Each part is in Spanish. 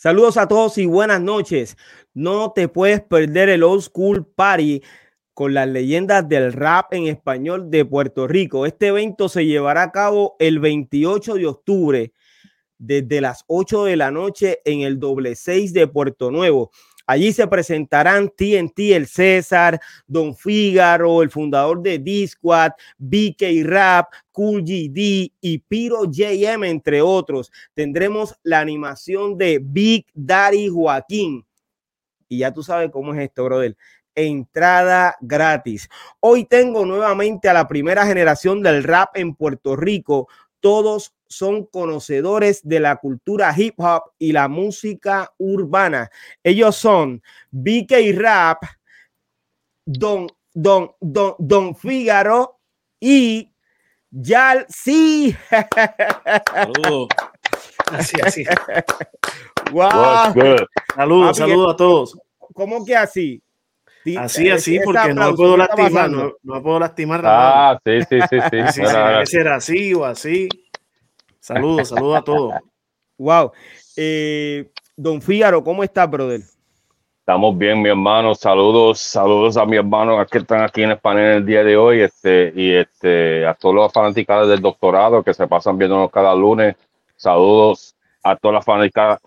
Saludos a todos y buenas noches. No te puedes perder el Old School Party con las leyendas del rap en español de Puerto Rico. Este evento se llevará a cabo el 28 de octubre desde las 8 de la noche en el doble 6 de Puerto Nuevo. Allí se presentarán TNT, el César, Don Fígaro, el fundador de D-Squad, BK Rap, Cool y Piro JM, entre otros. Tendremos la animación de Big Daddy Joaquín. Y ya tú sabes cómo es esto, brother. Entrada gratis. Hoy tengo nuevamente a la primera generación del rap en Puerto Rico. Todos son conocedores de la cultura hip hop y la música urbana. Ellos son BK Rap, Don, Don, Don, Don Fígaro y Yal sí. Saludos. Así, así. Wow. Saludos, saludos a todos. ¿Cómo que así? Así, Eh, así, porque no puedo ¿qué está lastimar, no, puedo lastimar. Ah, sí, sí, sí, sí. Sí, sí, Mira, debe ser así o así. Saludos, saludos a todos. Wow. Eh, Don Fígaro, ¿cómo estás, brother? Estamos bien, mi hermano. Saludos, saludos a mi hermano que están aquí en el panel el día de hoy, este, y este, a todos los fanáticos del doctorado que se pasan viéndonos cada lunes. Saludos a todas las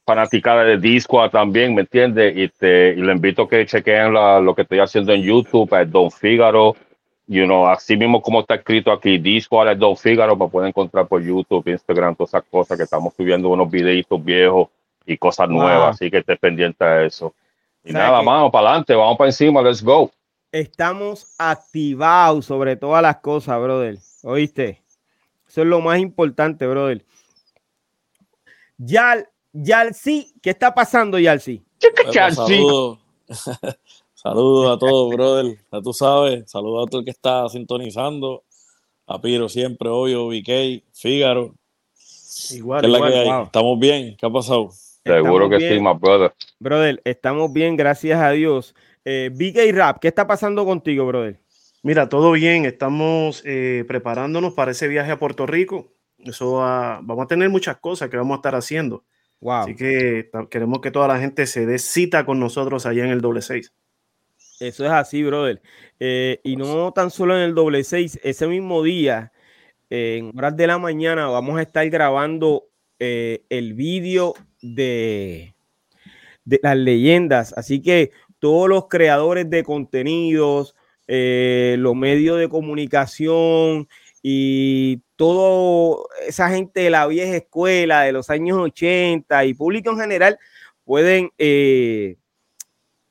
fanáticas de Disco también, ¿me entiendes? Y, este, y le invito a que chequen la- lo que estoy haciendo en YouTube, es Don Fígaro. You know, así mismo como está escrito aquí, Disco es Don Fígaro, me pueden encontrar por YouTube, Instagram, todas esas cosas que estamos subiendo unos videitos viejos y cosas Wow. nuevas, así que esté pendiente a eso. Y ¿Sabe nada, qué? vamos para adelante, vamos para encima, let's go. Estamos activados sobre todas las cosas, brother. ¿Oíste? Eso es lo más importante, brother. Yal, Yal sí, ¿qué está pasando, Yal sí? Bueno, saludos. saludos a todos, brother. Ya tú sabes. Saludos a todo el que está sintonizando. A Piro siempre, obvio, VK, Fígaro. Igual, ¿Qué es la igual. que hay? wow. ¿Estamos bien? ¿Qué ha pasado? Seguro Estamos que bien, sí, my brother. Brother, estamos bien, gracias a Dios. Eh, BK Rap, ¿qué está pasando contigo, brother? Mira, todo bien. Estamos eh, preparándonos para ese viaje a Puerto Rico. Eso va- vamos a tener muchas cosas que vamos a estar haciendo. Wow. Así que queremos que toda la gente se dé cita con nosotros allá en el doble seis. Eso es así, brother. Eh, y no tan solo en el doble seis, ese mismo día, eh, en horas de la mañana, vamos a estar grabando eh, el vídeo de, de las leyendas. Así que todos los creadores de contenidos, eh, los medios de comunicación y toda esa gente de la vieja escuela de los años 80 y público en general pueden eh,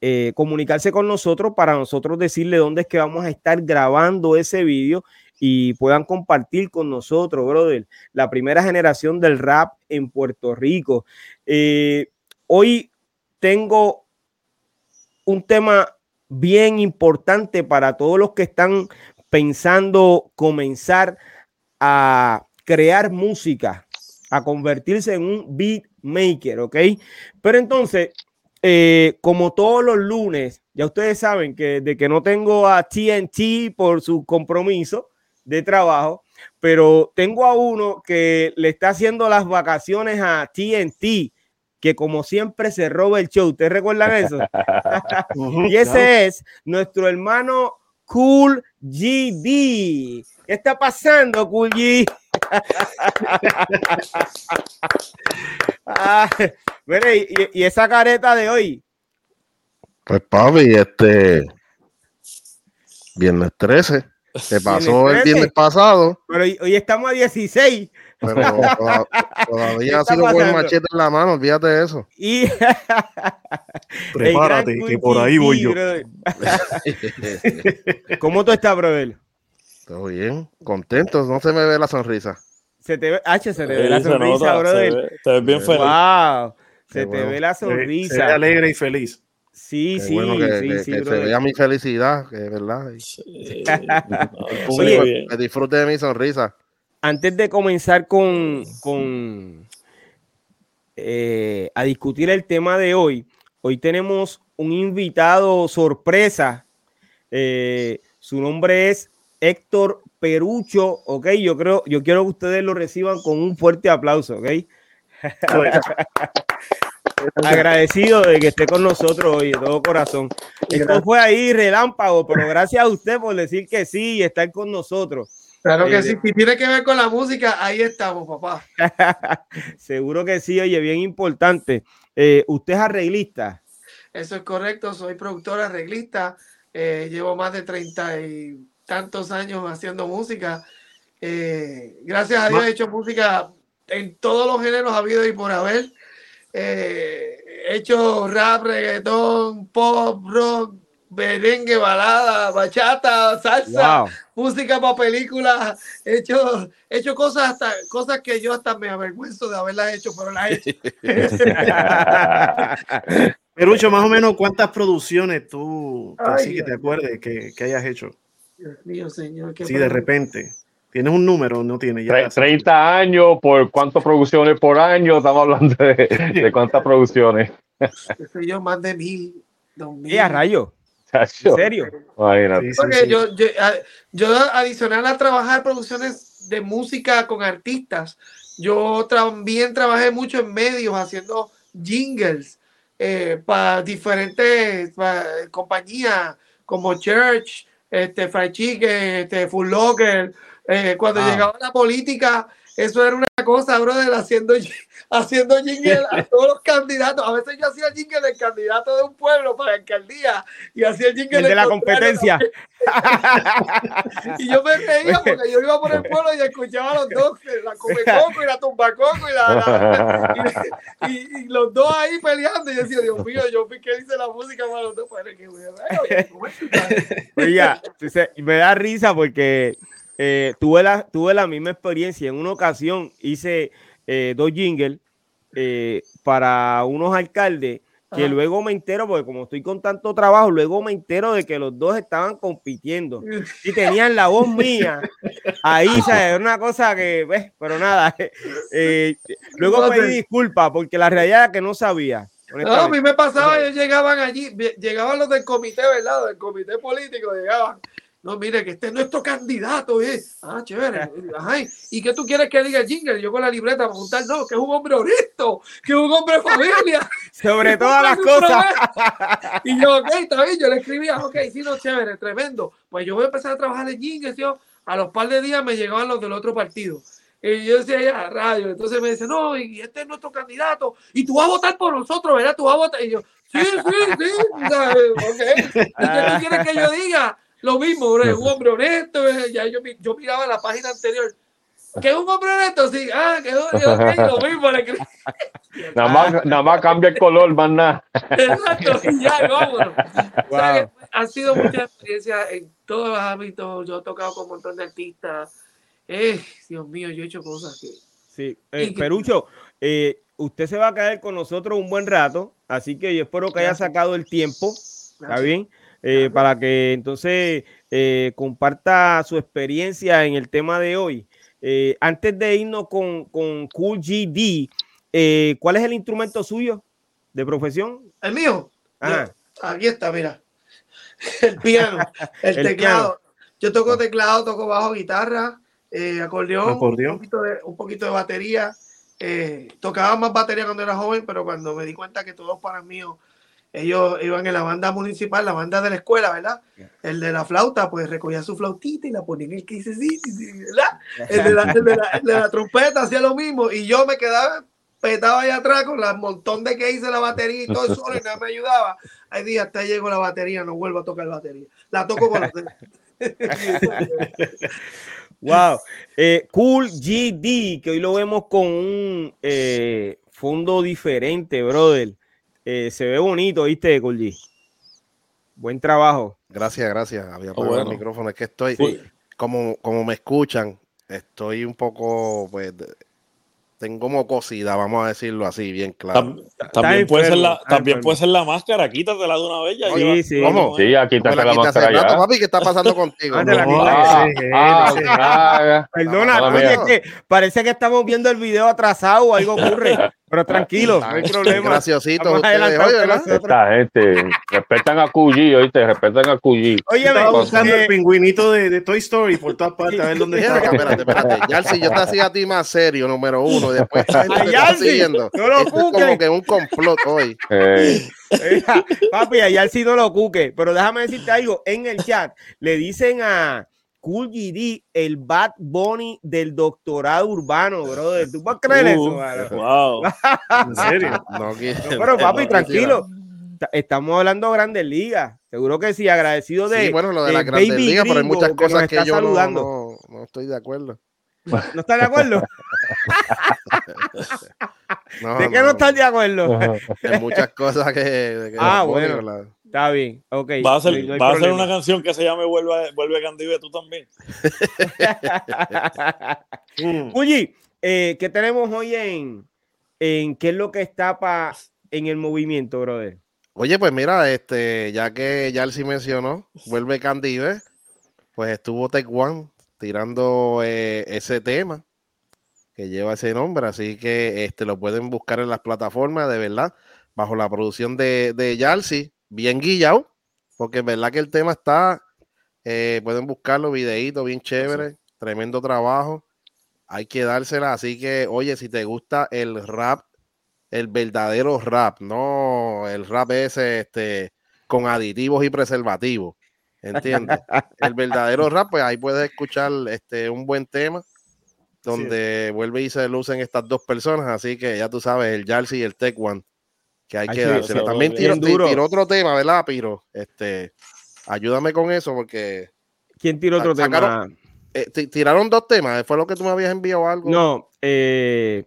eh, comunicarse con nosotros para nosotros decirle dónde es que vamos a estar grabando ese vídeo y puedan compartir con nosotros, brother, la primera generación del rap en Puerto Rico. Eh, hoy tengo un tema bien importante para todos los que están pensando comenzar a crear música, a convertirse en un beat maker, ¿ok? Pero entonces, eh, como todos los lunes, ya ustedes saben que de que no tengo a TNT por su compromiso de trabajo, pero tengo a uno que le está haciendo las vacaciones a TNT, que como siempre se roba el show. ¿Ustedes recuerdan eso? Y ese es nuestro hermano Cool GD. ¿Qué está pasando, Cool G? Ah, mire, y, y esa careta de hoy. Pues papi, este viernes 13, te pasó el 13. viernes pasado, Pero hoy, hoy estamos a 16 pero toda- ¿Qué todavía sigo con el machete en la mano, olvídate de eso. y Prepárate, que por ahí voy yo. ¿Cómo tú estás, brother? Todo bien, contento, no se me ve la sonrisa. Se te ve, H, se te ve Sí, la se sonrisa, brother. ve- Te ves bien feliz. Wow, se te ve la ve- se ve sonrisa. alegre y feliz. Sí, Qué sí, bueno que, sí, que- sí, que se vea mi felicidad, que es verdad. Sí. el público que disfrute de mi sonrisa. Antes de comenzar con, con eh, a discutir el tema de hoy, hoy tenemos un invitado sorpresa. Eh, su nombre es Héctor Perucho, ok. Yo creo, yo quiero que ustedes lo reciban con un fuerte aplauso, ok. Agradecido de que esté con nosotros hoy, de todo corazón. Esto fue ahí relámpago, pero gracias a usted por decir que sí y estar con nosotros. Claro Eh, que sí, si tiene que ver con la música, ahí estamos, papá. Seguro que sí, oye, bien importante. Eh, ¿Usted es arreglista? Eso es correcto, soy productor arreglista, eh, llevo más de treinta y tantos años haciendo música. Eh, gracias a Dios he hecho música en todos los géneros habido y por haber. Eh, he hecho rap, reggaetón, pop, rock, merengue, balada, bachata, salsa. Wow. música para películas, he hecho, he hecho cosas hasta cosas que yo hasta me avergüenzo de haberlas hecho, pero las he hecho. Perucho, más o menos, ¿cuántas producciones tú, Ay, así que te acuerdes que, que hayas hecho? Dios mío, señor. qué Sí, de repente. ¿Tienes un número no tienes? Ya Tre- 30 años por cuántas producciones por año. Estamos hablando de, de cuántas producciones. Yo, más de mil, dos mil. ¿Y a rayo? ¿En serio? Sí, sí, Porque sí. yo, yo, a- yo, adicional a trabajar producciones de música con artistas, yo también trabajé mucho en medios haciendo jingles para diferentes pa- compañías como Church, este, Fried Chicken, este, Full Locker. Eh, cuando Wow. llegaba la política, eso era una cosa, brother, haciendo, haciendo jingle a todos los candidatos. A veces yo hacía jingle del candidato de un pueblo para alcaldía y hacía el jingle El de la competencia. y yo me reía porque yo iba por el pueblo y escuchaba a los dos, la come coco y la tumba coco y, la, la- y, y- los dos ahí peleando. Y yo decía, Dios mío, yo vi que hice la música para los dos. Pero que voy a ver, ¿cómo es que- Oiga, se- me da risa porque eh, tuve, la, tuve la misma experiencia. En una ocasión hice eh, dos jingles eh, para unos alcaldes que Ajá. luego me entero, porque como estoy con tanto trabajo, luego me entero de que los dos estaban compitiendo y tenían la voz mía ahí, ¿sabes? Una cosa que, ves, pero nada. eh, luego pedí disculpas porque la realidad era que no sabía. No, a mí me pasaba, ellos llegaban allí, llegaban los del comité, ¿verdad? Del comité político, llegaban. No, mire, que este es nuestro candidato, ¿eh? Ah, chévere. Ajá, ¿y qué tú quieres que diga el jingle? Yo con la libreta para apuntar, no, que es un hombre honesto, que es un hombre familia. Sobre todas las cosas. Y yo, ok, está bien, yo le escribía, ok, sí, no, chévere, tremendo. Pues yo voy a empezar a trabajar en jingles, yo, a los par de días me llegaban los del otro partido. Y yo decía, ya, rayo. Entonces me dice, no, y este es nuestro candidato. Y tú vas a votar por nosotros, ¿verdad? Tú vas a votar. Y yo, sí, sí, sí. Ok. ¿Y qué tú quieres que yo diga? Lo mismo, bro, es un hombre honesto. Ya yo, mi- yo miraba la página anterior. ¿Que es un hombre honesto? Sí. Ah, que es un lo mismo. Le. Nada más, nada más cambia el color, más nada. Exacto, y ya, vámonos. O sea, Wow. que han sido muchas experiencias en todos los ámbitos. Yo he tocado con un montón de artistas. Eh, Dios mío, yo he hecho cosas que. Sí, eh, Perucho, eh, usted se va a quedar con nosotros un buen rato, así que yo espero que haya sacado el tiempo, ¿está Gracias. bien? Eh, para que entonces eh, comparta su experiencia en el tema de hoy. Eh, antes de irnos con, con Cool GD, eh, ¿cuál es el instrumento suyo de profesión? El mío. Ah, Yo- aquí está, mira. El piano, el, El teclado. Yo toco teclado, toco bajo, guitarra, acordeón, Acordeón. Un, poquito de, un poquito de batería. Tocaba más batería cuando era joven, pero cuando me di cuenta que todos para mí, ellos iban en la banda municipal, la banda de la escuela, ¿verdad? El de la flauta, pues recogía su flautita y la ponía en el que dice sí, sí, sí, ¿verdad? El de, la, el de la- el de la trompeta hacía lo mismo y yo me quedaba petado ahí atrás con el montón de que hice la batería y todo eso y nada me ayudaba. Hay días hasta llegó la batería, no vuelvo a tocar batería. La toco con los wow. Eh, cool GD, que hoy lo vemos con un eh, fondo diferente, brother. Eh, se ve bonito, ¿viste, G? Buen trabajo. Gracias, gracias. Había Oh, apagado bueno. el micrófono, es que estoy Sí. como, como me escuchan, estoy un poco, pues, tengo mocosidad, vamos a decirlo así, bien claro. Tam- también puede ser la, también puede ser la máscara, quítatela de una vez ya. Sí, lleva- sí. ¿Cómo? Sí, aquí Me te la máscara rato, ya. papi, ¿qué está pasando contigo? Ah, la. Ah, ah, ah, Perdona, es que parece que estamos viendo el video atrasado o algo ocurre, pero tranquilo, no hay problema. Oye, nosotros. Esta gente respetan a QG, oíste, respetan a QG. Óyeme, Estaba buscando eh, el pingüinito de, de Toy Story por todas partes, a ver dónde está. espérate, espérate. Yarsi, yo te hacía a ti más serio, número uno. y Después esta gente A te está Yarsi, siguiendo. no lo Esto es como que un complot hoy. Eh, Mira, papi, allá sí no lo cuque, pero déjame decirte algo, en el chat le dicen a Cool GD el Bad Bunny del doctorado urbano, brother. ¿Tú puedes creer eso? Mano? wow. En serio. No, que- No, pero papi, no tranquilo. Ta- Estamos hablando de grandes ligas. Seguro que sí, agradecido de, Sí, bueno, lo de de la Grandes Ligas, pero hay muchas cosas que yo no, saludando. no, no estoy de acuerdo. ¿No estás de acuerdo? No, ¿De qué no estás de acuerdo? Hay muchas cosas que. Ah, bueno. Está bien, ok. Va a ser, no hay va a ser problema. una canción que se llame Vuelve, Vuelve Candive, tú también. Mm. Uy, eh, ¿qué tenemos hoy en, en qué es lo que está pa, en el movimiento, brother? Oye, pues mira, este, ya que Yarsi mencionó, vuelve Candive, pues estuvo Tech One tirando eh, ese tema que lleva ese nombre, así que este lo pueden buscar en las plataformas, de verdad, bajo la producción de, de Yarsi, bien guillado, porque en verdad que el tema está, eh, pueden buscarlo, videíto bien chévere, tremendo trabajo, hay que dársela, así que, oye, si te gusta el rap el verdadero rap, no el rap ese este, con aditivos y preservativos. ¿Entiendes? el verdadero rap, pues ahí puedes escuchar este, un buen tema donde vuelve y se lucen estas dos personas. Así que ya tú sabes, el Yarsi y el Tech One, que hay Ay, que dársela. eso, También tiró otro tema, ¿verdad, Piro? Este, ayúdame con eso porque ¿Quién tiró otro sacaron- tema? eh, ti- tiraron dos temas. ¿Fue lo que tú me habías enviado algo? No, eh,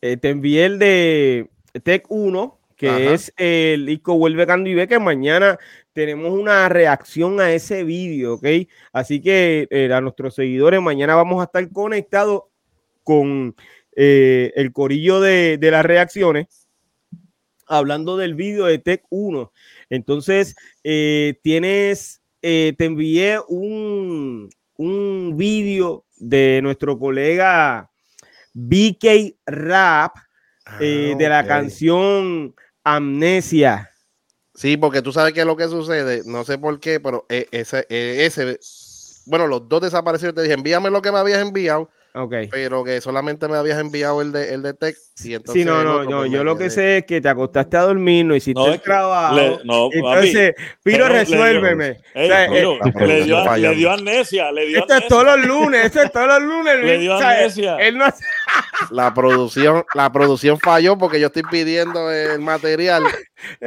eh, te envié el de Tech 1, que Ajá. es el disco Vuelve Candive, que mañana tenemos una reacción a ese vídeo, ¿ok? Así que eh, a nuestros seguidores, mañana vamos a estar conectados con eh, el corillo de, de las reacciones, hablando del vídeo de Tech 1. Entonces, eh, tienes, eh, te envié un, un vídeo de nuestro colega BK Rap eh, de la Ah, canción Amnesia. Sí, porque tú sabes qué es lo que sucede, no sé por qué, pero ese, ese, bueno, los dos desaparecieron, te dije, envíame lo que me habías enviado, Ok. pero que solamente me habías enviado el de, el de Tech. Y entonces Sí, no, no, no. pues, Yo lo que sé es que te acostaste a dormir, no hiciste No, el trabajo. le- no, entonces, Piro, pero le dio- resuélveme. O sea, eh, le, dio, le fallando. dio amnesia, le dio esto es todos los lunes, esto es todos los lunes. Le dio o sea, amnesia. Él no hace- La producción, la producción falló porque yo estoy pidiendo el material.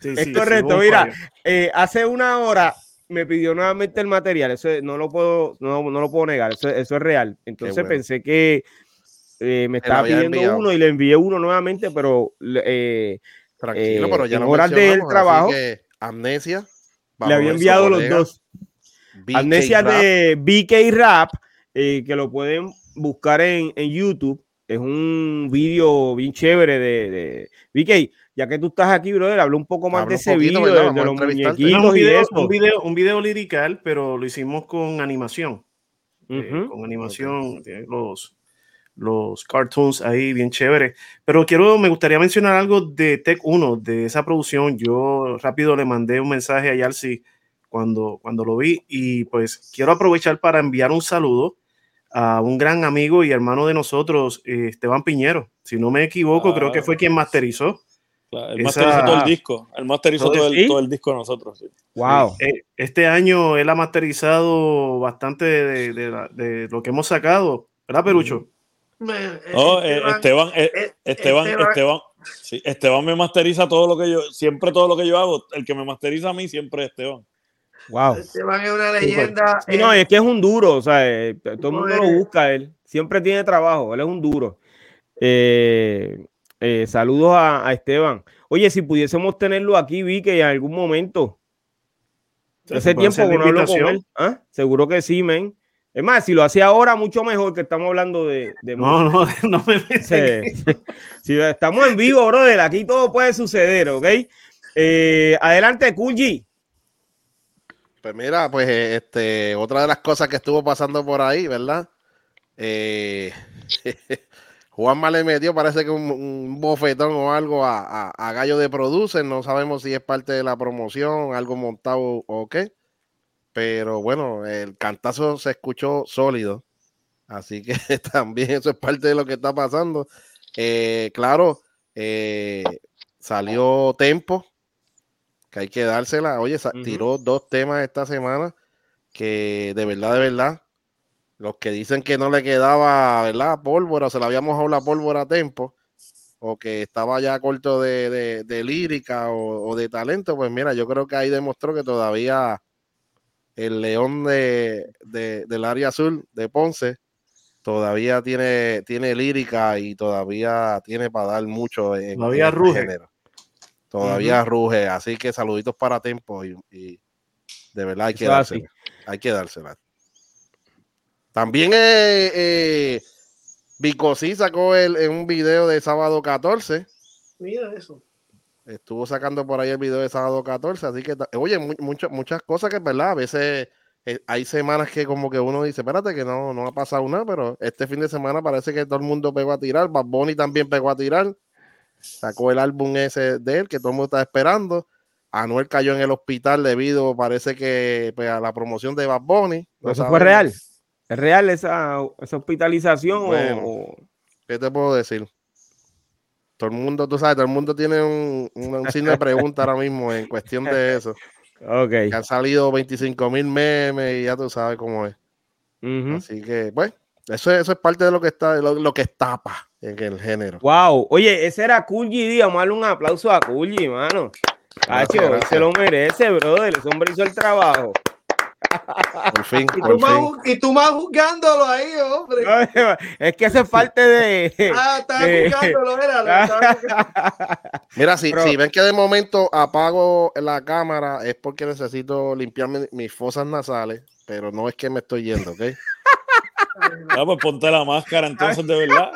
Sí, Es sí, correcto, sí, mira. eh, hace una hora me pidió nuevamente el material. Eso es- no lo puedo, no, no lo puedo negar. Eso, eso es real. Entonces bueno. pensé que eh, me estaba pidiendo enviado. uno y le envié uno nuevamente, pero eh, Tranquilo, Eh, pero ya en lo horas del trabajo, Amnesia. le había enviado los dos. BK Amnesia Rap. de BK Rap, eh, que lo pueden buscar en, en YouTube. Es un vídeo bien chévere de, de BK. Ya que tú estás aquí, brother, habla un poco más Habla de un ese poquito, ¿verdad? de, los. No, muñequitos un, y video, eso. un, video, un video lirical, pero lo hicimos con animación. eh, Ujú. con animación, tiene los, los cartoons ahí bien chévere. Pero quiero, me gustaría mencionar algo de Tech 1, de esa producción. Yo rápido le mandé un mensaje a Yarsi cuando, cuando lo vi y pues quiero aprovechar para enviar un saludo a un gran amigo y hermano de nosotros, eh, Esteban Piñero. Si no me equivoco, creo que Ah. fue quien masterizó. Claro, Él Esa- masterizó todo el disco. Él masterizó Todo todo el- el, ¿Sí? todo el disco de nosotros. sí. Wow. Eh, Este año él ha masterizado bastante de, de la- de lo que hemos sacado, ¿verdad, Perucho? No, eh, Esteban, eh, eh, Esteban, Esteban- Esteban, sí, Esteban me masteriza todo lo que yo, siempre todo lo que yo hago. El que me masteriza a mí siempre es Esteban. Wow. Esteban es una leyenda. Sí, no, es que es un duro, o sea, eh, todo el mundo lo busca él. Siempre tiene trabajo, él es un duro. Eh, eh, saludos a, a Esteban. Oye, si pudiésemos tenerlo aquí, vi que en algún momento. Hace tiempo que no hablo con él. ¿Ah? Seguro que sí, men. Es más, si lo hacía ahora, mucho mejor que estamos hablando de, de No, no, no me Sí. Sí, estamos en vivo, brother. Aquí todo puede suceder, ¿ok? Eh, adelante, Kulji. Pues mira, pues eh, este, otra de las cosas que estuvo pasando por ahí, ¿verdad? Eh, Juanma le metió, parece que un, un bofetón o algo a, a- a Gallo de Producer. No sabemos si es parte de la promoción, algo montado o qué. Pero bueno, el cantazo se escuchó sólido. Así que también eso es parte de lo que está pasando. Eh, claro, eh, salió Tempo, que hay que dársela. Oye, tiró dos temas esta semana que de verdad, de verdad, los que dicen que no le quedaba, ¿verdad? Pólvora, se le había mojado la pólvora a Tempo, o que estaba ya corto de, de- de lírica o, o de talento, pues mira, yo creo que ahí demostró que todavía el león de, de- del área azul de Ponce todavía tiene, tiene lírica y todavía tiene para dar mucho en, Todavía en este ruge. género. Todavía ruge, así que saluditos para Tempo y, y de verdad hay que Eso dársela. Hay que dársela. También eh, eh, Vicosí sacó el, en un video de sábado 14. Mira eso. Estuvo sacando por ahí el video de sábado 14. Así que, oye, mu- mucho- muchas cosas que es verdad. A veces eh, hay semanas que como que uno dice, espérate que no, no ha pasado nada, pero este fin de semana parece que todo el mundo pegó a tirar. Bad Bunny también pegó a tirar. Sacó el álbum ese de él que todo el mundo está esperando. Anuel cayó en el hospital debido, parece que pues, a la promoción de Bad Bunny. No ¿Eso fue real? ¿Es real esa, esa hospitalización? o- Bueno. o- ¿Qué te puedo decir? Todo el mundo, tú sabes, todo el mundo tiene un, un, un signo de pregunta ahora mismo en cuestión de eso. Ok. Que han salido 25 mil memes y ya tú sabes cómo es. Así que, bueno, eso, es- eso es parte de lo que está, lo, lo que estapa en el género. Wow. Oye, ese era Kulji Díaz. Darle un aplauso a Kulji, mano. Cacho, se lo merece, brother. Ese hombre hizo el trabajo. Por fin, Y por tú, más, fin. ju- y tú más juzgándolo ahí, hombre. es que es parte de. Ah, estaba Eh. juzgándolo, era. Mira, si, Pero- si ven que de momento apago la cámara es porque necesito limpiarme mis fosas nasales, pero no es que me estoy yendo, ¿ok? Ah, pues ponte la máscara entonces, de verdad.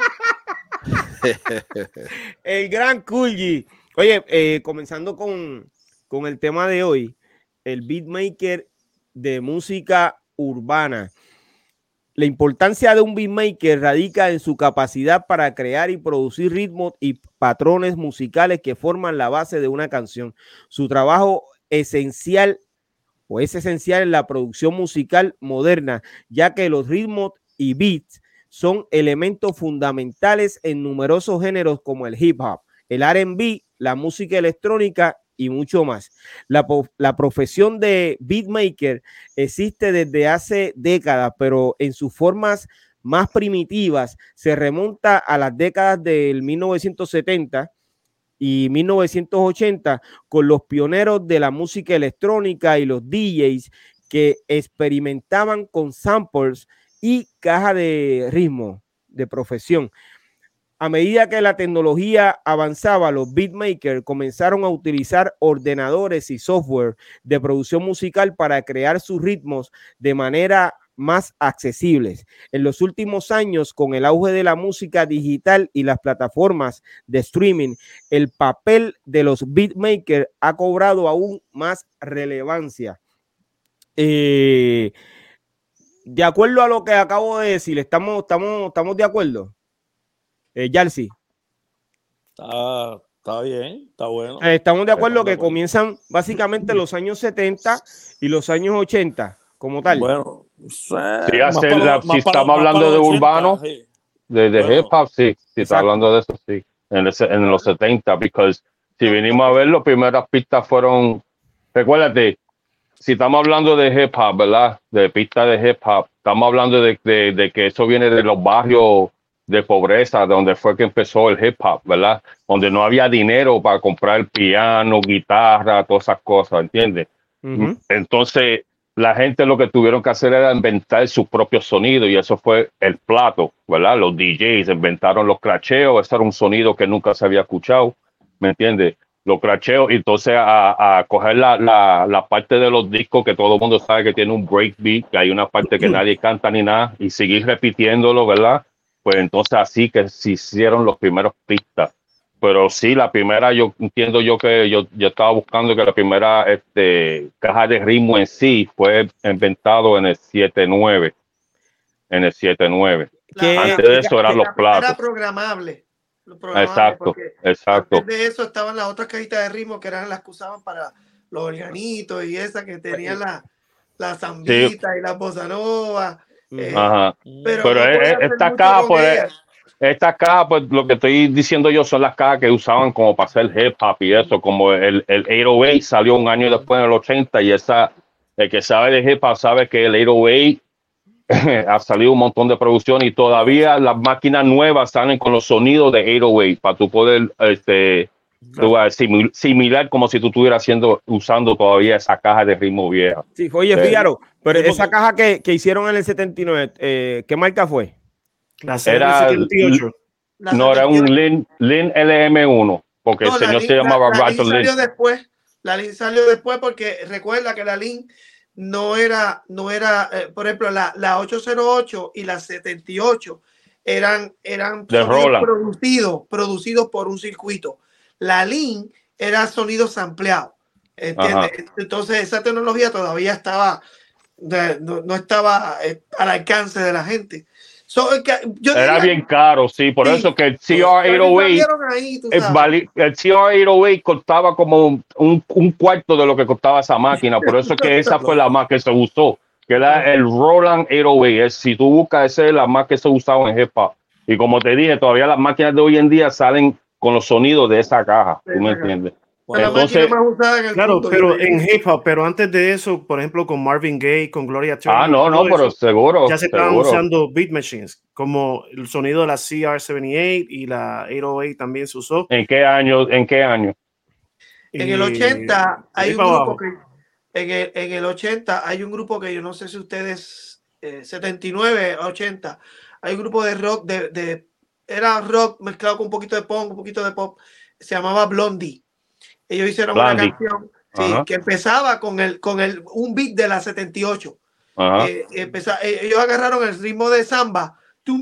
el gran Kulji. Oye, eh, comenzando con, con el tema de hoy, el beatmaker de música urbana. La importancia de un beatmaker radica en su capacidad para crear y producir ritmos y patrones musicales que forman la base de una canción. Su trabajo esencial o es esencial en la producción musical moderna, ya que los ritmos y beats son elementos fundamentales en numerosos géneros como el hip hop, el RB, la música electrónica y mucho más. La, la profesión de beatmaker existe desde hace décadas, pero en sus formas más primitivas se remonta a las décadas del 1970 y 1980 con los pioneros de la música electrónica y los DJs que experimentaban con samples y caja de ritmo de profesión. A medida que la tecnología avanzaba, los beatmakers comenzaron a utilizar ordenadores y software de producción musical para crear sus ritmos de manera más accesibles. En los últimos años, con el auge de la música digital y las plataformas de streaming, el papel de los beatmakers ha cobrado aún más relevancia. Eh, de acuerdo a lo que acabo de decir, estamos, estamos, estamos de acuerdo. Eh, Yarsi, Está, está bien, está bueno. eh, estamos de acuerdo Estamos de que acuerdo. comienzan básicamente los años 70 y los años 80 como tal. Bueno, sí, hacer para si para- estamos hablando de los 80, urbano, sí. De, de Bueno. hip hop, sí. Si está hablando de eso, sí. En, ese- en los 70, porque si venimos a ver, las primeras pistas fueron. Recuérdate, si estamos hablando de hip hop, ¿verdad? De pistas de hip hop, estamos hablando de, de- de que eso viene de los barrios de pobreza, donde fue que empezó el hip hop, ¿verdad? Donde no había dinero para comprar piano, guitarra, todas esas cosas, ¿entiendes? Ujú. Entonces, la gente lo que tuvieron que hacer era inventar su propio sonido y eso fue el plato, ¿verdad? Los DJs inventaron los cracheos, ese era un sonido que nunca se había escuchado, ¿me entiendes? lo cracheo y entonces a, a coger la, la, la, parte de los discos que todo el mundo sabe que tiene un breakbeat, que hay una parte que nadie canta ni nada, y seguir repitiéndolo, ¿verdad? Pues entonces así que se hicieron los primeros pistas. Pero sí, la primera, yo entiendo yo que yo, yo estaba buscando que la primera este, caja de ritmo en sí fue inventado en el 7-9. En el 7-9. Antes de eso eran los platos. Era programable. Exacto, exacto. Antes de eso estaban las otras cajitas de ritmo que eran las que usaban para los organitos y esa que tenían la, la zambita y la bossa nova. Eh, Ajá. Pero, pero esta caja, pues, esta caja, pues lo que estoy diciendo yo son las cajas que usaban como para hacer hip hop y eso, como el, el 808 salió un año después en el 80 y esa, el que sabe de hip hop sabe que el 808 ha salido un montón de producción y todavía las máquinas nuevas salen con los sonidos de 808 para tu poder este, similar como si tú estuvieras haciendo, usando todavía esa caja de ritmo vieja. Sí, oye, Fíjaro, pero esa caja que, que, hicieron en el 79, eh, ¿qué marca fue? La era, 78. no, era un Lin, Lin LM1, porque no, el señor se llamaba la, la Lin salió después, la Lin salió después porque recuerda que la Lin no era, no era, eh, por ejemplo, la, la 808 y la 78 eran, eran producidos, producidos por un circuito. La LIN era sonido sampleado. Entonces esa tecnología todavía estaba, no, no estaba eh, al alcance de la gente. Era bien caro, sí, por eso que el CR808 el CR808 costaba como un, un, cuarto de lo que costaba esa máquina, por eso que esa fue la más que se usó, que era el Roland 808. Si tú buscas, esa es la más que se usaba en hip Y como te dije, todavía las máquinas de hoy en día salen con los sonidos de esa caja, ¿tú me entiendes? Entonces, claro, pero en hip hop, pero antes de eso, por ejemplo, con Marvin Gaye, con Gloria Turner. Ah, no, no, pero seguro. Ya se estaban usando beat machines, como el sonido de la CR78 y la 808 también se usó. ¿En qué año? ¿En qué año? En el 80 hay un grupo que, en el, en el 80 hay un grupo que yo no sé si ustedes, eh, 79, 80, hay un grupo de rock, de, de, era rock mezclado con un poquito de punk, un poquito de pop, se llamaba Blondie ellos hicieron una canción que empezaba con el con el un beat de la 78. Eh, eh, ellos agarraron el ritmo de samba. Y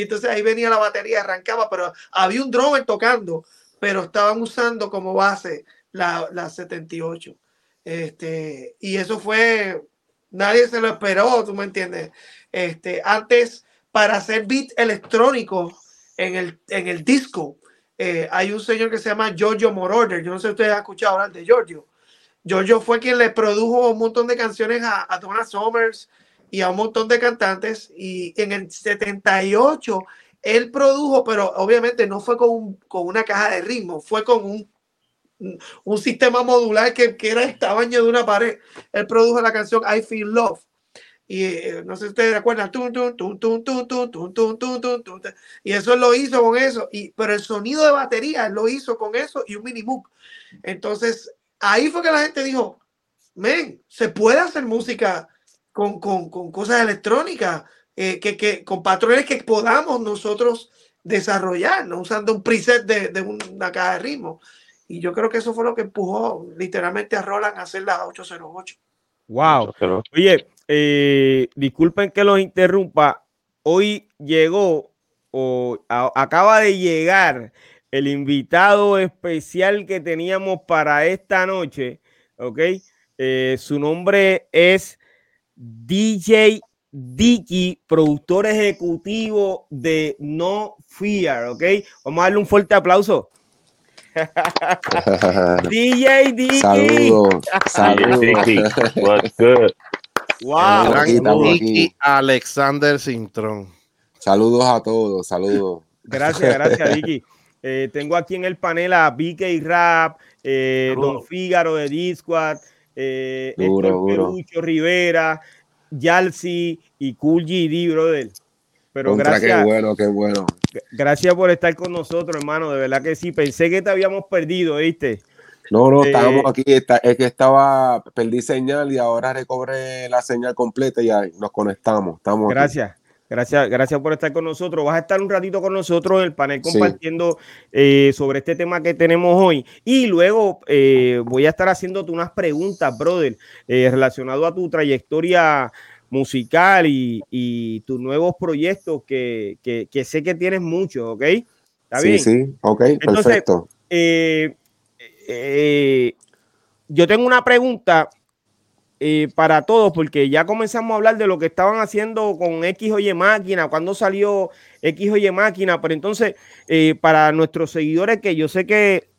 entonces ahí venía la batería, arrancaba, pero había un drummer tocando, pero estaban usando como base la, la 78. Este, y eso fue, nadie se lo esperó, tú me entiendes. Este, antes, para hacer beat electrónico en el, en el disco, eh, hay un señor que se llama Giorgio Moroder. Yo no sé si ustedes han escuchado hablar de Giorgio. Giorgio fue quien le produjo un montón de canciones a, a Donna Summers y a un montón de cantantes. Y en el 78 él produjo, pero obviamente no fue con, con una caja de ritmo, fue con un, un sistema modular que, que era el tamaño de una pared. Él produjo la canción I Feel Love y eh, no sé si ustedes recuerdan, y eso lo hizo con eso, y, pero el sonido de batería lo hizo con eso y un mini book. Entonces, ahí fue que la gente dijo, men, se puede hacer música con, con, con cosas electrónicas, eh, que, que, con patrones que podamos nosotros desarrollar, ¿no? usando un preset de, de una caja de ritmo. Y yo creo que eso fue lo que empujó literalmente a Roland a hacer la 808. Wow. Oye, eh, disculpen que los interrumpa. Hoy llegó o acaba de llegar el invitado especial que teníamos para esta noche. Ok. Eh, su nombre es DJ Dicky, productor ejecutivo de No Fear. Ok. Vamos a darle un fuerte aplauso. DJ Dicky. Saludos. Saludos. What's good? Wow. Aquí, Alexander Sintrón. Saludos a todos. Saludos. Gracias, gracias, Vicky. Eh, tengo aquí en el panel a Vicky Rap, eh, Don Fígaro de Discord, eh, Rivera, Yalsi y Cool GD, brother. Pero gracias. Qué bueno, qué bueno. Gracias por estar con nosotros, hermano. De verdad que sí. Pensé que te habíamos perdido, ¿viste? No, no, estábamos aquí. Está, es que estaba, perdí señal y ahora recobré la señal completa y ahí nos conectamos. Estamos gracias. Gracias, gracias por estar con nosotros. Vas a estar un ratito con nosotros en el panel Sí. compartiendo eh, sobre este tema que tenemos hoy. Y luego eh, voy a estar haciéndote unas preguntas, brother, eh, relacionado a tu trayectoria musical y, y tus nuevos proyectos que, que- que sé que tienes muchos, ¿ok? ¿Está Sí, bien? sí, ok, Entonces, perfecto. Eh, yo tengo una pregunta eh, para todos, porque ya comenzamos a hablar de lo que estaban haciendo con X o máquina, cuando salió X máquina, pero entonces, eh, para nuestros seguidores que yo sé que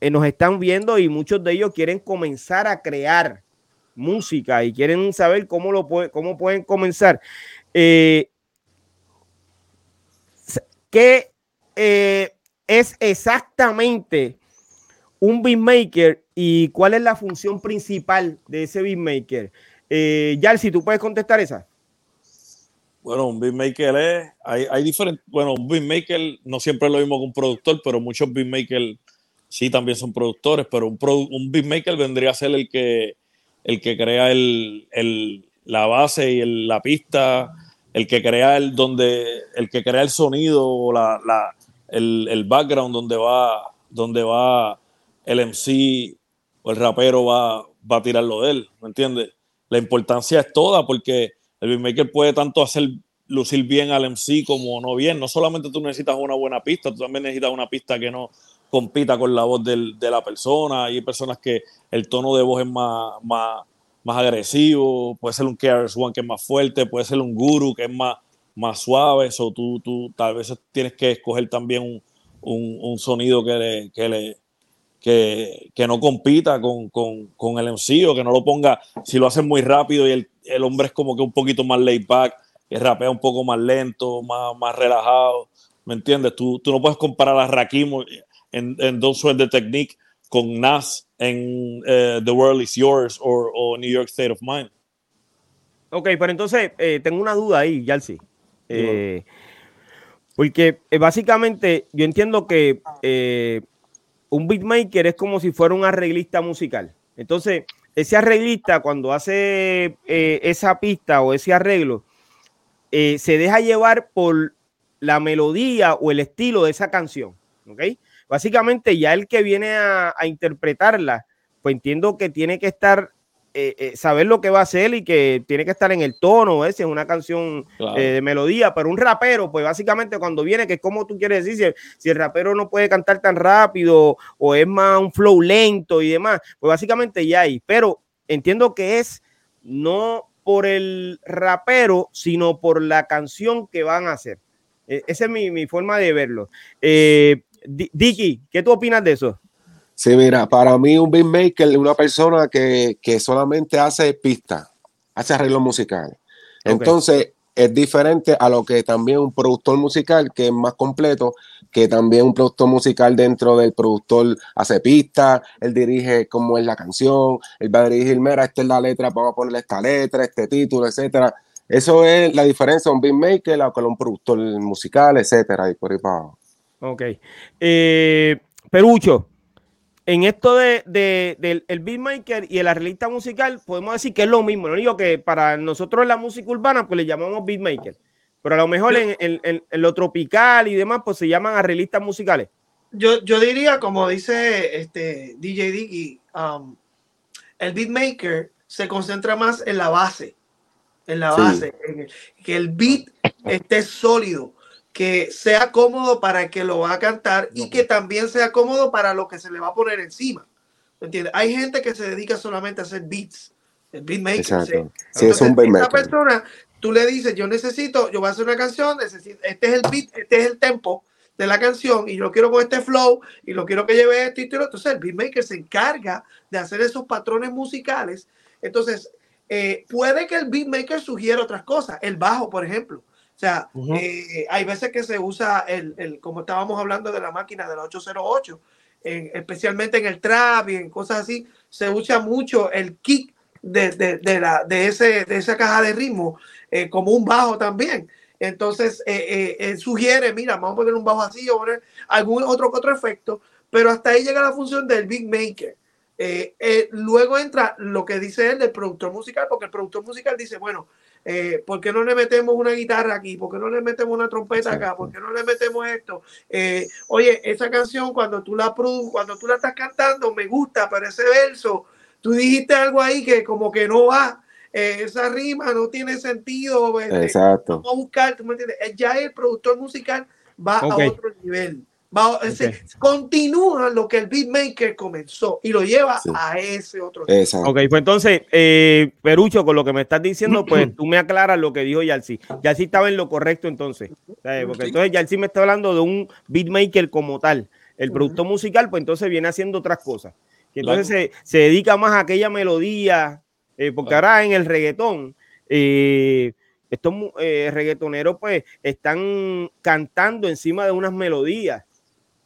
nos están viendo y muchos de ellos quieren comenzar a crear música y quieren saber cómo lo puede, cómo pueden comenzar. ¿Qué es exactamente un beatmaker y cuál es la función principal de ese beatmaker? Eh, Yal, si tú puedes contestar esa. Bueno, un beatmaker es, hay, hay diferentes, bueno, un beatmaker no siempre es lo mismo que un productor, pero muchos beatmakers sí también son productores, pero un, produ- un beatmaker vendría a ser el que, el que crea el, el- la base y el- la pista, el que crea el, donde, el que crea el sonido, o la, la- el, el background donde va, donde va el MC o el rapero va, va a tirar lo de él, ¿me entiendes? La importancia es toda porque el beatmaker puede tanto hacer lucir bien al MC como no bien. No solamente tú necesitas una buena pista, tú también necesitas una pista que no compita con la voz del- de la persona. Hay personas que el tono de voz es más, más, más agresivo, puede ser un KRS One que es más fuerte, puede ser un Guru que es más, más suave. Eso tú, tú tal vez tienes que escoger también un, un- un sonido que le, que le, que, que no compita con, con, con el MC o que no lo ponga, si lo hacen muy rápido y el, el hombre es como que un poquito más laid back, que rapea un poco más lento, más, más relajado, ¿me entiendes? Tú, tú no puedes comparar a Rakim en, en Don't Sweat the Technique con Nas en eh, The World Is Yours o, New York State of Mind. Ok, pero entonces eh, tengo una duda ahí, Yalsi. Eh, porque eh, básicamente yo entiendo que un beatmaker es como si fuera un arreglista musical. Entonces, ese arreglista cuando hace eh, esa pista o ese arreglo, eh, se deja llevar por la melodía o el estilo de esa canción. Básicamente ya el que viene a interpretarla, pues entiendo que tiene que estar eh, eh, saber lo que va a hacer y que tiene que estar en el tono, ¿eh? si es una canción Claro. eh, de melodía, pero un rapero, pues básicamente cuando viene, que es como tú quieres decir, si, si el rapero no puede cantar tan rápido o es más un flow lento y demás, pues básicamente ya hay, pero entiendo que es no por el rapero, sino por la canción que van a hacer. Eh, esa es mi, mi forma de verlo. Di- Dicky, ¿qué tú opinas de eso? Sí, mira, para mí un beatmaker es una persona que, que solamente hace pistas, hace arreglos musicales. Entonces, es diferente a lo que también un productor musical, que es más completo, que también un productor musical dentro del productor hace pistas, él dirige cómo es la canción, él va a dirigir, mira, esta es la letra, vamos a ponerle esta letra, este título, etcétera. Eso es la diferencia de un beatmaker a con un productor musical, etcétera, y por ahí para abajo. Ok. Eh, Perucho, en esto de, de- del el beatmaker y el arreglista musical, podemos decir que es lo mismo. Lo único que para nosotros en la música urbana, pues le llamamos beatmaker. Pero a lo mejor en, en- en- en lo tropical y demás, pues se llaman arreglistas musicales. Yo, yo diría, como dice este DJ Diggy, um, el beatmaker se concentra más en la base, en la Sí. base, en el- que el beat esté sólido, que sea cómodo para el que lo va a cantar y que también sea cómodo para lo que se le va a poner encima. ¿Me entiendes? Hay gente que se dedica solamente a hacer beats, el beatmaker. Exacto. ¿sí? Sí, es un Entonces, beatmaker. persona, tú le dices, yo necesito, yo voy a hacer una canción, necesito, este es el beat, este es el tempo de la canción y yo quiero con este flow y lo quiero que lleve esto y todo. Entonces el beatmaker se encarga de hacer esos patrones musicales. Entonces, eh, puede que el beatmaker sugiera otras cosas, el bajo, por ejemplo. O sea, eh, hay veces que se usa el, el- como estábamos hablando de la máquina del 808, en- especialmente en el trap y en cosas así, se usa mucho el kick de, de- de la, de, ese, de esa caja de ritmo eh, como un bajo también. Entonces, eh, eh, él sugiere, mira, vamos a poner un bajo así o poner algún otro, otro efecto, pero hasta ahí llega la función del beat maker. Eh, eh, luego entra lo que dice él del productor musical, porque el productor musical dice, bueno, Eh, ¿Por qué no le metemos una guitarra aquí? ¿Por qué no le metemos una trompeta acá? ¿Por qué no le metemos esto? Eh, oye, esa canción cuando tú la produ cuando tú la estás cantando me gusta, pero ese verso, tú dijiste algo ahí que como que no va. Eh, esa rima no tiene sentido. este, Exacto. Vamos a buscar, ¿tú me entiendes? Eh, Ya el productor musical va a otro nivel. Va, ese- continúa lo que el beatmaker comenzó y lo lleva Sí. a ese otro. Exacto. Ok, pues entonces, eh, Perucho, con lo que me estás diciendo, pues tú me aclaras lo que dijo Yalsi. Yalsi estaba en lo correcto entonces. ¿sabes? Porque Sí. entonces Yalsi me está hablando de un beatmaker como tal. El Ujú. productor musical, pues entonces viene haciendo otras cosas. Que entonces se, se dedica más a aquella melodía, eh, porque ahora en el reggaetón, eh, estos eh, reggaetoneros pues están cantando encima de unas melodías.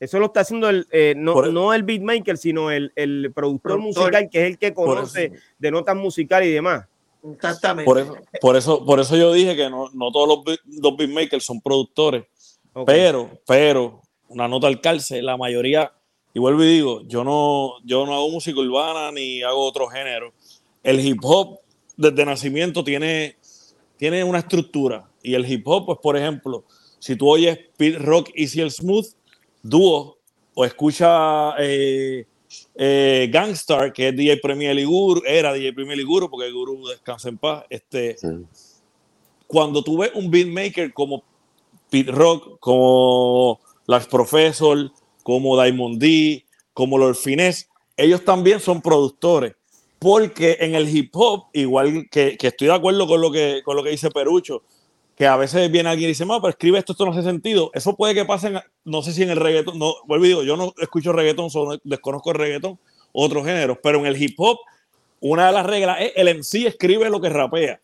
Eso lo está haciendo el, eh, no, Por- no el beatmaker, sino el, el productor, Productor. musical, que es el que conoce eso, de notas musicales y demás. Exactamente. por eso, por eso, por eso yo dije que no, no todos los, beat- los beatmakers son productores, pero, pero, una nota al calce, la mayoría, y vuelvo y digo, yo no, yo no hago música urbana ni hago otro género. El hip hop desde nacimiento tiene, tiene una estructura. Y el hip hop, pues, por ejemplo, si tú oyes Pete Rock y el Smooth, dúo, o escucha eh, eh, Gangstar, que es DJ Premier y Guru, era DJ Premier y Guru, porque el Guru descansa en paz. Este, Sí. cuando tú ves un beatmaker como Pete Rock, como Lars Professor, como Diamond D, como Lord Finesse, ellos también son productores. Porque en el hip hop, igual que, que estoy de acuerdo con lo que, con lo que dice Perucho, que a veces viene alguien y dice, no, pero escribe esto, esto no hace sentido. Eso puede que pase, no sé si en el reggaetón, no, vuelvo y digo, yo no escucho reggaetón, solo desconozco el reggaetón, otros géneros, pero en el hip hop, una de las reglas es el MC escribe lo que rapea.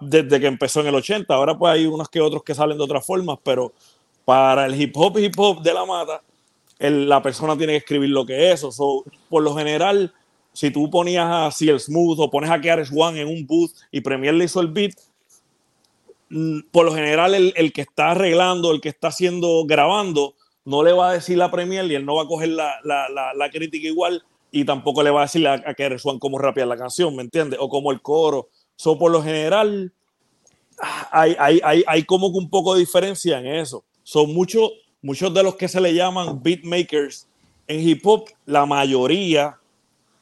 Desde que empezó en el 80, ahora pues hay unos que otros que salen de otras formas, pero para el hip hop hip hop de la mata, la persona tiene que escribir lo que es eso. So, por lo general, si tú ponías a el Smooth o pones a KRS One en un booth y Premier le hizo el beat, por lo general el, el que está arreglando, el que está haciendo, grabando, no le va a decir la Premier y él no va a coger la, la- la- crítica igual y tampoco le va a decir a, KRS One cómo rapear la canción, ¿me entiendes? O como el coro. So, por lo general, hay, hay, hay, hay como que un poco de diferencia en eso. Son muchos, muchos de los que se le llaman beatmakers en hip hop, la mayoría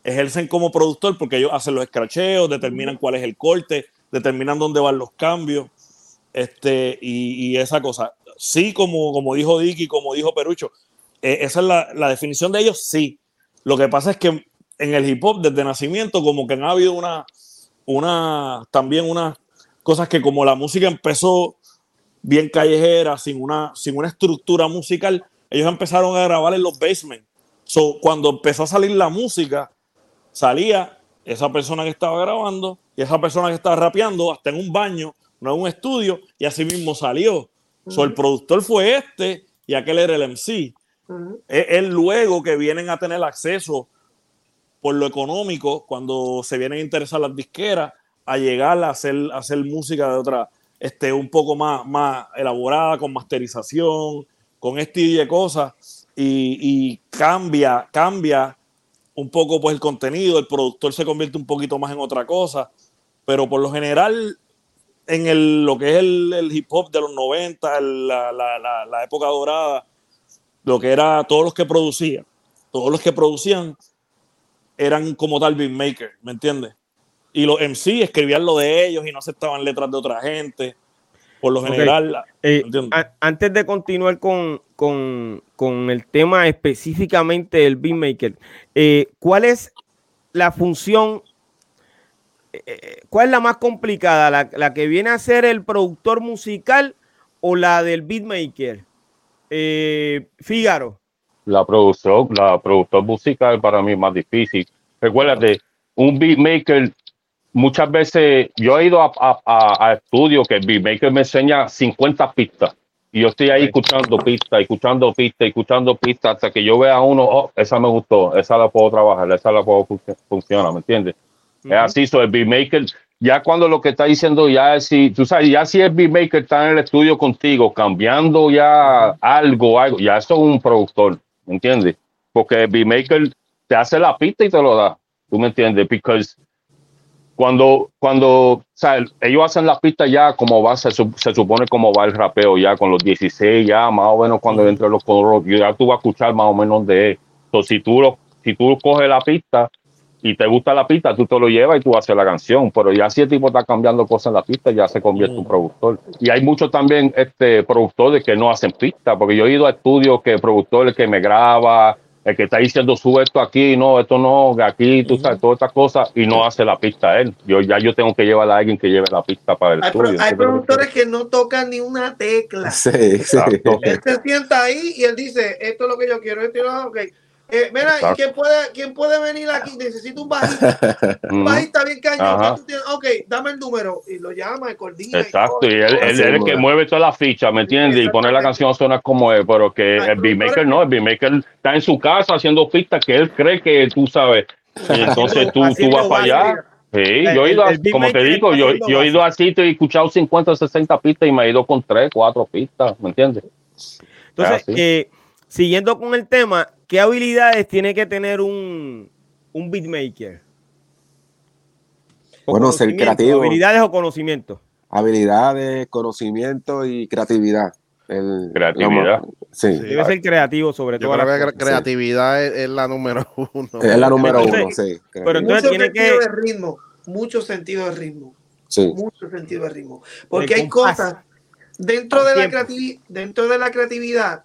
ejercen como productor porque ellos hacen los escracheos, determinan cuál es el corte, determinan dónde van los cambios, este, y, y esa cosa. Sí, como, como dijo Dicky, como dijo Perucho, eh, esa es la, la definición de ellos, sí. Lo que pasa es que en el hip hop, desde nacimiento, como que han habido una, una, también unas cosas que como la música empezó bien callejera, sin una, sin una estructura musical, ellos empezaron a grabar en los basements. So, cuando empezó a salir la música, salía esa persona que estaba grabando y esa persona que estaba rapeando hasta en un baño, no en un estudio, y así mismo salió. So, el productor fue este y aquel era el MC. Ujú. Es es luego que vienen a tener acceso por lo económico, cuando se vienen a interesar las disqueras, a llegar a hacer, a hacer música de otra, este, un poco más, más elaborada, con masterización, con este y de cosas, y, y cambia, cambia un poco pues el contenido, el productor se convierte un poquito más en otra cosa, pero por lo general en el, lo que es el, el hip hop de los 90, el- la, la- la- la época dorada, lo que era todos los que producían, todos los que producían eran como tal beatmaker, ¿me entiendes? Y los MC escribían lo de ellos y no aceptaban letras de otra gente. Por lo general, Eh, antes de continuar con, con- con el tema específicamente del beatmaker, eh, ¿cuál es la función? ¿Cuál es la más complicada? ¿La, la que viene a ser el productor musical o la del beatmaker? Eh, Fígaro. La producción, la productor musical para mí es más difícil. Recuérdate, un beatmaker, muchas veces yo he ido a, a, a- a estudios que el beatmaker me enseña 50 pistas y yo estoy ahí escuchando pistas, escuchando pistas, escuchando pistas hasta que yo vea uno, oh, esa me gustó, esa la puedo trabajar, esa la puedo func- funciona, ¿me entiendes? Es así, so el beatmaker, ya cuando lo que está diciendo ya es si, tú sabes, ya si el beatmaker está en el estudio contigo, cambiando ya algo, algo, ya eso es un productor, ¿me entiendes? Porque el beatmaker te hace la pista y te lo da, ¿tú me entiendes? Because cuando, cuando, sea, ellos hacen las pistas ya como va, se, se supone como va el rapeo ya con los 16 ya, más o menos cuando entre los coros, ya tú vas a escuchar más o menos de él. Entonces, si tú, lo, si tú coges la pista y te gusta la pista, tú te lo llevas y tú haces la canción, pero ya si el tipo está cambiando cosas en la pista, ya se convierte en un productor. Y hay muchos también este, productores que no hacen pista, porque yo he ido a estudios que el productor el que me graba, el que está diciendo sube esto aquí, no, esto no, aquí, tú sabes, todas estas cosas, y no hace la pista él. Yo ya yo tengo que llevar a alguien que lleve la pista para el Hay, pro- estudio. hay productores que no tocan ni una tecla. Sí, sí. Exacto. Él se sienta ahí y él dice, esto es lo que yo quiero, esto es lo que... Eh, mira, ¿y Exacto. quién puede, quién puede venir aquí? Necesito un bajista. Un bajista bien cañón. Ok, dame el número. Y lo llama, y coordina. Exacto, y él, él Así es el que mueve toda la ficha, ¿me entiendes? Y pone la canción a sonar como es, pero que Ay, el beatmaker no, el beatmaker está en su casa haciendo pistas que él cree que tú sabes. Y entonces tú, tú vas para allá. Sí, yo he El- ido, a- el como te digo, yo, yo he ido a sitio y he escuchado 50, 60 pistas y me he ido con 3, 4 pistas, ¿me entiendes? Entonces, eh, siguiendo con el tema, ¿qué habilidades tiene que tener un, un beatmaker? O Bueno, ser conocimiento, creativo. Habilidades o conocimientos. Habilidades, conocimiento y creatividad. El- Creatividad. lo sí, Debe ser creativo sobre Yo todo. creo que cre- creatividad es, es la número uno. es la número Entonces, uno, sí. pero entonces mucho tiene sentido que- de ritmo. Mucho sentido de ritmo. sí. Mucho sentido de ritmo. Porque hay cosas dentro de, la Tiempo. creativi- dentro de la creatividad.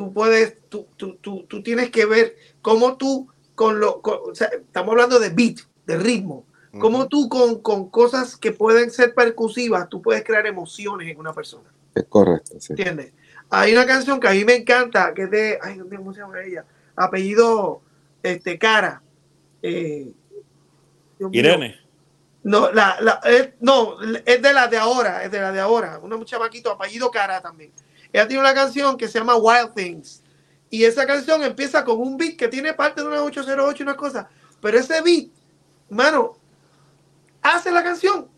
Tú puedes, tú, tú, tú, tú tienes que ver cómo tú, con lo, con- o sea, estamos hablando de beat, de ritmo. Cómo tú con, con cosas que pueden ser percusivas, tú puedes crear emociones en una persona. Es correcto, sí. ¿Entiendes? Hay una canción que a mí me encanta, que es de, ay, Dios mío, ¿cómo se llama ella? Apellido, este, Cara. Eh. Irene. No, la, la, es, no, es de la de ahora, es de la de ahora. Una chamaquito, apellido Cara también. Ella tiene una canción que se llama Wild Things. Y esa canción empieza con un beat que tiene parte de una 808 y una cosa. Pero ese beat, mano, hace la canción.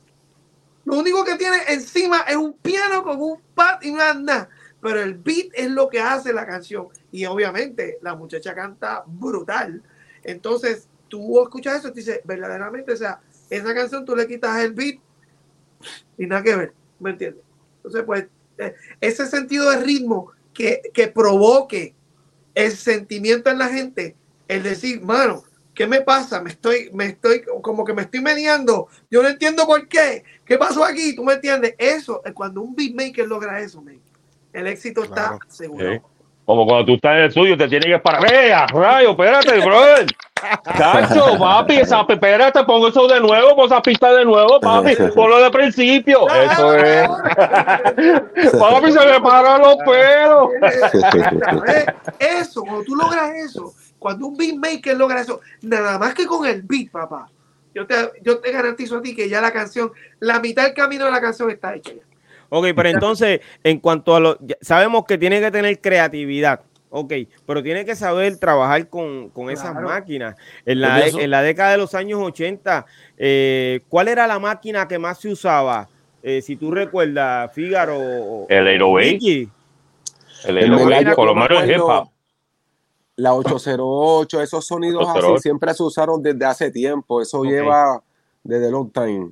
Lo único que tiene encima es un piano con un pad y una nada. Pero el beat es lo que hace la canción. Y obviamente la muchacha canta brutal. Entonces, tú escuchas eso y dices, verdaderamente, o sea, esa canción tú le quitas el beat y nada que ver. ¿Me entiendes? Entonces, pues, ese sentido de ritmo que, que provoque el sentimiento en la gente, el decir, mano, ¿qué me pasa? Me estoy, me estoy, como que me estoy meneando, yo no entiendo por qué, ¿qué pasó aquí? ¿Tú me entiendes? Eso, es cuando un beatmaker logra eso, man, el éxito Claro. está seguro. Sí. Como cuando tú estás en el estudio, te tienes que parar. ¡Vea, rayo! Espérate, brother. Cacho, papi, esa, espérate, pongo eso de nuevo, pon esa pista de nuevo, papi. Ponlo de principio. Eso es. Papi, se me paran los pelos. Eso, cuando tú logras eso, cuando un beatmaker logra eso, nada más que con el beat, papá, yo te, yo te garantizo a ti que ya la canción, la mitad del camino de la canción está hecha. ya. Ok, pero entonces, en cuanto a lo. Sabemos que tiene que tener creatividad. Ok, pero tiene que saber trabajar con, con esas máquinas. En la, pienso- en la década de los años 80, eh, ¿cuál era la máquina que más se usaba? Eh, si tú recuerdas, Fígaro. o- El 808. Mickey. El, el- el- yo por lo me menos hop. La 808, esos sonidos 808. así siempre se usaron desde hace tiempo. Eso lleva desde long time.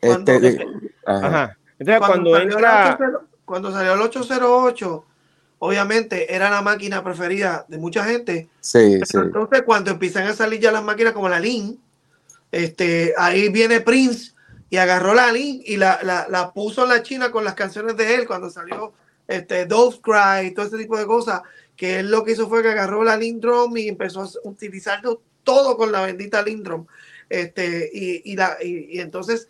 Cuando- Este, de- ajá. Ajá. Entonces, cuando, salió el entra. 80 cuando salió el 808, obviamente era la máquina preferida de mucha gente. Sí, sí. Pero entonces, cuando empiezan a salir ya las máquinas como la Lin, este, ahí viene Prince y agarró la Lin y la, la, la puso en la China con las canciones de él cuando salió este, Dove Cry, todo ese tipo de cosas. Que él lo que hizo fue que agarró la Lin Drum y empezó a utilizarlo todo con la bendita Lin Drum. Este, y, y, la, y, y entonces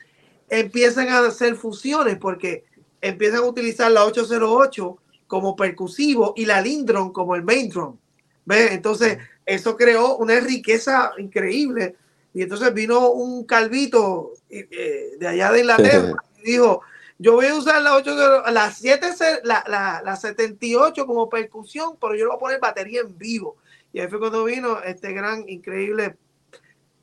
empiezan a hacer fusiones porque empiezan a utilizar la 808 como percusivo y la Lindron como el main drum. ¿Ves? Entonces, eso creó una riqueza increíble. Y entonces vino un calvito eh, de allá de Inglaterra y dijo, yo voy a usar la 808, la 7, la, la, la 78 como percusión, pero yo le voy a poner batería en vivo. Y ahí fue cuando vino este gran, increíble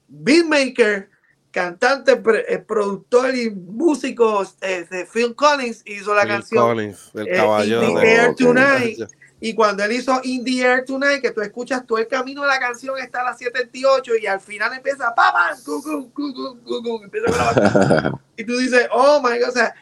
beatmaker, cantante, eh, productor y músico eh, de Phil Collins, hizo la Phil canción Collins, el eh, caballo In the Air. Tonight. Y cuando él hizo In the Air Tonight, que tú escuchas todo el camino de la canción, está a las 78 y al final empieza y tú dices, oh my god, o sea,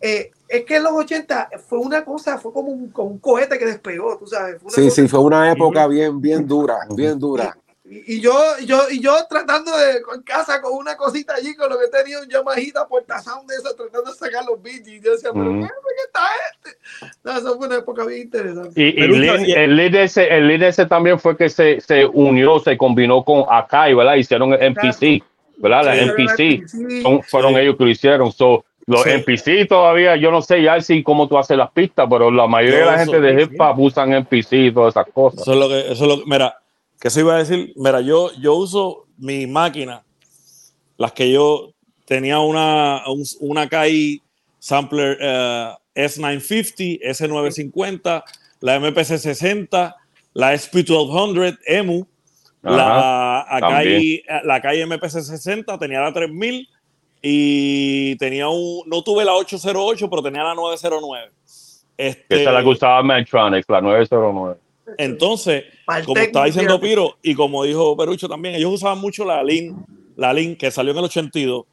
eh, es que en los 80 fue una cosa, fue como un, como un cohete que despegó, tú sabes. Fue una Sí, cosa- sí, fue una época bien, bien dura, bien dura. Y, y yo, yo, y yo tratando de en casa con una cosita allí, con lo que tenía un Yamahita portasound de eso, tratando de sacar los beats. Y yo decía, pero Ujú. ¿qué, ¿qué está este? No, eso fue una época bien interesante. Y, y Lin- el lead ese, el lead ese también fue que se, se unió, se combinó con Akai, ¿verdad? Hicieron el NPC, ¿verdad? La Sí. NPC. Son- fueron Sí. ellos que lo hicieron. So, los Sí. NPC todavía, yo no sé ya si cómo tú haces las pistas, pero la mayoría Yo de la gente de hip hop usan NPC y todas esas cosas. Eso es lo que, eso es lo que, mira, que eso iba a decir, mira, yo, yo uso mi máquina, las que yo tenía una, un- una KI sampler eh, S950, S950, la MPC 60, la SP1200 EMU, la Ajá, la Akai MPC 60, tenía la 3000 y tenía un, no tuve la 808, pero tenía la 909. Este, esa es la que usaba Medtronic, la 909. entonces, Para como estaba diciendo. Piro y como dijo Perucho también, ellos usaban mucho la Lin, la Lin que salió en el 82.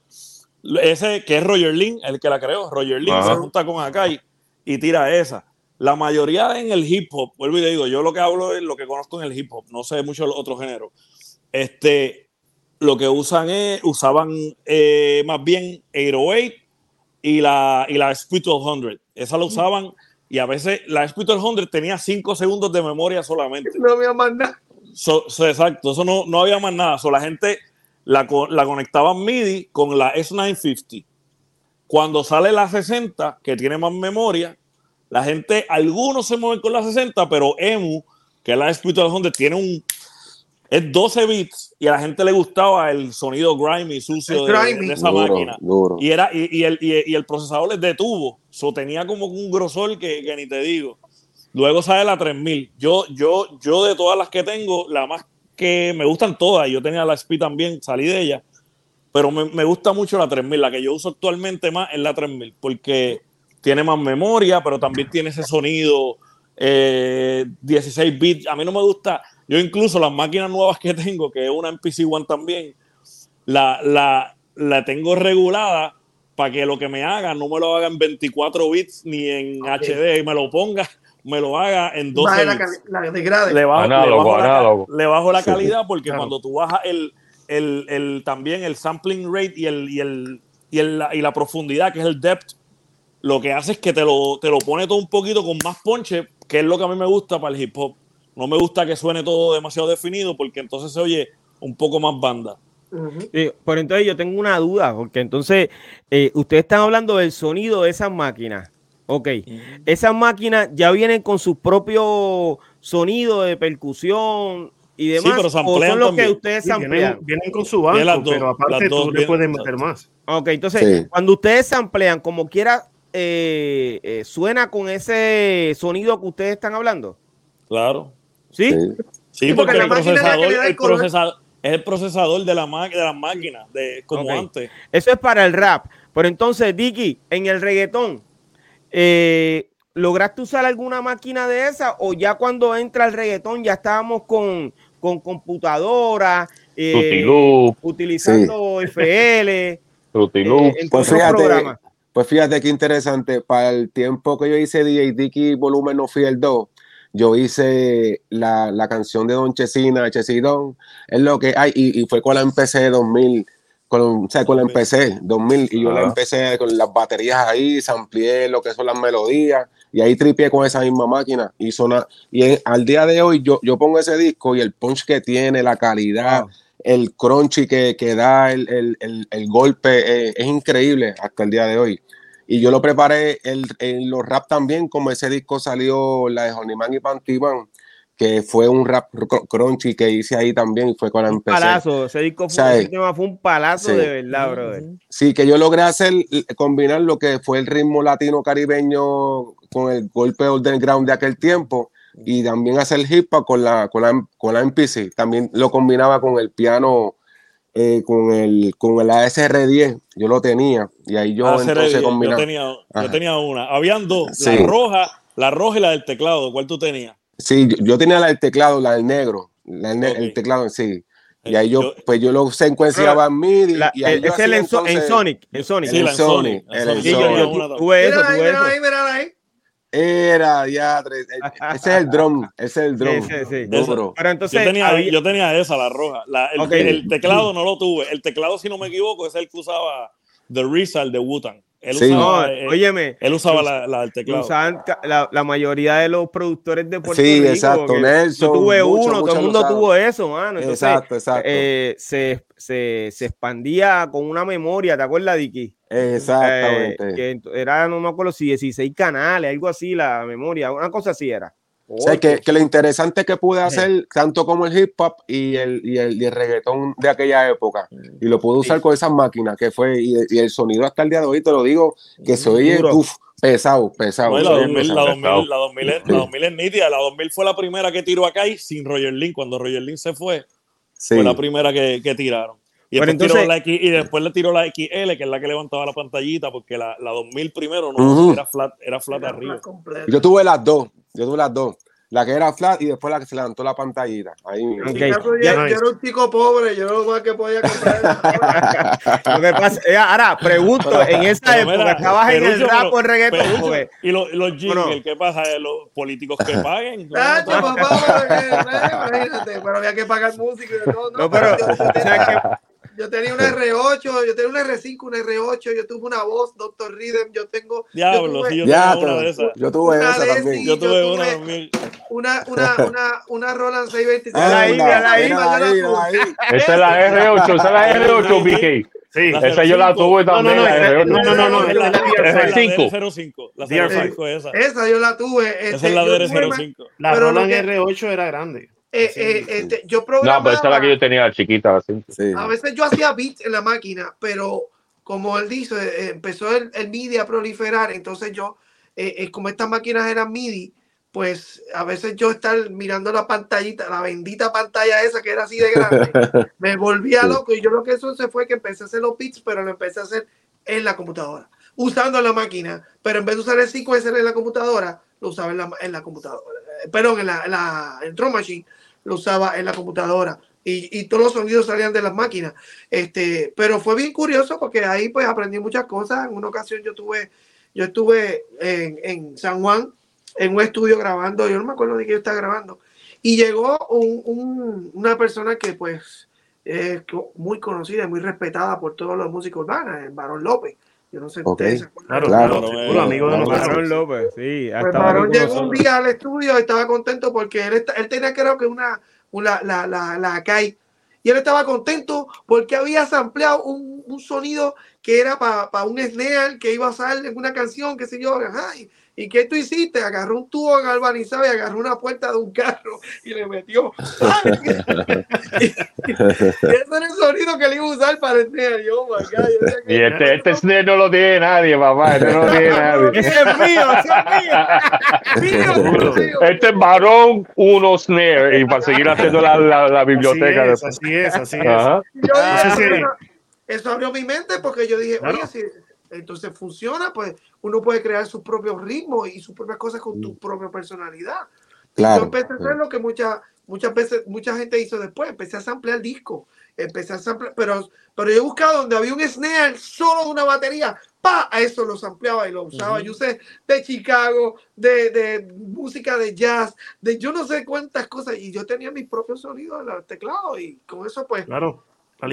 Ese que es Roger Lin, el que la creó, Roger Lin Ajá. se junta con Akai y tira esa. La mayoría en el hip hop, vuelvo y te digo, yo lo que hablo es lo que conozco en el hip hop, no sé mucho los otros géneros. Este, lo que usan es, usaban eh, más bien 808 y la, y la SP1200. Esa la usaban y a veces la SP1200 tenía 5 segundos de memoria solamente. No había más nada. So- so, exacto, eso no, no había más nada. So, la gente la, la conectaba MIDI con la S950. Cuando sale la 60, que tiene más memoria, la gente, algunos se mueven con la 60, pero EMU, que es la SP1200, tiene un. Es 12 bits y a la gente le gustaba el sonido grimy, sucio de, grimy. de esa Duro, máquina. duro. Y, era, y, y el, y, y el procesador es de tubo. So, tenía como un grosor que, que ni te digo. Luego sale la 3000. Yo, yo, yo de todas las que tengo, la más que me gustan todas, yo tenía la SP también, salí de ella, pero me, me gusta mucho la 3000. La que yo uso actualmente más es la 3000, porque tiene más memoria, pero también tiene ese sonido eh, 16 bits. A mí no me gusta, yo incluso las máquinas nuevas que tengo, que es una MPC One también, la, la, la tengo regulada para que lo que me haga no me lo haga en 24 bits ni en Ok. HD, me lo ponga, me lo haga en 12 Baje la, bits. la. Le bajo, le Análogo, bajo la, le bajo la Sí, calidad porque claro. cuando tú bajas el, el, el- también el sampling rate y, el, y, el, y, el- y la profundidad, que es el depth, lo que hace es que te lo, te lo pone todo un poquito con más ponche, que es lo que a mí me gusta para el hip hop. No me gusta que suene todo demasiado definido porque entonces se oye un poco más banda. Sí, pero entonces yo tengo una duda, porque entonces eh, ustedes están hablando del sonido de esas máquinas. Ok, esas máquinas ya vienen con sus propios sonidos de percusión y demás. pero o son los que también. ustedes Sí, samplean. vienen, vienen con su banco, dos, pero aparte las dos tú le puedes meter más. Ok, entonces Sí. cuando ustedes samplean, como quiera, eh, eh, suena con ese sonido que ustedes están hablando. Claro. ¿Sí? Sí. Porque, porque la el es la procesador, el el es el procesador de la ma- de las máquinas, de como antes. Eso es para el rap. Pero entonces, Dicky, en el reggaetón, eh, ¿lograste usar alguna máquina de esa? ¿O ya cuando entra el reggaetón ya estábamos con, con computadora, eh, utilizando FL, eh, Pues fíjate, pues fíjate qué interesante. Para el tiempo que yo hice DJ Dicky Volumen No Fiel 2, yo hice la, la canción de Don Chesina, Chesidón. Es lo que hay, y, y fue con la MPC 2000, con, o sea, con la MPC 2000, y yo la empecé con las baterías ahí, amplié lo que son las melodías, y ahí tripié con esa misma máquina. Y, sona, y en- al día de hoy yo, yo pongo ese disco y el punch que tiene, la calidad, Wow. el crunchy que, que da el, el- el- el golpe eh, es increíble hasta el día de hoy. Y yo lo preparé el- en los rap también, como ese disco salió, la de Honeyman y Pantyman, que fue un rap cr- crunchy que hice ahí también y fue con la Un empecé. palazo, ese disco fue, ese tema fue un palazo Sí. de verdad, brother. Sí, que yo logré hacer, combinar lo que fue el ritmo latino caribeño con el golpe underground de aquel tiempo y también hacer hip hop con la, con la, con la MPC. También lo combinaba con el piano, eh, con el con el ASR10, yo lo tenía y ahí yo Ah, seré entonces bien. yo, combinaba. tenía, yo tenía una. Habían dos, Sí. la roja, la roja y la del teclado. ¿Cuál tú tenías? Sí, yo, yo tenía la del teclado, la del negro, la del ne- Ok. el teclado en sí. Y Eh, ahí yo, yo- pues yo lo secuenciaba en MIDI. La- y ahí yo es el en, en Sonic, en Sonic. Sí, el Sony, el en Sony. Sí, yo, Sony. yo Una- tuve eso, tuve eso. mírala ahí, mírala ahí. Era, ya, tres- ese es el drum, ese es el drum. Sí, sí, sí. Duro. Pero Yo entonces, tenía, había- yo tenía esa, la roja. La- el, Ok. el teclado no lo tuve. El teclado, si no me equivoco, es el que usaba The Rizal de Wutan. Él Sí. usaba, no, eh, óyeme, él usaba la, la del teclado. usaban la, la mayoría de los productores de Puerto Sí, Rico. exacto, que Nelson, Yo tuve mucho, uno, todo mucho el lo mundo usaban. tuvo eso, mano. Entonces, Exacto, exacto. eh, se, se, se expandía con una memoria, ¿te acuerdas, Dicky? Exactamente. Eh, que ent- era, no me acuerdo si 16 canales, algo así, la memoria, una cosa así era. O sea, que, que lo interesante que pude hacer, tanto como el hip hop y el, y el, y el reggaetón de aquella época, y lo pude usar con esas máquinas, que fue, y, y el sonido hasta el día de hoy, te lo digo, que se oye uf, pesado, pesado. No, y se la, oye 2000, la, pesado. 2000, la, 2000, es- la 2000 es nítida. La 2000 fue la primera que tiró acá y sin Roger Lynn. Cuando Roger Lynn se fue, Sí. fue la primera que, que tiraron. Y después, tiró entonces- la X, y después le tiró la XL, que es la que levantaba la pantallita, porque la, la 2000 primero no era flat, era flat arriba. Yo tuve las dos, yo tuve las dos. La que era flat y después la que se levantó la pantallita. Ahí mismo. Ok. Sí, yo, yo- Ya- yo era un chico pobre, yo lo más que podía comprar. Lo que pasa, eh, ahora, pregunto, en esa Pero época, mira, ¿estabas en el rap o el reggaetón? Perucho, y los, los jingles, Bueno. ¿qué pasa? Eh, Los políticos que paguen. Tacho, papá, pero que, eh, imagínate, pero había que pagar música y todo. No, No, pero, o sea yo tenía un R8, yo tenía un R5, un R8, yo tuve una voz, Dr. Rhythm, yo tengo yo Diablo, tuve sí, yo Ya, una de esas. yo tuve Una esa también. Yo tuve yo una tuve- también. una, una, una, una Roland 626. Mírala ahí, Anda, mírala yo la tuve. mírala ahí. Esa es la R8, esa es la R8, BK. Sí. La Esa yo la R5. tuve No, también, no, no, la esa- R8. no, no, no, no, Es la, la R5. DR05. La DR5. DR5 esa. Esa yo la tuve. Esa este, es la yo tuve- DR05. La Roland que- R8 era grande. Eh, eh, este, yo No, programaba, pero esa es la que yo tenía, chiquita, así. Sí. a veces yo hacía beats en la máquina, pero como él dice, eh, empezó el, el MIDI a proliferar, entonces yo, eh, eh, como estas máquinas eran MIDI, pues a veces yo estar mirando la pantallita, la bendita pantalla esa que era así de grande, me volvía Sí. loco y yo lo que eso se fue que empecé a hacer los beats, pero lo empecé a hacer en la computadora, usando la máquina, pero en vez de usar el sequencer en la computadora, lo usaba en la, en la computadora, perdón, en la, en la en Drum Machine, lo usaba en la computadora y, y todos los sonidos salían de las máquinas. Este, pero fue bien curioso porque ahí pues aprendí muchas cosas. En una ocasión yo tuve, yo estuve en, en San Juan en un estudio grabando, yo no me acuerdo de qué estaba grabando, y llegó un- un- una persona que pues es muy conocida muy respetada por todos los músicos urbanos, el Barón López. Yo no sé si Ok. ustedes se acuerdan. Claro, Claro. claro, seguro, amigo de Claro, López, sí. Pues con llegó un día al estudio y estaba contento porque él, está- él tenía creo que una, una la, la, la Akai, y él estaba contento porque había sampleado un, un sonido que era para un snare que iba a salir en una canción, qué sé yo, ajá, y, ¿y qué tú hiciste? Agarró un tubo galvanizado y agarró una puerta de un carro y le metió. y, ese era el sonido que le iba a usar para el snare. Y, oh my God, yo que- Y este, este snare no lo tiene nadie, papá. Este no lo tiene nadie. Ese es mío, ese es mío. Mío, mío. Este es varón uno snare. Y para seguir haciendo la, la, la biblioteca. Así es, así es, así es. Yo Ah, bueno, eso abrió mi mente porque yo dije, Claro. oye, si entonces funciona, pues uno puede crear sus propios ritmos y sus propias cosas con tu propia personalidad. Yo Claro. empecé a hacer lo que muchas muchas veces mucha gente hizo después, empecé a samplear disco, empecé a samplear, pero, pero yo buscaba donde había un snare solo de una batería, pa, a eso lo sampleaba y lo usaba. Yo usé de Chicago, de, de música de jazz, de yo no sé cuántas cosas, y yo tenía mis propios sonidos en los teclados y con eso pues Claro.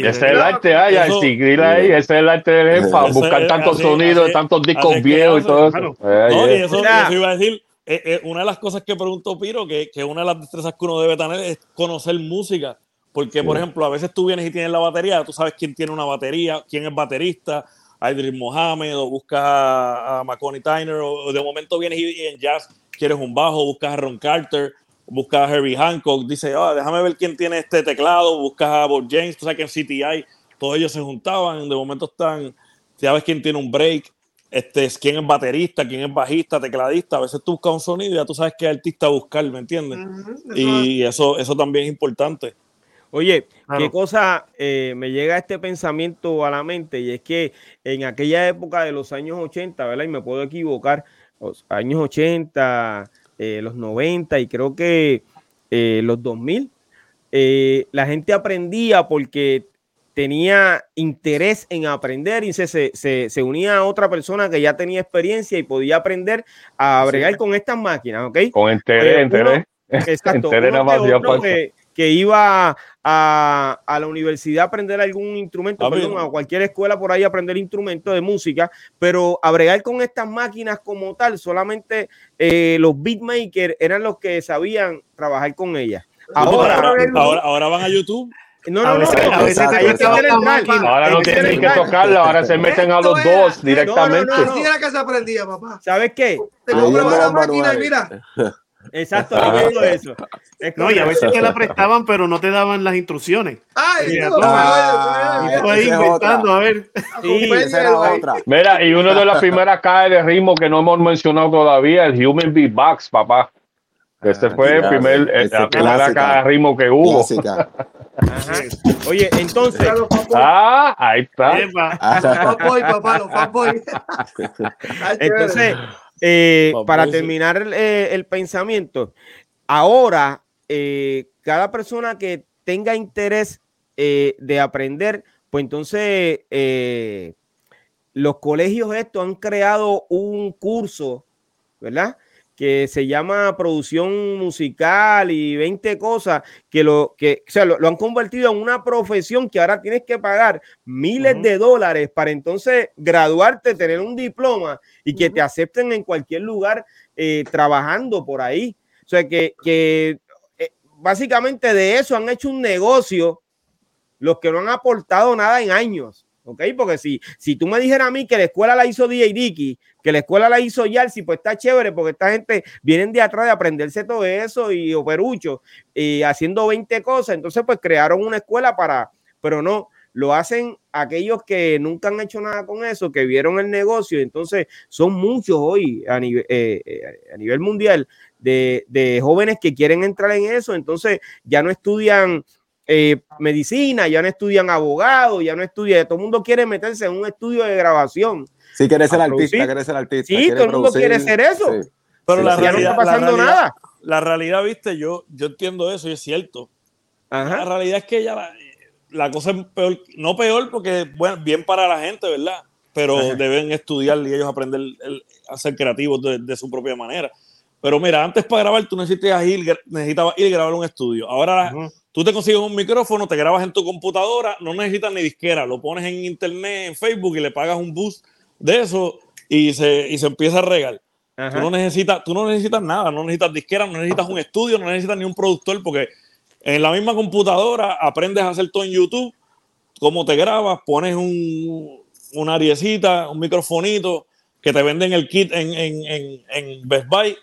Ese es el arte, ay, Eso- sí, dile ahí, ese es el arte del jefa, buscar tantos así- sonidos, así- tantos discos viejos y todo eso. claro. No, y eso, eso iba a decir. eh, eh, una de las cosas que preguntó Piro, que, que una de las destrezas que uno debe tener es conocer música. Porque, por ejemplo, a veces tú vienes y tienes la batería, tú sabes quién tiene una batería, quién es baterista, Idris Mohamed, o buscas a, a Maconi Tyner, o, o de momento vienes y, y en jazz quieres un bajo, buscas a Ron Carter, buscas a Herbie Hancock, dice, ah, déjame ver quién tiene este teclado, buscas a Bob James, tú sabes que en CTI todos ellos se juntaban, de momento están, sabes quién tiene un break, este, quién es baterista, quién es bajista, tecladista, a veces tú buscas un sonido y ya tú sabes qué artista buscar, ¿me entiendes? Y eso, eso también es importante. Oye, Claro. qué cosa eh, me llega este pensamiento a la mente y es que en aquella época de los años 80, ¿verdad? Y me puedo equivocar, los años 80, eh, los 90 y creo que eh, los 2000, eh, la gente aprendía porque tenía interés en aprender y se, se, se, unía a otra persona que ya tenía experiencia y podía aprender a bregar con estas máquinas, ¿ok? Con interés, interés. Exacto. uno que, que, iba a, a, la universidad a aprender algún instrumento, perdón, a cualquier escuela por ahí a aprender instrumentos de música, pero a bregar con estas máquinas como tal, solamente eh, los beatmakers eran los que sabían trabajar con ellas. Ahora, ahora, ahora van a YouTube no, no, no, a veces Ahora no tienen que tocarla, ahora se meten a los dos directamente. Así era que se aprendía, papá. ¿Sabes qué? Te compraba la máquina y mira. Exacto, yo eso. Es no, y a veces te la prestaban, pero no te daban las instrucciones. Ay, y ahí inventando, a ver. Sí, esa era otra. Mira, y una de las primeras cajas de ritmo que no hemos mencionado todavía, el Human Beatbox, papá. Este fue el primer, la primera caja de ritmo que hubo. Ajá. Oye, entonces. Ah, ahí está. entonces, eh, para terminar el, eh, el pensamiento, ahora eh, cada persona que tenga interés de aprender, pues entonces los colegios estos han creado un curso, ¿verdad? Que se llama producción musical y 20 cosas que lo que o sea, lo, han convertido en una profesión que ahora tienes que pagar miles de dólares para entonces graduarte, tener un diploma y que te acepten en cualquier lugar eh, trabajando por ahí. O sea, que, que eh, básicamente de eso han hecho un negocio los que no han aportado nada en años. ¿Ok? Porque si, si tú me dijeras a mí que la escuela la hizo DJ Dicky, que la escuela la hizo Yalsi, pues está chévere porque esta gente vienen de atrás de aprenderse todo eso y operucho y haciendo 20 cosas, entonces pues crearon una escuela para, pero no, lo hacen aquellos que nunca han hecho nada con eso, que vieron el negocio, entonces son muchos hoy a nivel, eh, eh, a nivel mundial de, de jóvenes que quieren entrar en eso, entonces ya no estudian eh, medicina, ya no estudian abogados, ya no estudian, todo el mundo quiere meterse en un estudio de grabación. Sí, quiere ser artista, quiere ser artista. Sí, todo el mundo quiere ser eso. Pero la realidad, no está pasando la realidad, nada. La realidad, viste, yo, yo entiendo eso y es cierto. La realidad es que ya la, cosa es peor, no peor porque, bueno, bien para la gente, ¿verdad? Pero deben estudiar y ellos aprender a ser creativos de, su propia manera. Pero mira, antes para grabar tú necesitabas ir, necesitabas ir a grabar un estudio. Ahora Tú te consigues un micrófono, te grabas en tu computadora, no necesitas ni disquera, lo pones en internet, en Facebook y le pagas un boost de eso y se, y se empieza a regar. Tú no, necesitas, tú no necesitas nada, no necesitas disquera, no necesitas un estudio, no necesitas ni un productor, porque en la misma computadora aprendes a hacer todo en YouTube, cómo te grabas, pones un, una ariecita, un microfonito que te venden el kit en, en, en, en Best Buy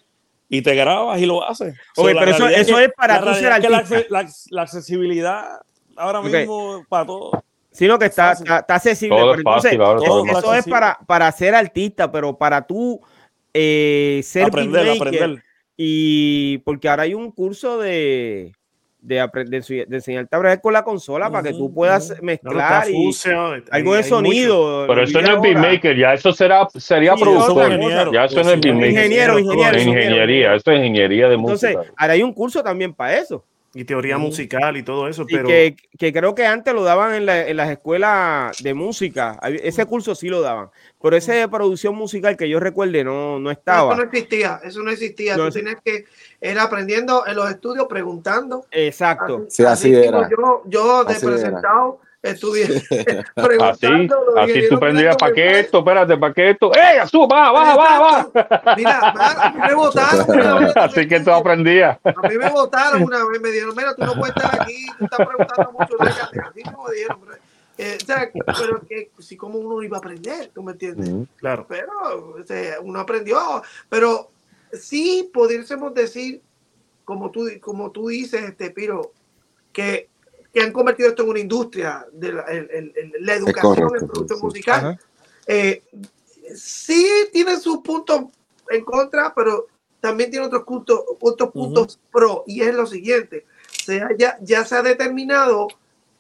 y te grabas y lo haces. Oye, pero eso, eso es, para tú ser artista. La, la, accesibilidad ahora mismo para todo. Sino que está, está, accesible. Pero entonces, eso, es para, para ser artista, pero para tú eh, ser aprender, aprender. Y porque ahora hay un curso de, de, aprender, de enseñarte a bregar con la consola para que tú puedas mezclar y algo de sonido. Pero eso no es beatmaker, ya eso será, sería productor. Ya eso no es beatmaker. Ingeniero, ingeniero. Ingeniería, eso es ingeniería de música. Entonces, ahora hay un curso también para eso. Y teoría musical y todo eso, pero... Que, que, creo que antes lo daban en, la, en las escuelas de música. Ese curso sí lo daban. Pero ese de producción musical que yo recuerde no, no estaba. Eso no existía, eso no existía. Tú tienes que ir aprendiendo en los estudios, preguntando. Exacto. sí, así, era. Yo, yo de presentado estudié preguntando. Así, así tú prendías paqueto, espérate, paqueto. ¡Eh, azul, baja, baja, baja, Mira, a mí me votaron. así que tú aprendías. A mí me votaron una vez, me dijeron, mira, tú no puedes estar aquí, tú estás preguntando mucho. Así me dijeron, eh, o sea, pero que si como uno iba a aprender, ¿tú me entiendes? claro. Pero o sea, uno aprendió, pero sí pudiésemos decir, como tú, como tú dices, este Piro, que, que han convertido esto en una industria de la, el, el, la educación en producción musical. Eh, sí tiene sus puntos en contra, pero también tiene otros puntos, otros puntos pro, y es lo siguiente, sea, ya, ya se ha determinado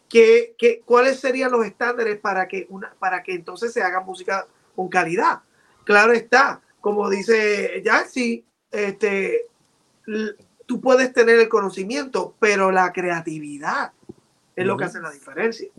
¿qué, qué, cuáles serían los estándares para que, una, para que entonces se haga música con calidad? Claro está, como dice Jaxi, este, tú puedes tener el conocimiento, pero la creatividad es lo que hace la diferencia.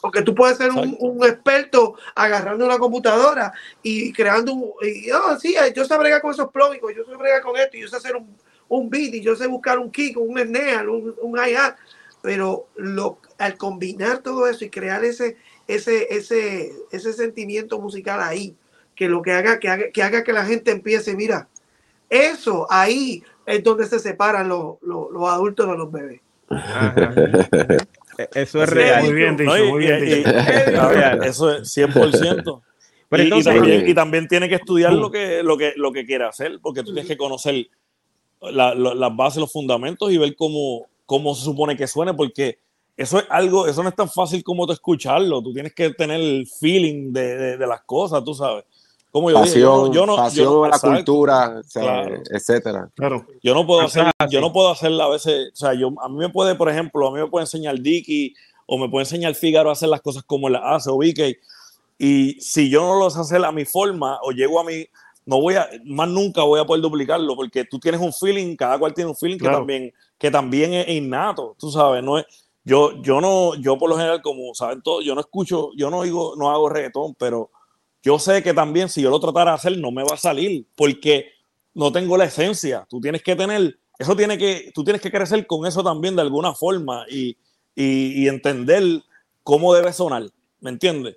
Porque tú puedes ser un, experto agarrando una computadora y creando un. Y, oh, sí, yo sé bregar con esos plugins, yo sé bregar con esto, y yo sé hacer un, un beat, y yo sé buscar un kick, un snare, un, un hi-hat. Pero lo, al combinar todo eso y crear ese, ese, ese, ese sentimiento musical ahí, que lo que haga, que haga, que haga que la gente empiece, mira, eso ahí es donde se separan los, los, los adultos de los bebés. Ajá. Eso es real. Muy bien dicho, muy bien eso es 100%. Pero y, también, y también tiene que estudiar lo que, lo, que, lo que quiere hacer, porque tú tienes que conocer la- la- las bases, los fundamentos y ver cómo, cómo se supone que suene, porque eso es algo, eso no es tan fácil como tú escucharlo. Tú tienes que tener el feeling de, de- de las cosas, tú sabes. Como yo dije, yo Pasión, no- yo no- yo pasión no- a la exacto. cultura, o sea, Claro. etcétera. Claro. Yo no puedo hacer, yo no puedo hacerla a veces, o sea, yo, a mí me puede, por ejemplo, a mí me puede enseñar Dicky o me puede enseñar Figaro a hacer las cosas como las hace o VK. Y si yo no lo sé hacer a mi forma o llego a mi, no voy a, más nunca voy a poder duplicarlo porque tú tienes un feeling, cada cual tiene un feeling Claro. que también, que también es innato, tú sabes, no es, yo, yo no, yo por lo general, como saben todos, yo no escucho, yo no oigo, no hago reggaetón, pero yo sé que también si yo lo tratara de hacer no me va a salir porque no tengo la esencia. Tú tienes que tener, eso tiene que, tú tienes que crecer con eso también de alguna forma y, y, y entender cómo debe sonar, ¿me entiendes?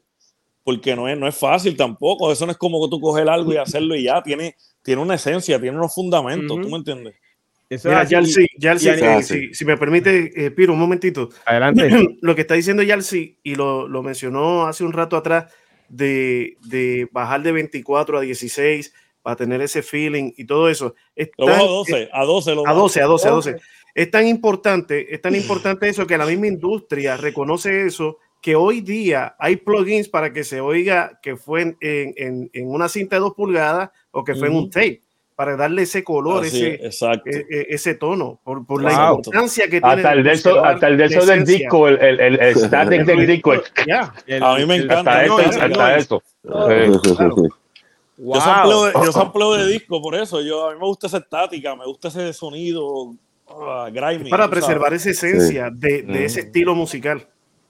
Porque no es, no es fácil tampoco, eso no es como que tú coger algo y hacerlo y ya, tiene, tiene una esencia, tiene unos fundamentos. ¿tú me entiendes? Eso Mira. Yalsi, Yalsi, y- eh, si, sí. si me permite, eh, Piro, un momentito. Adelante. lo que está diciendo Yalsi, y lo, lo mencionó hace un rato atrás, de, de bajar de 24 a 16 para tener ese feeling y todo eso. Es Lo tan- bajo a 12, a 12 lo a bajo. 12, a 12, a 12. Ok. Es tan importante, es tan importante eso que la misma industria reconoce eso, que hoy día hay plugins para que se oiga que fue en, en- en- una cinta de dos pulgadas o que fue en un tape, para darle ese color, Así ese, e- e- ese tono, por, por la Wow. importancia que tiene. Hasta el de eso, hasta el de la eso del disco, el, el, el, el static del disco, El- A mí me encanta. hasta no, eso, el- hasta no. No, claro. Wow. Yo sampleo, de, yo sampleo de disco, por eso. Yo, a mí me gusta esa estática, me gusta ese sonido ah, grimy. para tú sabes. preservar esa esencia de, de Ujú. ese estilo musical.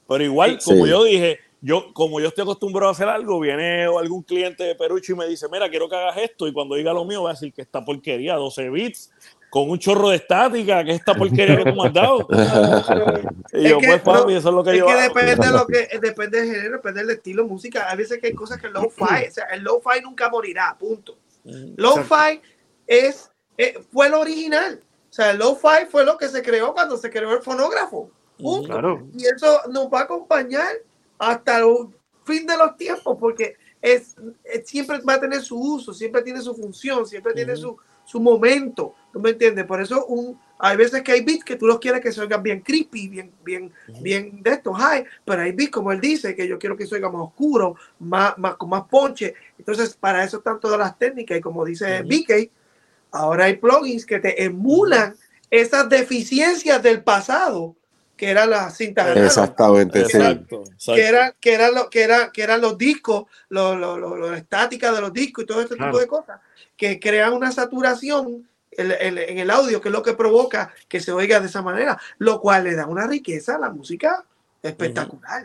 Pero igual, Sí. como yo dije, yo, como yo estoy acostumbrado a hacer algo, viene algún cliente de Perucho y me dice, mira, quiero que hagas esto, y cuando diga lo mío, voy a decir que esta porquería, 12 bits, con un chorro de estática, que es esta porquería que tú me has dado. Y Es yo, que, pues, papi, no, eso es lo que es yo que hago. depende de lo que depende del género, depende del estilo de música. Hay veces que hay cosas que el low-fi, o sea, el low-fi nunca morirá, punto. Lo-fi es, eh, fue lo original. O sea, el lo-fi fue lo que se creó cuando se creó el fonógrafo. Punto. Claro. Y eso nos va a acompañar hasta el fin de los tiempos, porque es, es- siempre va a tener su uso, siempre tiene su función, siempre tiene Ujú. su, su momento. ¿Tú me entiendes? Por eso un, hay veces que hay beats que tú los quieres que se oigan bien creepy, bien, bien, bien de estos high, pero hay beats, como él dice, que yo quiero que se oiga más oscuro, más, más, con más ponche. Entonces, para eso están todas las técnicas, y como dice Ujú. BK, ahora hay plugins que te emulan esas deficiencias del pasado, que eran las cintas análogas Exactamente, sí. Exacto, exacto. que eran que eran lo que era que eran los discos lo, lo, lo- lo- la estática de los discos y todo este Claro. tipo de cosas que crean una saturación en, en- en el audio que es lo que provoca que se oiga de esa manera lo cual le da una riqueza a la música espectacular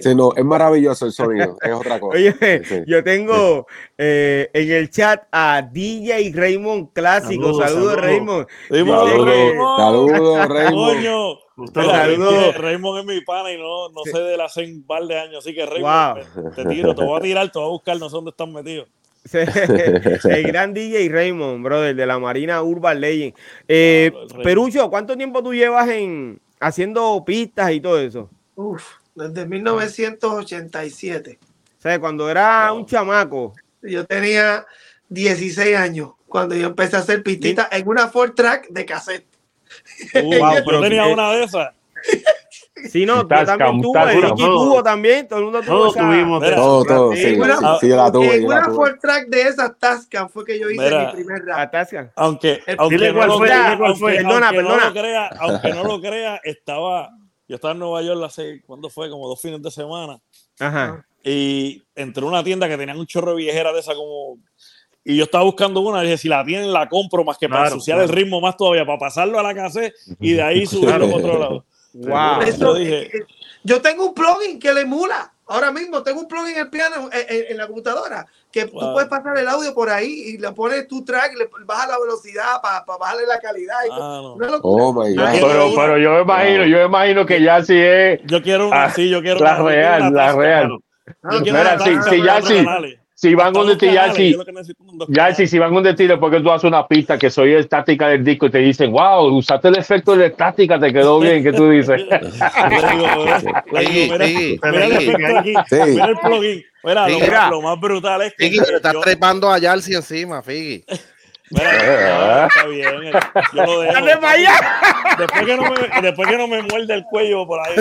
Sí, no, es maravilloso el sonido, es otra cosa. Oye, Sí. yo tengo eh, en el chat a DJ Raymond Clásico. Saludos. Raymond. Raymond. Saludos, Raymond. Coño. Que Raymond es mi pana y no, no Sí. sé de él hace un par de años, así que Raymond, Wow. te, te tiro, te voy a tirar, te voy a buscar, no sé dónde están metidos. el gran DJ Raymond, brother, de la Marina Urban Legend. Eh, Claro, Raymond. Perucho, ¿cuánto tiempo tú llevas en haciendo pistas y todo eso? Uf, desde 1987 O sea, cuando era Wow. un chamaco. yo tenía 16 años cuando yo empecé a hacer pistitas en una Ford Track de cassette Uh, Wow, yo pero tenía una de esas. Sí, no, yo también tuve. Ricky tuvo también, todo el mundo tuvo Todos esa- tuvimos Todo, todo, Sí, sí, una- sí, sí, yo la tuve, en una tuve. Ford Track de esas Tascam fue que yo hice Mira, mi primer rap. Aunque, aunque no aunque- aunque lo crea, aunque no lo crea, estaba, yo estaba en Nueva York hace, ¿cuándo fue? Como dos fines de semana. Ajá. Y entré a una tienda que tenían un chorro de viejera de esa como Y yo estaba buscando una, dije, si la tienen, la compro más que para claro. el ritmo más todavía, para pasarlo a la cassette y de ahí subirlo para otro lado. Wow. Eso- Yo dije, Yo tengo un plugin que le emula. Ahora mismo tengo un plugin en el piano en, en- la computadora que tú Wow. puedes pasar el audio por ahí y le pones tu track, le bajas la velocidad para bajarle la calidad. Y todo. ah, no. Locura. Oh my God. Pero, pero yo me imagino, yo me imagino que ya sí es Yo quiero una, Ah, sí, yo quiero la una- real, una la real. Mira, sí, con ya sí. Si van donde ti, ya dos ya sí, si van donde ti, después que tú haces una pista que soy estática del disco y te dicen, wow, usaste el efecto de estática, te quedó bien, ¿qué tú dices? Mira, el plugin. Mira, lo, más, brutal es que Figgy, te estás trepando a Yalsi encima, Figgy. Mira, no, está bien, eh, yo lo dejo. ¡Dale para allá! Después que no me, después que no me muerde el cuello por ahí.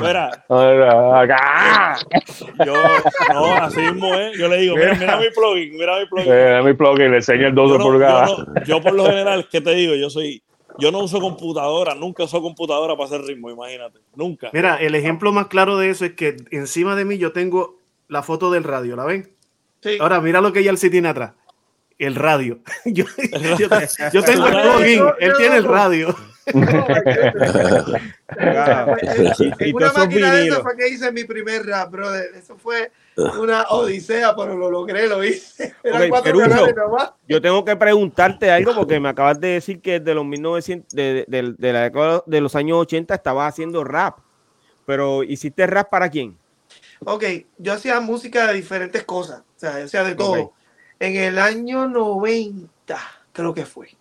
Mira, yo, no, así mismo es. Yo le digo, mira, mira mi plugin, mira mi plugin. Eh, mi plugin, le enseña el 12 yo, no- pulgadas. yo no- yo por lo general, ¿qué te digo? Yo soy, yo no uso computadora, nunca uso computadora para hacer ritmo, imagínate, nunca. Mira, el ejemplo más claro de eso es que encima de mí yo tengo la foto del radio, ¿la ven? Sí. Ahora mira lo que Yalsi tiene atrás. El radio. Yo, yo- yo tengo el plugin, él tiene el radio. Y una máquina de esa fue que hice mi primer rap, brother. Eso fue una odisea, pero lo logré, lo hice. Eran Ok, cuatro Perucho. canales nomás. Yo tengo que preguntarte algo porque me acabas de decir que de los 1900, de, de- de la década de los años 80 estabas haciendo rap. Pero ¿hiciste rap para quién? Ok, yo hacía música de diferentes cosas, o sea, yo hacía de todo. En el año 90, creo que fue.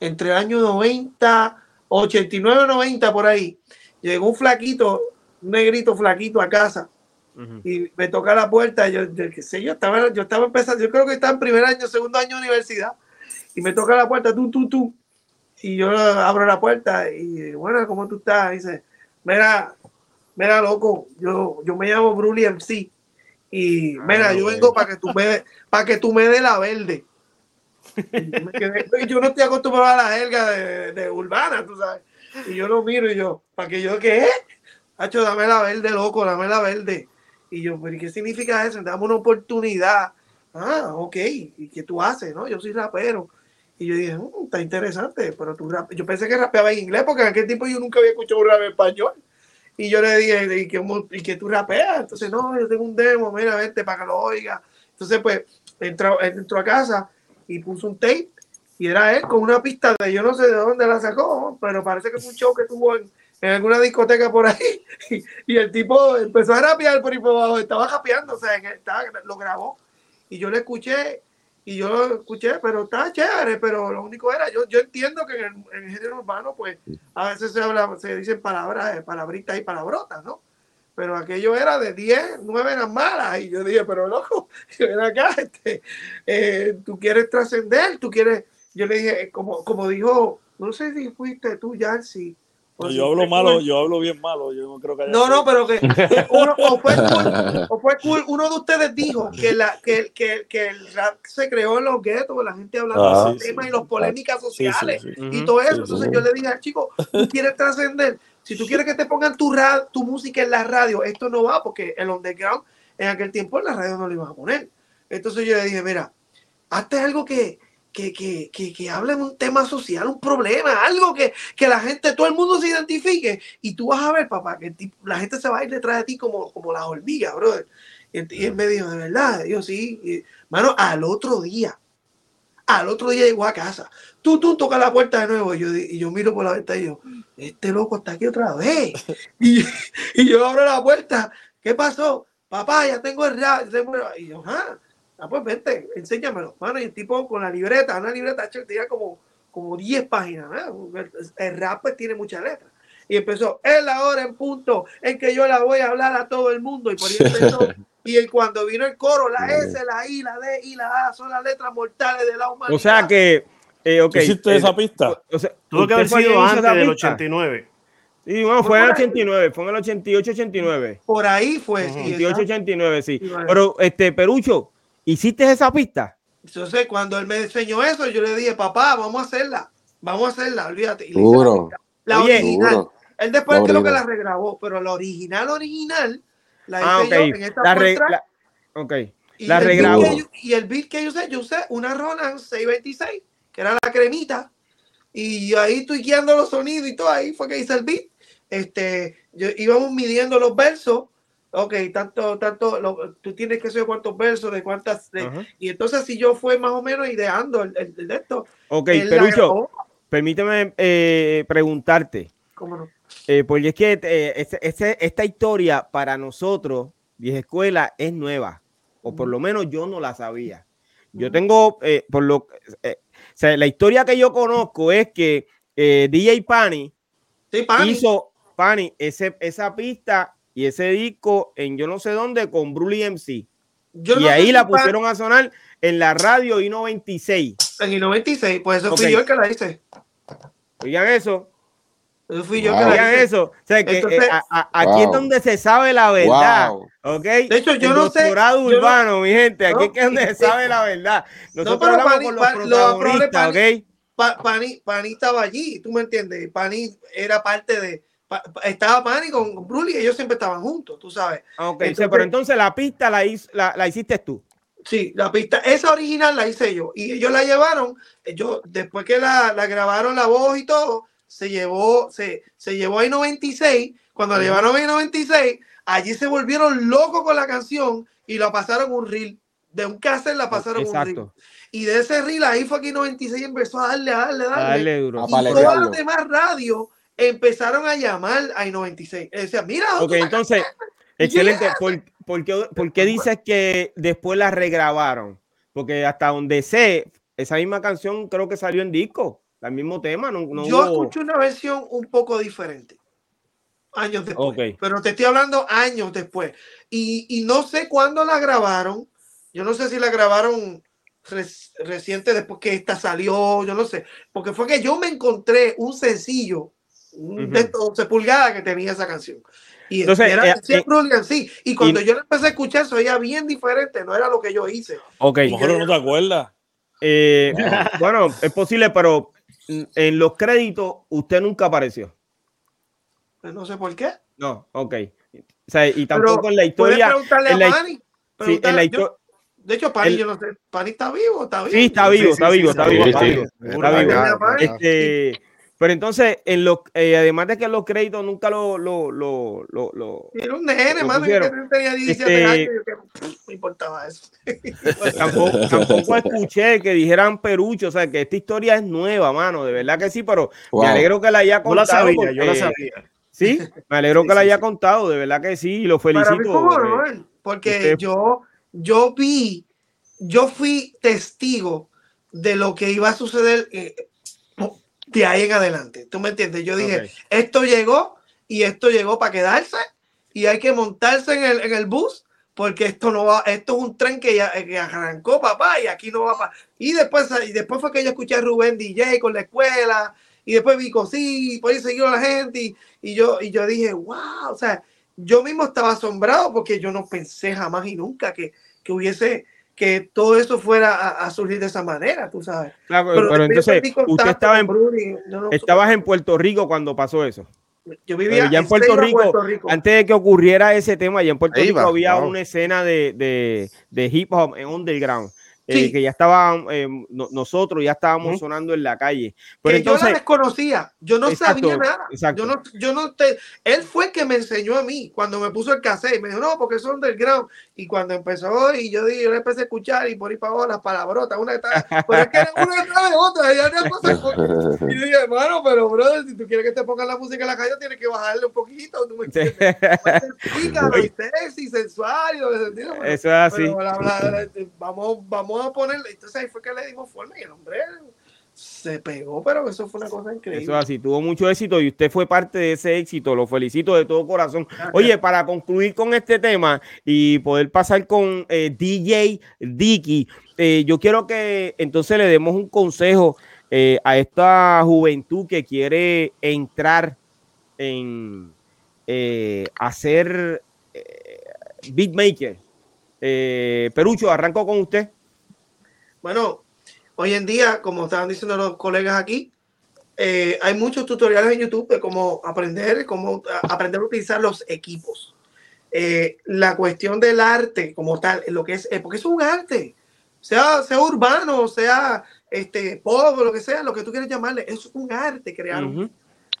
Entre el año 90, 89, 90, por ahí, llegó un flaquito, un negrito flaquito a casa y me toca la puerta. yo qué sé, yo estaba, yo estaba empezando, yo creo que estaba en primer año, segundo año de universidad, y me toca la puerta, tú, tú, tú. Y yo abro la puerta y, bueno, ¿cómo tú estás? Y dice, mira, mira, loco, yo, yo me llamo Bruli MC. Y mira, yo vengo para que tú me para que tú me dé la verde. Yo, no estoy acostumbrado a la jerga de, de urbana, tú sabes. Y yo lo miro y yo, ¿para que yo qué? Hacho, dame la verde, loco, dame la verde. Y yo, ¿pero qué significa eso? Dame una oportunidad. Ah, ok. ¿Y qué tú haces? No, yo soy rapero. Y yo dije, "Mm, está interesante, pero tú rap-". Yo pensé que rapeaba en inglés porque en aquel tiempo yo nunca había escuchado un rap en español. Y yo le dije, ¿y que, y que tú rapeas? Entonces, no, yo tengo un demo, mira, vente para que lo oiga. Entonces, pues, entró, entró a casa y puso un tape y era él con una pista de yo no sé de dónde la sacó, pero parece que fue un show que tuvo en, alguna discoteca por ahí. Y, el tipo empezó a rapear por ahí por abajo, estaba rapeando, o sea, estaba- lo grabó. Y yo le escuché, y yo lo escuché, pero está chévere, pero lo único era, yo, yo entiendo que en el, en el género urbano, pues, a veces se habla, se dicen palabras, eh, palabritas y palabrotas, ¿no? Pero aquello era de 10, 9 eran malas. Y yo dije, pero loco, ven acá, este, eh, tú quieres trascender, tú quieres. Yo le dije, eh, como, como dijo, no sé si fuiste tú, Yancy. No, si yo hablo malo, yo hablo bien malo, yo no creo que haya No, no, pero que uno, o, fue cool, o fue cool, uno de ustedes dijo que, la, que, que, que el rap se creó en los guetos, la gente hablando Ah, de sí, temas sí, y las polémicas sociales sí. y todo eso. Entonces yo le dije al chico, tú quieres trascender, si tú quieres que te pongan tu, ra- tu música en la radio, esto no va porque el underground en aquel tiempo en la radio no lo iban a poner. Entonces yo le dije, mira, hazte algo que, que, que, que, que hable de un tema social, un problema, algo que, que la gente, todo el mundo se identifique y tú vas a ver, papá, que la gente se va a ir detrás de ti como, como las hormigas, brother. Y, él- me dijo, de verdad, yo sí. Y, mano, al otro día, al otro día llegó a casa. Tú, tú, toca la puerta de nuevo. Y yo, y yo miro por la ventana y yo, este loco está aquí otra vez. Y, y yo abro la puerta. ¿Qué pasó? Papá, ya tengo el rap". Y yo, ah, ah, pues vente, enséñamelo. Mano, y el tipo con la libreta, una libreta, hecho, tenía como, como 10 páginas. ¿no? El, el rap pues, tiene muchas letras. Y empezó, es la hora en punto en que yo la voy a hablar a todo el mundo. Y por ahí empezó. Y el- cuando vino el coro, la S, la I, la D y la A son las letras mortales de la humanidad. O sea que, eh, ok. ¿Tú hiciste eh, esa pista? O sea, Tuvo que ¿usted haber sido antes del pista? 89. Sí, bueno, fue en el 89, fue en el 88, 89. Por ahí fue. sí, 88, exacto. 89, sí. Pero, este, Perucho, ¿hiciste esa pista? Entonces, cuando él me enseñó eso, yo le dije, papá, vamos a hacerla. Vamos a hacerla, olvídate. Y Seguro. La, la Oye, original. Seguro. Él después creo que la regrabó, pero la original, original, la hice Ah, ok. yo en esta La re- la- ok. Y La regrabó. yo- y el beat que yo usé, yo usé una Roland 626, que era la cremita. Y yo ahí tuiqueando los sonidos y todo, ahí fue que hice el beat. Este, yo, íbamos midiendo los versos. Ok, tanto, tanto, lo- tú tienes que saber cuántos versos, de cuántas. de- y entonces, si yo fue más o menos ideando el, el- el de esto. Ok, Perucho, permíteme eh, preguntarte. ¿Cómo no? Eh, porque es que eh, este- este- esta historia para nosotros, vieja escuela, es nueva. O por lo menos yo no la sabía. Yo tengo, por lo o sea, la historia que yo conozco es que DJ Pani Sí, Pani. hizo Pani ese, esa pista y ese disco en yo no sé dónde con Brully MC. Yo y no ahí la Pani- pusieron a sonar en la radio I96. En el 96, pues eso fui Ok. yo el que la hice. Oigan eso, Eso fui yo Wow. que la oigan hice. eso. O sea, que, Entonces- eh, a- a- aquí es Wow. donde se sabe la verdad. Wow. ¿Ok? De hecho, yo El no sé- doctorado yo no- urbano, mi gente. Aquí No, es que es donde se sabe la verdad. Nosotros pero hablamos Pani- con los protagonistas, Pani- ¿ok? Pa- Pani, Pani estaba allí, tú me entiendes. Pani era parte de. Pa- estaba Pani con Bruli y ellos siempre estaban juntos, tú sabes. Ah, Ok, sí, Entonces- pero entonces la pista la, hiz- la, la hiciste tú. Sí, la pista, esa original la hice yo. Y ellos la llevaron, yo, después que la, la grabaron la voz y todo, se llevó, se, se llevó a 96. Cuando la llevaron a 96, allí se volvieron locos con la canción y la pasaron un reel. De un cassette la pasaron un reel. Y de ese reel ahí fue que 96 empezó a darle, a darle, a A darle. darle duro. Y todas las demás radios empezaron a llamar a 96. Decían, mira, Ok, entonces, excelente. yeah. ¿Por, por qué, por qué dices que después la regrabaron? Porque hasta donde sé, esa misma canción creo que salió en disco. El mismo tema, no, no yo hubo- escuché una versión un poco diferente. Años después. Ok. Pero te estoy hablando años después. Y, y no sé cuándo la grabaron. Yo no sé si la grabaron reciente después que esta salió. Yo no sé. Porque fue que yo me encontré un sencillo un Ujú. de 12 pulgadas que tenía esa canción. Y Entonces, era eh, eh, sí. Y cuando y- yo la empecé a escuchar, se oía bien diferente. No era lo que yo hice. Ok. A lo mejor no te acuerdas. Eh, bueno, es posible, pero en los créditos usted nunca apareció. Pues No sé por qué. No, ok. O sea, y Pero tampoco en la historia. preguntarle en a la-. Sí, en la yo- histo- De hecho, Pani, El- yo no sé, Pani está vivo, está vivo. Sí, está vivo, Sí, está sí, vivo, sí, está sí, vivo, sí, está sí. vivo. Este, pero entonces, en los, eh, además de que los créditos nunca lo, lo, lo, lo, lo- Era un nene, Lo mano, que tenía 17 Este- años. y que, pff, me importaba eso. tampoco, tampoco escuché que dijeran Perucho, o sea, que esta historia es nueva, mano, de verdad que sí, pero Wow. me alegro que la haya Yo contado. la sabía, yo la sabía. Sí, me alegro Sí, que la haya sí. contado, de verdad que sí, y lo Para mí felicito. fue un eh, porque usted- yo, yo vi, yo fui testigo de lo que iba a suceder eh, de ahí en adelante. ¿Tú me entiendes? Yo dije, ok. esto llegó y esto llegó para quedarse y hay que montarse en el, en el bus porque esto no va, esto es un tren que ya que arrancó papá y aquí no va para. Y después, y después fue que yo escuché a Rubén DJ con la escuela y después vi sí, y por ahí siguió la gente y, y yo, y yo dije, wow, o sea, yo mismo estaba asombrado porque yo no pensé jamás y nunca que, que hubiese, que todo eso fuera a, a surgir de esa manera, tú sabes. Claro, pero, entonces, usted estaba en, no- estabas en Puerto Rico cuando pasó eso. yo vivía pero ya en Puerto Rico, Puerto Rico. Antes de que ocurriera ese tema, ya en Puerto Ahí Rico va, había wow. una escena de, de, de hip hop en underground. Eh, Sí. que ya estaban, eh, no- nosotros ya estábamos Ujú. sonando en la calle. Pero que yo la entonces, desconocía, yo no Exacto, sabía nada. exacto. Yo no, yo no te, él fue el que me enseñó a mí cuando me puso el cassette. Me dijo, no, porque son underground. Y cuando empezó, y yo dije, yo le empecé a escuchar y por ahí para abajo las palabrotas, una detrás, pero es que era una detrás de otra. Y yo dije, hermano, pero brother, si tú quieres que te pongan la música en la calle, tienes que bajarle un poquito. ¿tú me entiendes? Y sexy, sensual y lo que sentido, pero- eso es así. pero la- la- la- vamos, vamos a ponerle. Entonces ahí fue que le dimos forma y el hombre se pegó, pero eso fue una cosa increíble. Eso es así, tuvo mucho éxito y usted fue parte de ese éxito, lo felicito de todo corazón. Oye, para concluir con este tema y poder pasar con eh, DJ Dicky, eh, yo quiero que entonces le demos un consejo eh, a esta juventud que quiere entrar en hacer beatmaker. Perucho, arranco con usted. Bueno, hoy en día, como estaban diciendo los colegas aquí, eh, hay muchos tutoriales en YouTube de cómo aprender, cómo a- aprender a utilizar los equipos. eh, la cuestión del arte como tal, lo que es, eh, porque es un arte, sea, sea urbano, sea este, pop, lo que sea, lo que tú quieres llamarle, es un arte crear un Ujú.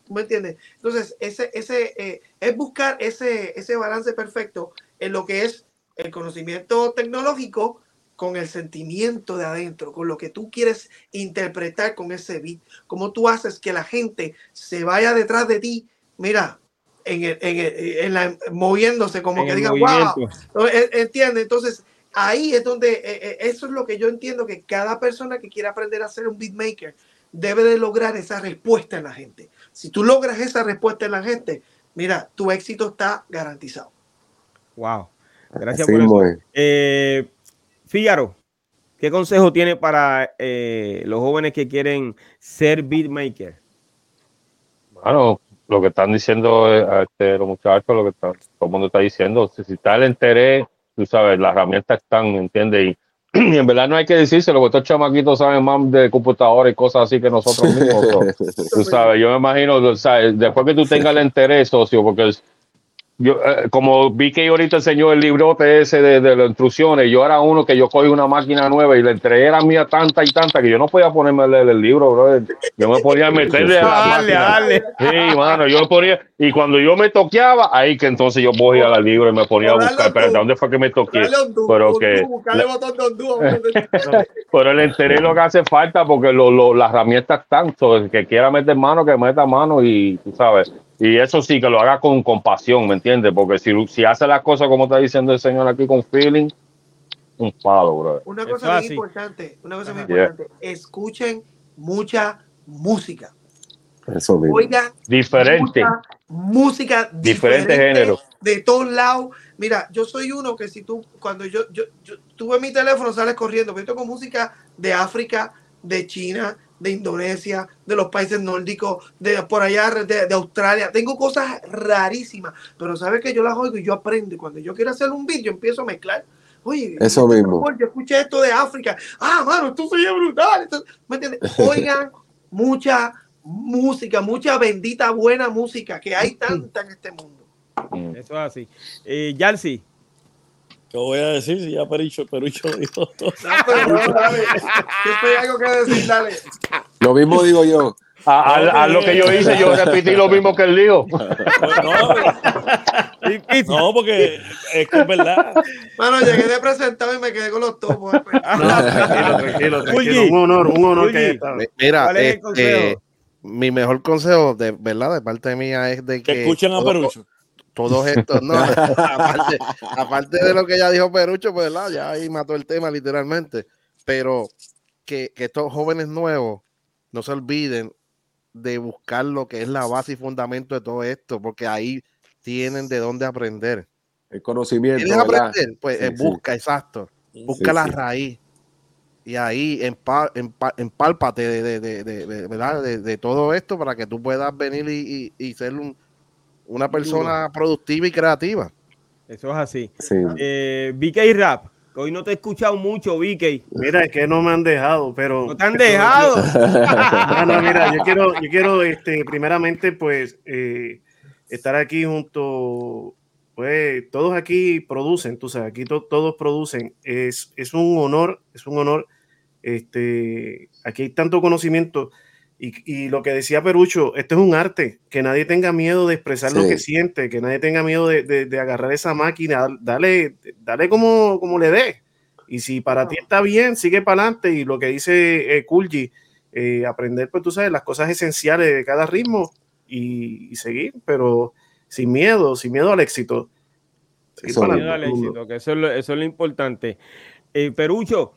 ¿Tú me entiendes? Entonces, ese, ese, eh, es buscar ese, ese balance perfecto en lo que es el conocimiento tecnológico con el sentimiento de adentro, con lo que tú quieres interpretar con ese beat, cómo tú haces que la gente se vaya detrás de ti, mira, en el- en el- en la, moviéndose, como En que el diga, movimiento. wow, ¿entiendes? Entonces, ahí es donde, eh, eh, eso es lo que yo entiendo que cada persona que quiera aprender a ser un beatmaker debe de lograr esa respuesta en la gente. Si tú logras esa respuesta en la gente, mira, tu éxito está garantizado. Wow. Gracias Así por eso. mismo es. Eh, Fígaro, ¿qué consejo tiene para eh, los jóvenes que quieren ser beatmaker? Bueno, lo que están diciendo eh, este, los muchachos, lo que está- todo el mundo está diciendo, si, si está el interés, tú sabes, las herramientas están, ¿me entiendes? Y, y en verdad no hay que decírselo, porque estos chamaquitos saben más de computadora y cosas así que nosotros mismos. tú sabes, yo me imagino, o sea, después que tú tengas el interés, socio, porque yo, eh, como vi que ahorita enseñó el librote ese de, de las instrucciones, yo era uno que yo cogí una máquina nueva y la entregué era mía tanta y tanta que yo no podía ponerme a leer el libro, bro. Yo me podía meterle a la Dale, máquina. dale. Sí, mano, yo ponía, y cuando yo me toqueaba, ahí que entonces yo cogía al libro y me ponía a buscar, espérate, ¿dónde fue que me toqué? Pero que- la- botón de Pero el interés es lo que hace falta porque lo, lo- las herramientas están, so, el que quiera meter mano, que meta mano y tú sabes. Y eso sí, que lo haga con compasión, ¿me entiendes? Porque si, si hace las cosas como está diciendo el señor aquí con feeling, un palo, bro. Una cosa muy así. importante, una cosa muy. Yeah. importante, escuchen mucha música. Eso mismo. Oigan Diferente. mucha música Diferente diferente género. de todos lados. Mira, yo soy uno que si tú, cuando yo, yo, yo tuve mi teléfono, sales corriendo, pero yo tengo música de África, de China, de Indonesia, de los países nórdicos, de por allá, de, de Australia. Tengo cosas rarísimas, pero sabes que yo las oigo y yo aprendo. Y Cuando yo quiero hacer un beat, yo empiezo a mezclar. Oye, Eso mismo. tambor, Yo escuché esto de África. Ah, mano, esto se oye brutal. Esto- ¿Me entiendes? Oigan mucha música, mucha bendita buena música que hay tanta en este mundo. Eso es así. Eh, Yalsi, ¿Qué voy a decir si ya Perucho, Perucho dijo todo? Ah, pero no, dale. Siempre hay algo que decir, dale. Lo mismo digo yo. A, a- a lo que yo hice, yo repetí lo mismo que él dijo. No, no, porque es que es verdad. Mano, llegué de presentado y me quedé con los topos. No, tranquilo, tranquilo, tranquilo. Un honor, un honor que Mira, ¿Cuál es el este, mi mejor consejo, de verdad, de parte mía es de que, Que escuchen a todo- Perucho. Todos estos, no, aparte, aparte de lo que ya dijo Perucho, pues ¿verdad? ya ahí mató el tema literalmente, pero que, que estos jóvenes nuevos no se olviden de buscar lo que es la base y fundamento de todo esto, porque ahí tienen de dónde aprender. El conocimiento. ¿Quieres ¿verdad? aprender? Pues Sí, eh, sí. busca, exacto, busca Sí, la sí. raíz. Y ahí empa- empa- empálpate de, de, de, de- de- ¿verdad? De, de todo esto para que tú puedas venir y, y- y ser un- una persona productiva y creativa. eso es así. Sí. Eh, BK Rap, hoy no te he escuchado mucho, BK. Mira, es que no me han dejado, pero. No te han dejado. No, no, mira, yo quiero, yo quiero, este, primeramente, pues, eh, estar aquí junto, pues, todos aquí producen, tú sabes, aquí to- todos producen. Es, es un honor, es un honor. Este, aquí hay tanto conocimiento. Y, y lo que decía Perucho, esto es un arte, que nadie tenga miedo de expresar lo que siente, que nadie tenga miedo de, de- de agarrar esa máquina, dale, dale como, como le dé. Y si para ti está bien, sigue para adelante. Y lo que dice eh, Kulji, eh, aprender, pues tú sabes, las cosas esenciales de cada ritmo y, y seguir, pero sin miedo, sin miedo al éxito. Mismo. Miedo al éxito, que eso es lo, eso es lo importante. Eh, Perucho,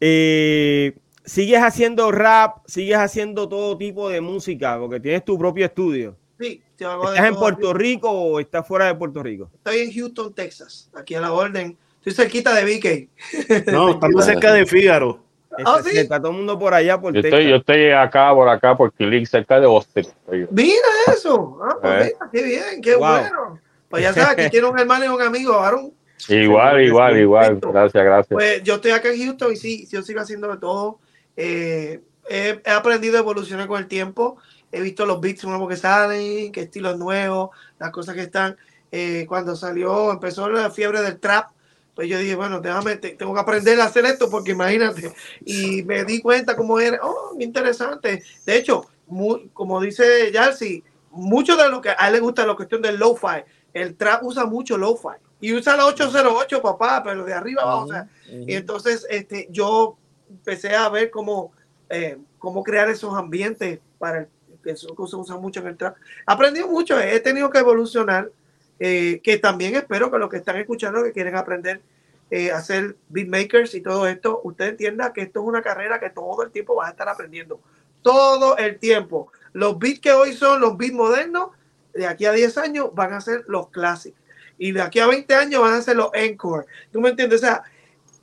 eh, sigues haciendo rap, sigues haciendo todo tipo de música, porque tienes tu propio estudio. Sí, te hago de ¿Estás en. Puerto Rico o estás fuera de Puerto Rico? Estoy en Houston, Texas, aquí a la orden. Estoy cerquita de BK. No, estamos cerca de Fígaro. Ah, sí. Está todo el mundo por allá, por Yo Texas. estoy, yo estoy acá, por acá, por Killing, cerca de Austin. Mira eso. Ah, pues Eh. mira, qué bien, qué Wow. bueno. Pues ya sabes, aquí tiene un hermano y un amigo, Aaron. Igual, igual, igual. Gracias, gracias. Pues yo estoy acá en Houston y sí, yo sigo haciendo de todo. Eh, he, he aprendido a evolucionar con el tiempo. He visto los beats nuevos que salen, qué estilos nuevos, las cosas que están. eh, cuando salió, empezó la fiebre del trap, pues yo dije, bueno, déjame, te- tengo que aprender a hacer esto porque imagínate. Y me di cuenta cómo era, oh, interesante. De hecho, mu- como dice Yarsi, mucho de lo que a él le gusta la cuestión del lo-fi. El trap usa mucho lo-fi. Y usa la 808, papá, pero de arriba abajo. o sea, y entonces este, yo empecé a ver cómo, eh, cómo crear esos ambientes para el, que eso se usa mucho en el trap. Aprendí mucho, he tenido que evolucionar, eh, que también espero que los que están escuchando, que quieren aprender eh, a ser beatmakers y todo esto, usted entienda que esto es una carrera que todo el tiempo vas a estar aprendiendo. Todo el tiempo. Los beats que hoy son los beats modernos, de aquí a 10 años van a ser los clásicos. Y de aquí a 20 años van a ser los encore. ¿Tú me entiendes? O sea,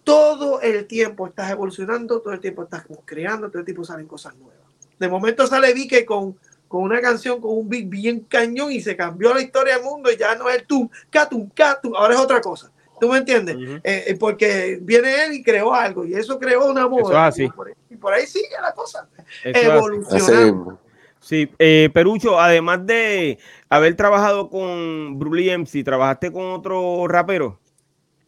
todo el tiempo estás evolucionando, todo el tiempo estás como creando, todo el tiempo salen cosas nuevas. De momento sale Vique con, con una canción, con un beat bien cañón y se cambió la historia del mundo y ya no es el tum, catum, catum, ahora es otra cosa. ¿Tú me entiendes? Eh, eh, porque viene él y creó algo y eso creó una moda. Eso es así. Y por, ahí, y por ahí sigue la cosa. Eso Evolucionando. Sí, eh, Perucho, además de haber trabajado con Bruli MC, ¿trabajaste con otro rapero?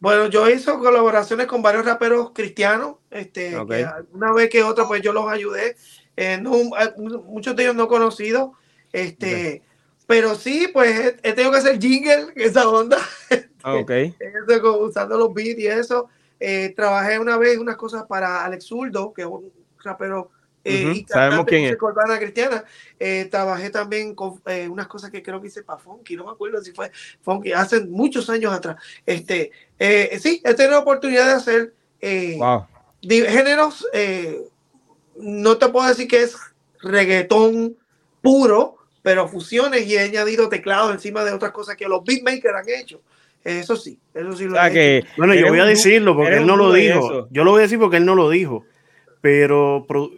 Bueno, yo hice colaboraciones con varios raperos cristianos. Este, Ok. que una vez que otra, pues yo los ayudé. Eh, no, eh, muchos de ellos no conocidos. Este, pero sí, pues he, tenido que hacer jingle, esa onda. Ah, ok. Eso, con- usando los beats y eso. Eh, trabajé una vez unas cosas para Alex Zurdo, que es un rapero. Eh, y cantante sabemos quién es. cristiana. Eh, trabajé también con eh, unas cosas que creo que hice para Funky, no me acuerdo si fue Funky, hace muchos años atrás. Este, eh, sí, he tenido la oportunidad de hacer eh, Wow. géneros, eh, no te puedo decir que es reggaetón puro, pero fusiones y he añadido teclados encima de otras cosas que los beatmakers han hecho. Eso sí, eso sí O lo sea he que hecho. Bueno, yo voy a decirlo porque él no lo dijo. Yo lo voy a decir porque él no lo dijo. Pero pro-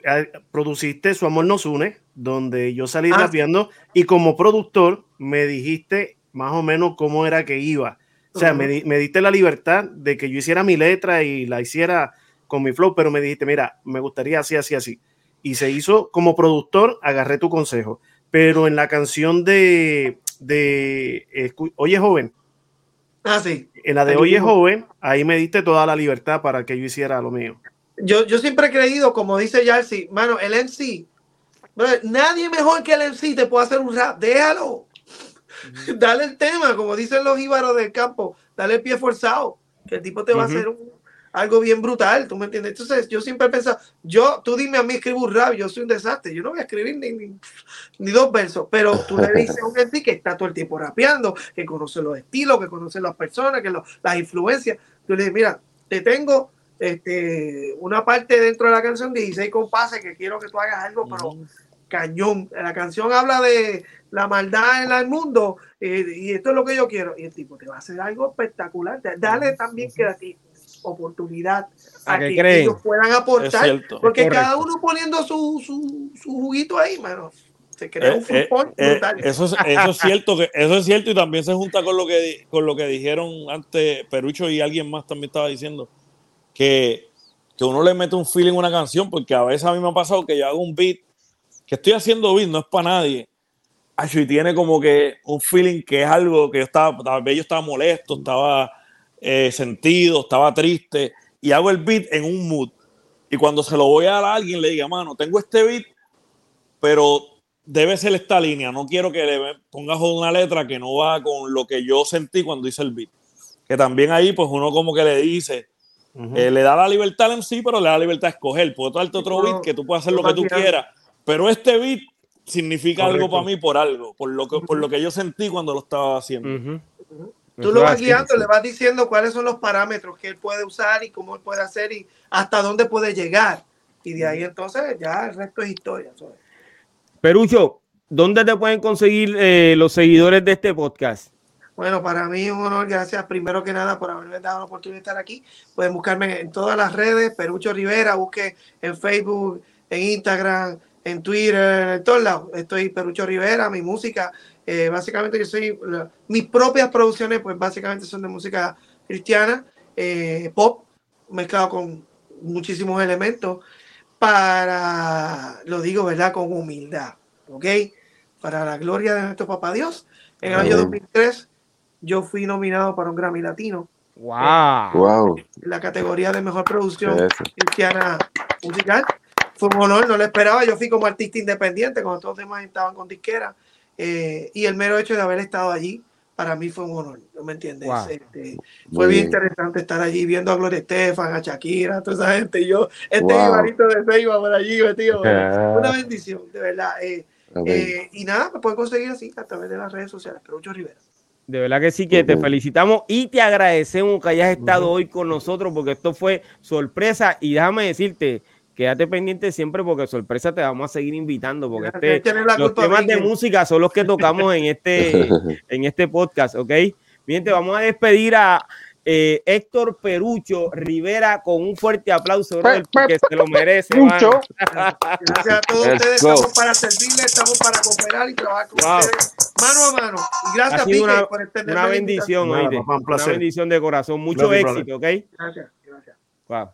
produciste Su Amor Nos Une, donde yo salí Ah, rapeando y como productor me dijiste más o menos cómo era que iba. O sea, me, di- me diste la libertad de que yo hiciera mi letra y la hiciera con mi flow, pero me dijiste, mira, me gustaría así, así, así. Y se hizo como productor, agarré tu consejo. Pero en la canción de, de Oye Joven, Ah, sí. en la de Oye. Joven, ahí me diste toda la libertad para que yo hiciera lo mío. Yo, yo siempre he creído, como dice Yarsi, mano, el MC, nadie mejor que el MC te puede hacer un rap, déjalo. Dale el tema, como dicen los íbaros del campo, dale el pie forzado, que el tipo te va a hacer un- algo bien brutal, ¿tú me entiendes? Entonces, yo siempre he pensado, yo, tú dime a mí escribo un rap, yo soy un desastre, yo no voy a escribir ni, ni, ni dos versos, pero tú le dices a un MC que está todo el tiempo rapeando, que conoce los estilos, que conoce las personas, que lo- las influencias, tú le dices, mira, te tengo este, una parte dentro de la canción, 16 compases, que quiero que tú hagas algo, pero cañón. La canción habla de la maldad en el mundo eh, y esto es lo que yo quiero. Y el tipo te va a hacer algo espectacular. Dale también que a ti oportunidad ¿A a que creen? ellos puedan aportar. cierto. Porque cada uno poniendo su, su, su juguito ahí, mano. Se crea un Eh, eh, fútbol eh, brutal. eso, es, eso es cierto que eso es cierto y también se junta con lo que con lo que dijeron antes Perucho y alguien más también estaba diciendo que, que uno le mete un feeling a una canción porque a veces a mí me ha pasado que yo hago un beat que estoy haciendo beat no es para nadie y tiene como que un feeling que es algo que yo estaba tal vez yo estaba molesto estaba eh, sentido estaba triste y hago el beat en un mood y cuando se lo voy a dar a alguien le diga mano tengo este beat pero debe ser esta línea. No quiero que le pongas una letra que no va con lo que yo sentí cuando hice el beat. Que también ahí, pues uno como que le dice, Eh, le da la libertad al MC, pero le da la libertad a escoger. Puedo darte otro beat que tú puedas hacer lo que tú quieras, pero este beat significa algo para mí por algo, por lo, que, por lo que yo sentí cuando lo estaba haciendo. Tú lo vas guiando, le vas diciendo cuáles son los parámetros que él puede usar y cómo él puede hacer y hasta dónde puede llegar. Y de ahí entonces ya el resto es historia. Perucho, ¿dónde te pueden conseguir eh, los seguidores de este podcast? Bueno, para mí es un honor, gracias primero que nada por haberme dado la oportunidad de estar aquí. Pueden buscarme en todas las redes, Perucho Rivera, busque en Facebook, en Instagram, en Twitter, en todos lados. Estoy Perucho Rivera, mi música, eh, básicamente yo soy, mis propias producciones, pues básicamente son de música cristiana, eh, pop, mezclado con muchísimos elementos, para, lo digo, ¿verdad? Con humildad, ¿ok? Para la gloria de nuestro papá Dios. En el año Amén. 2003 yo fui nominado para un Grammy Latino Wow. Wow. en la categoría de mejor producción cristiana musical. Fue un honor, no lo esperaba. Yo fui como artista independiente, cuando todos los demás estaban con disquera. eh, y el mero hecho de haber estado allí, para mí fue un honor, ¿no me entiendes? Wow. Este, Muy fue bien bien. interesante estar allí viendo a Gloria Estefan, a Shakira, a toda esa gente. Y yo, este Wow. Ibarito de Seiba por allí, metido. Ah. Una bendición, de verdad. Eh, eh, y nada, me pueden conseguir así a través de las redes sociales. Perucho Rivera. De verdad que sí, que te felicitamos y te agradecemos que hayas estado hoy con nosotros porque esto fue sorpresa. Y déjame decirte, quédate pendiente siempre porque sorpresa te vamos a seguir invitando porque este, los temas de música son los que tocamos en este, en este podcast, ¿ok? Bien, te vamos a despedir a eh, Héctor Perucho Rivera con un fuerte aplauso, brother, porque se lo merece. Mucho. Gracias a todos Let's ustedes. go. Estamos para servirles, estamos para cooperar y trabajar con Wow. ustedes mano a mano. Y gracias, Pique, una, por extenderme una la bendición, Nada, oíste. papá, un una bendición de corazón, mucho Love éxito, ¿ok? Gracias, gracias. Wow.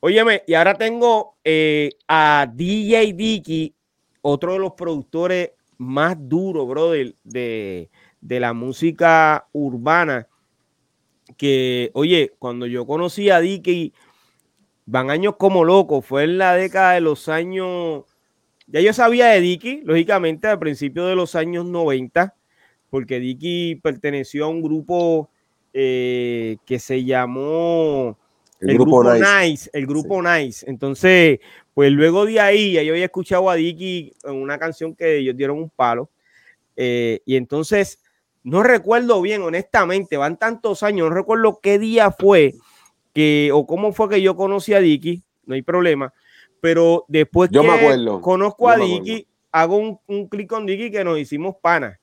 Óyeme, y ahora tengo eh, a DJ Dicky, otro de los productores más duros, brother, de, de la música urbana. Que, oye, cuando yo conocí a Dicky, van años como locos, fue en la década de los años. Ya yo sabía de Dicky, lógicamente, al principio de los años 90, porque Dicky perteneció a un grupo eh, que se llamó El, grupo, Nice. el grupo Nice. Entonces, pues luego de ahí, ya yo había escuchado a Dicky en una canción que ellos dieron un palo. eh, y entonces, no recuerdo bien, honestamente, van tantos años, no recuerdo qué día fue que, o cómo fue que yo conocí a Dicky, no hay problema. Pero después Yo que me acuerdo, conozco yo a Dicky, hago un, un clic con Dicky que nos hicimos panas.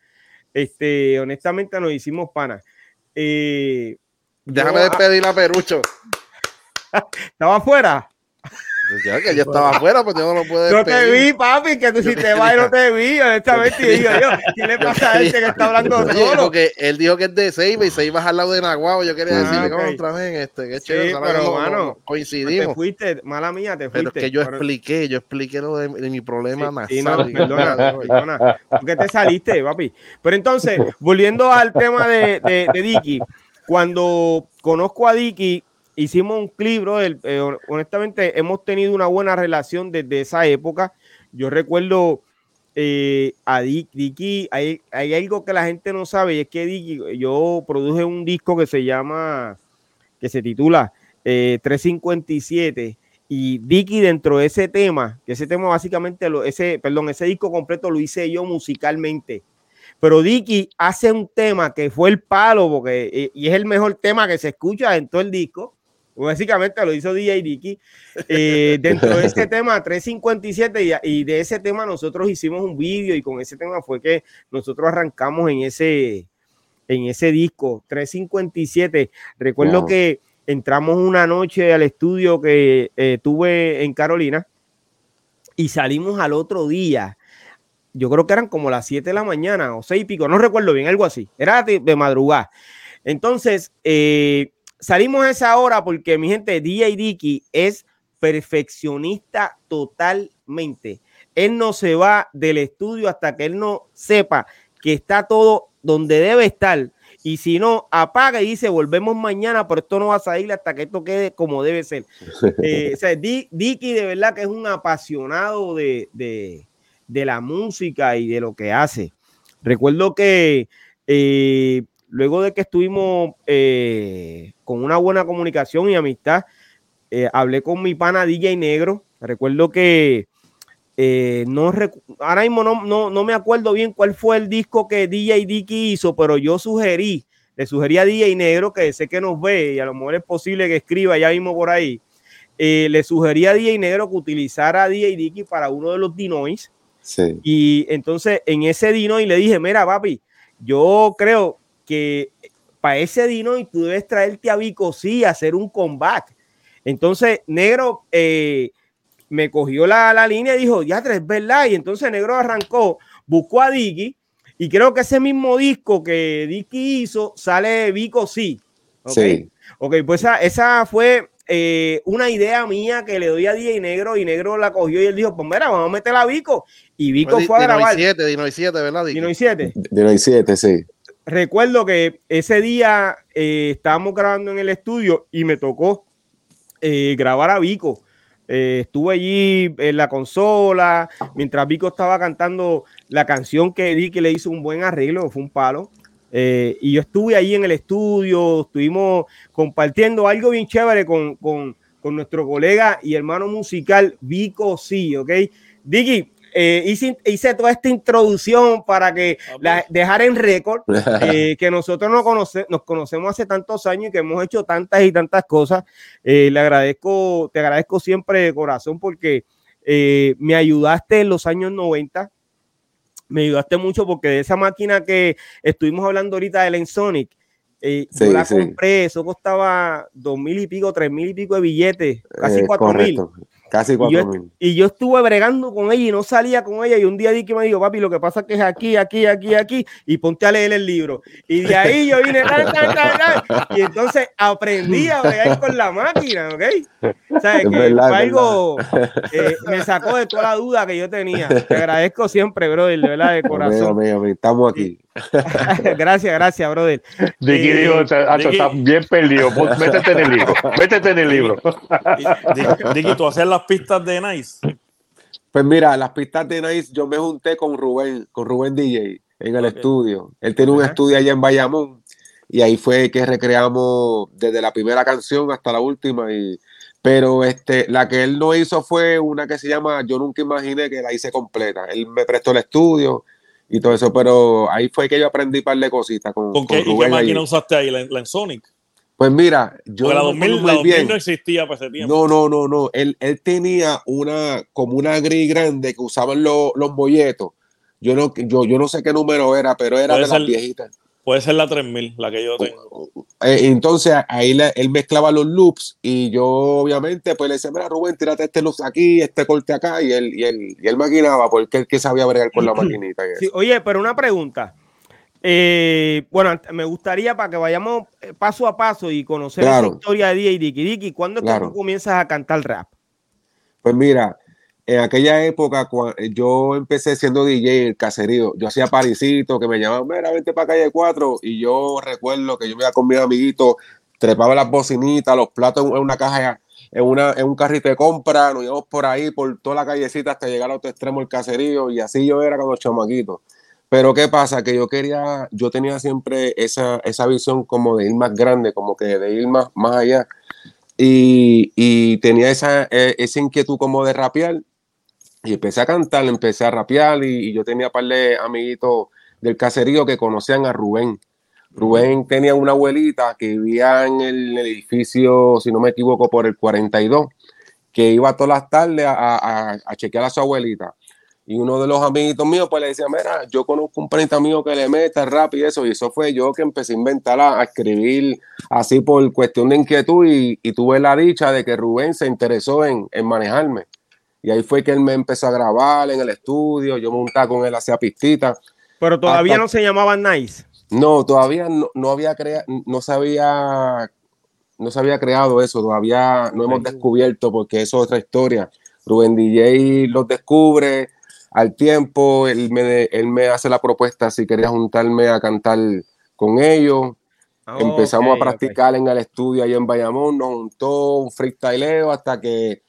Este, honestamente, nos hicimos panas. Eh, Déjame yo- despedir a Perucho. estaba afuera. Pues ya que yo estaba afuera, pues yo no lo puedo No te vi, papi, que tú si te vas y no te vi, honestamente. Y digo yo, ¿qué le pasa a este que está hablando solo? porque él dijo que es de Seiba y Seiba es al lado de Naguabo. Yo quería Ah, decirle que otra vez este, qué chévere. pero, No- no- mano, no Te coincidimos. fuiste, mala mía, te Pero fuiste. es que yo Pero- expliqué, yo expliqué lo de, mi problema nasal. perdona, perdona. ¿Por qué te saliste, papi? Pero entonces, volviendo al tema de, de, de Dicky, cuando conozco a Dicky, hicimos un clip, bro, el- eh, honestamente hemos tenido una buena relación desde esa época. Yo recuerdo eh, a Dick- Dicky, hay, hay algo que la gente no sabe y es que Dicky, yo produje un disco que se llama, que se titula eh, 357 y Dicky dentro de ese tema, que ese tema básicamente, ese, perdón, ese disco completo lo hice yo musicalmente. Pero Dicky hace un tema que fue el palo, porque eh, y es el mejor tema que se escucha en todo el disco. Básicamente lo hizo DJ Dicky. Eh, dentro de ese tema 357 y, y de ese tema nosotros hicimos un vídeo y con ese tema fue que nosotros arrancamos en ese, en ese disco 357. Recuerdo Wow. que entramos una noche al estudio que eh, tuve en Carolina y salimos al otro día. Yo creo que eran como las 7 de la mañana o 6 y pico, no recuerdo bien, algo así. Era de, de madrugada. Entonces, eh, salimos a esa hora porque mi gente, DJ Dicky es perfeccionista totalmente. Él no se va del estudio hasta que él no sepa que está todo donde debe estar. Y si no, apaga y dice, volvemos mañana, pero esto no va a salir hasta que esto quede como debe ser. Eh, o sea, Di- Dicky de verdad que es un apasionado de, de- de la música y de lo que hace. Recuerdo que eh, luego de que estuvimos eh, con una buena comunicación y amistad, eh, hablé con mi pana DJ Negro. Recuerdo que eh, no recu- ahora mismo no, no, no me acuerdo bien cuál fue el disco que DJ Dicky hizo, pero yo sugerí, le sugerí a DJ Negro, que sé que nos ve y a lo mejor es posible que escriba ya mismo por ahí. le sugerí a DJ Negro que utilizara a DJ Dicky para uno de los Dinois. Sí. Y entonces en ese Dinois le dije, mira, papi, yo creo que para ese Dinois tú debes traerte a Vico sí a hacer un comeback. Entonces, Negro eh, me cogió la, la línea y dijo, ya, es verdad. Y entonces Negro arrancó, buscó a Dicky y creo que ese mismo disco que Dicky hizo sale Vico sí. Sí. Ok, pues esa, esa fue eh, una idea mía que le doy a DJ Negro y Negro la cogió y él dijo, pues mira, vamos a meter a Vico. Y Vico Fue fue a Dino grabar. 7, Dino 7, ¿verdad? Dino y siete. De los siete, sí. Recuerdo que ese día eh, estábamos grabando en el estudio y me tocó eh, grabar a Vico. Eh, estuve allí en la consola mientras Vico estaba cantando la canción que di le hizo un buen arreglo, fue un palo. Y yo estuve allí en el estudio, estuvimos compartiendo algo bien chévere con, con, con nuestro colega y hermano musical Vico Sí, ¿ok? Dicky, eh, hice, hice, toda esta introducción para que la, dejar en récord eh, que nosotros no conoce, nos conocemos hace tantos años y que hemos hecho tantas y tantas cosas. Eh, le agradezco, te agradezco siempre de corazón porque eh, me ayudaste en los años 90. Me ayudaste mucho porque de esa máquina que estuvimos hablando ahorita del Ensonic, eh, sí, yo la sí. compré, eso costaba dos mil y pico, tres mil y pico de billetes, casi cuatro mil. Casi y yo, y yo estuve bregando con ella y no salía con ella. Y un día di que me dijo, papi, lo que pasa es que es aquí, aquí, aquí, aquí, y ponte a leer el libro. Y de ahí yo vine, tan, tan, tan, y entonces aprendí a bregar con la máquina, ¿ok? O sea, que verdad, fue algo, eh, me sacó de toda la duda que yo tenía. Te agradezco siempre, brother, de verdad, de corazón. Amigo, amigo, estamos aquí. gracias, gracias, brother. Dicky eh, dijo, está bien perdido. Métete en el libro. Métete en el libro. Dicky, tú haces las pistas de Nice. Pues mira, las pistas de Nice, yo me junté con Rubén, con Rubén DJ en el okay. estudio. Él tiene un estudio allá en Bayamón y ahí fue que recreamos desde la primera canción hasta la última. Y, pero este, la que él no hizo fue una que se llama Yo nunca imaginé que la hice completa. Él me prestó el estudio y todo eso, pero ahí fue que yo aprendí un par de cositas. ¿Con, ¿Con, qué, con ¿y qué máquina usaste ahí? ¿La, la en Sonic? Pues mira, yo la 2000, la 2000 no existía para ese tiempo. No, no, no, no. Él, él tenía una como una gris grande que usaban los, los molletos. Yo no, yo, yo no sé qué número era, pero era de las viejitas. Puede ser la 3000, la que yo tengo. Eh, entonces ahí él mezclaba los loops y yo obviamente pues le decía, mira Rubén, tírate este loop aquí, este corte acá y él, y él, y él maquinaba porque él que sabía bregar con la maquinita. Sí, oye, pero una pregunta. Eh, bueno, me gustaría para que vayamos eh, paso a paso y conocer claro. la historia de DJ Dicky Dicky. ¿Cuándo es claro. que tú comienzas a cantar rap? Pues mira, en aquella época yo empecé siendo DJ el caserío. Yo hacía parisito que me llamaban, mira, vente para calle 4. Y yo recuerdo que yo me iba con mis amiguitos, trepaba las bocinitas, los platos en una caja, en, una, en un carrito de compra, nos íbamos por ahí, por toda la callecita hasta llegar al otro extremo del caserío. Y así yo era con los chamaquitos. Pero ¿qué pasa? Que yo quería, yo tenía siempre esa, esa visión como de ir más grande, como que de ir más, más allá. Y, y tenía esa, e, esa inquietud como de rapear. Y empecé a cantar, empecé a rapear y, y yo tenía un par de amiguitos del caserío que conocían a Rubén. Rubén tenía una abuelita que vivía en el edificio, si no me equivoco, por el 42, que iba todas las tardes a, a, a chequear a su abuelita. Y uno de los amiguitos míos, pues le decía, mira, yo conozco un panita mío que le meta rap y eso. Y eso fue yo que empecé a inventar, a, a escribir así por cuestión de inquietud. Y, y, tuve la dicha de que Rubén se interesó en, en, manejarme. Y ahí fue que él me empezó a grabar en el estudio. Yo montaba con él, hacía pistitas. Pero todavía hasta... no se llamaba Nice. No, todavía no, no había creado, no sabía, no se había creado eso. Todavía no hemos descubierto porque eso es otra historia. Rubén DJ los descubre al tiempo, él me, él me hace la propuesta si quería juntarme a cantar con ellos. Oh, Empezamos okay, a practicar okay. en el estudio ahí en Bayamón, nos juntó un freestyleo hasta que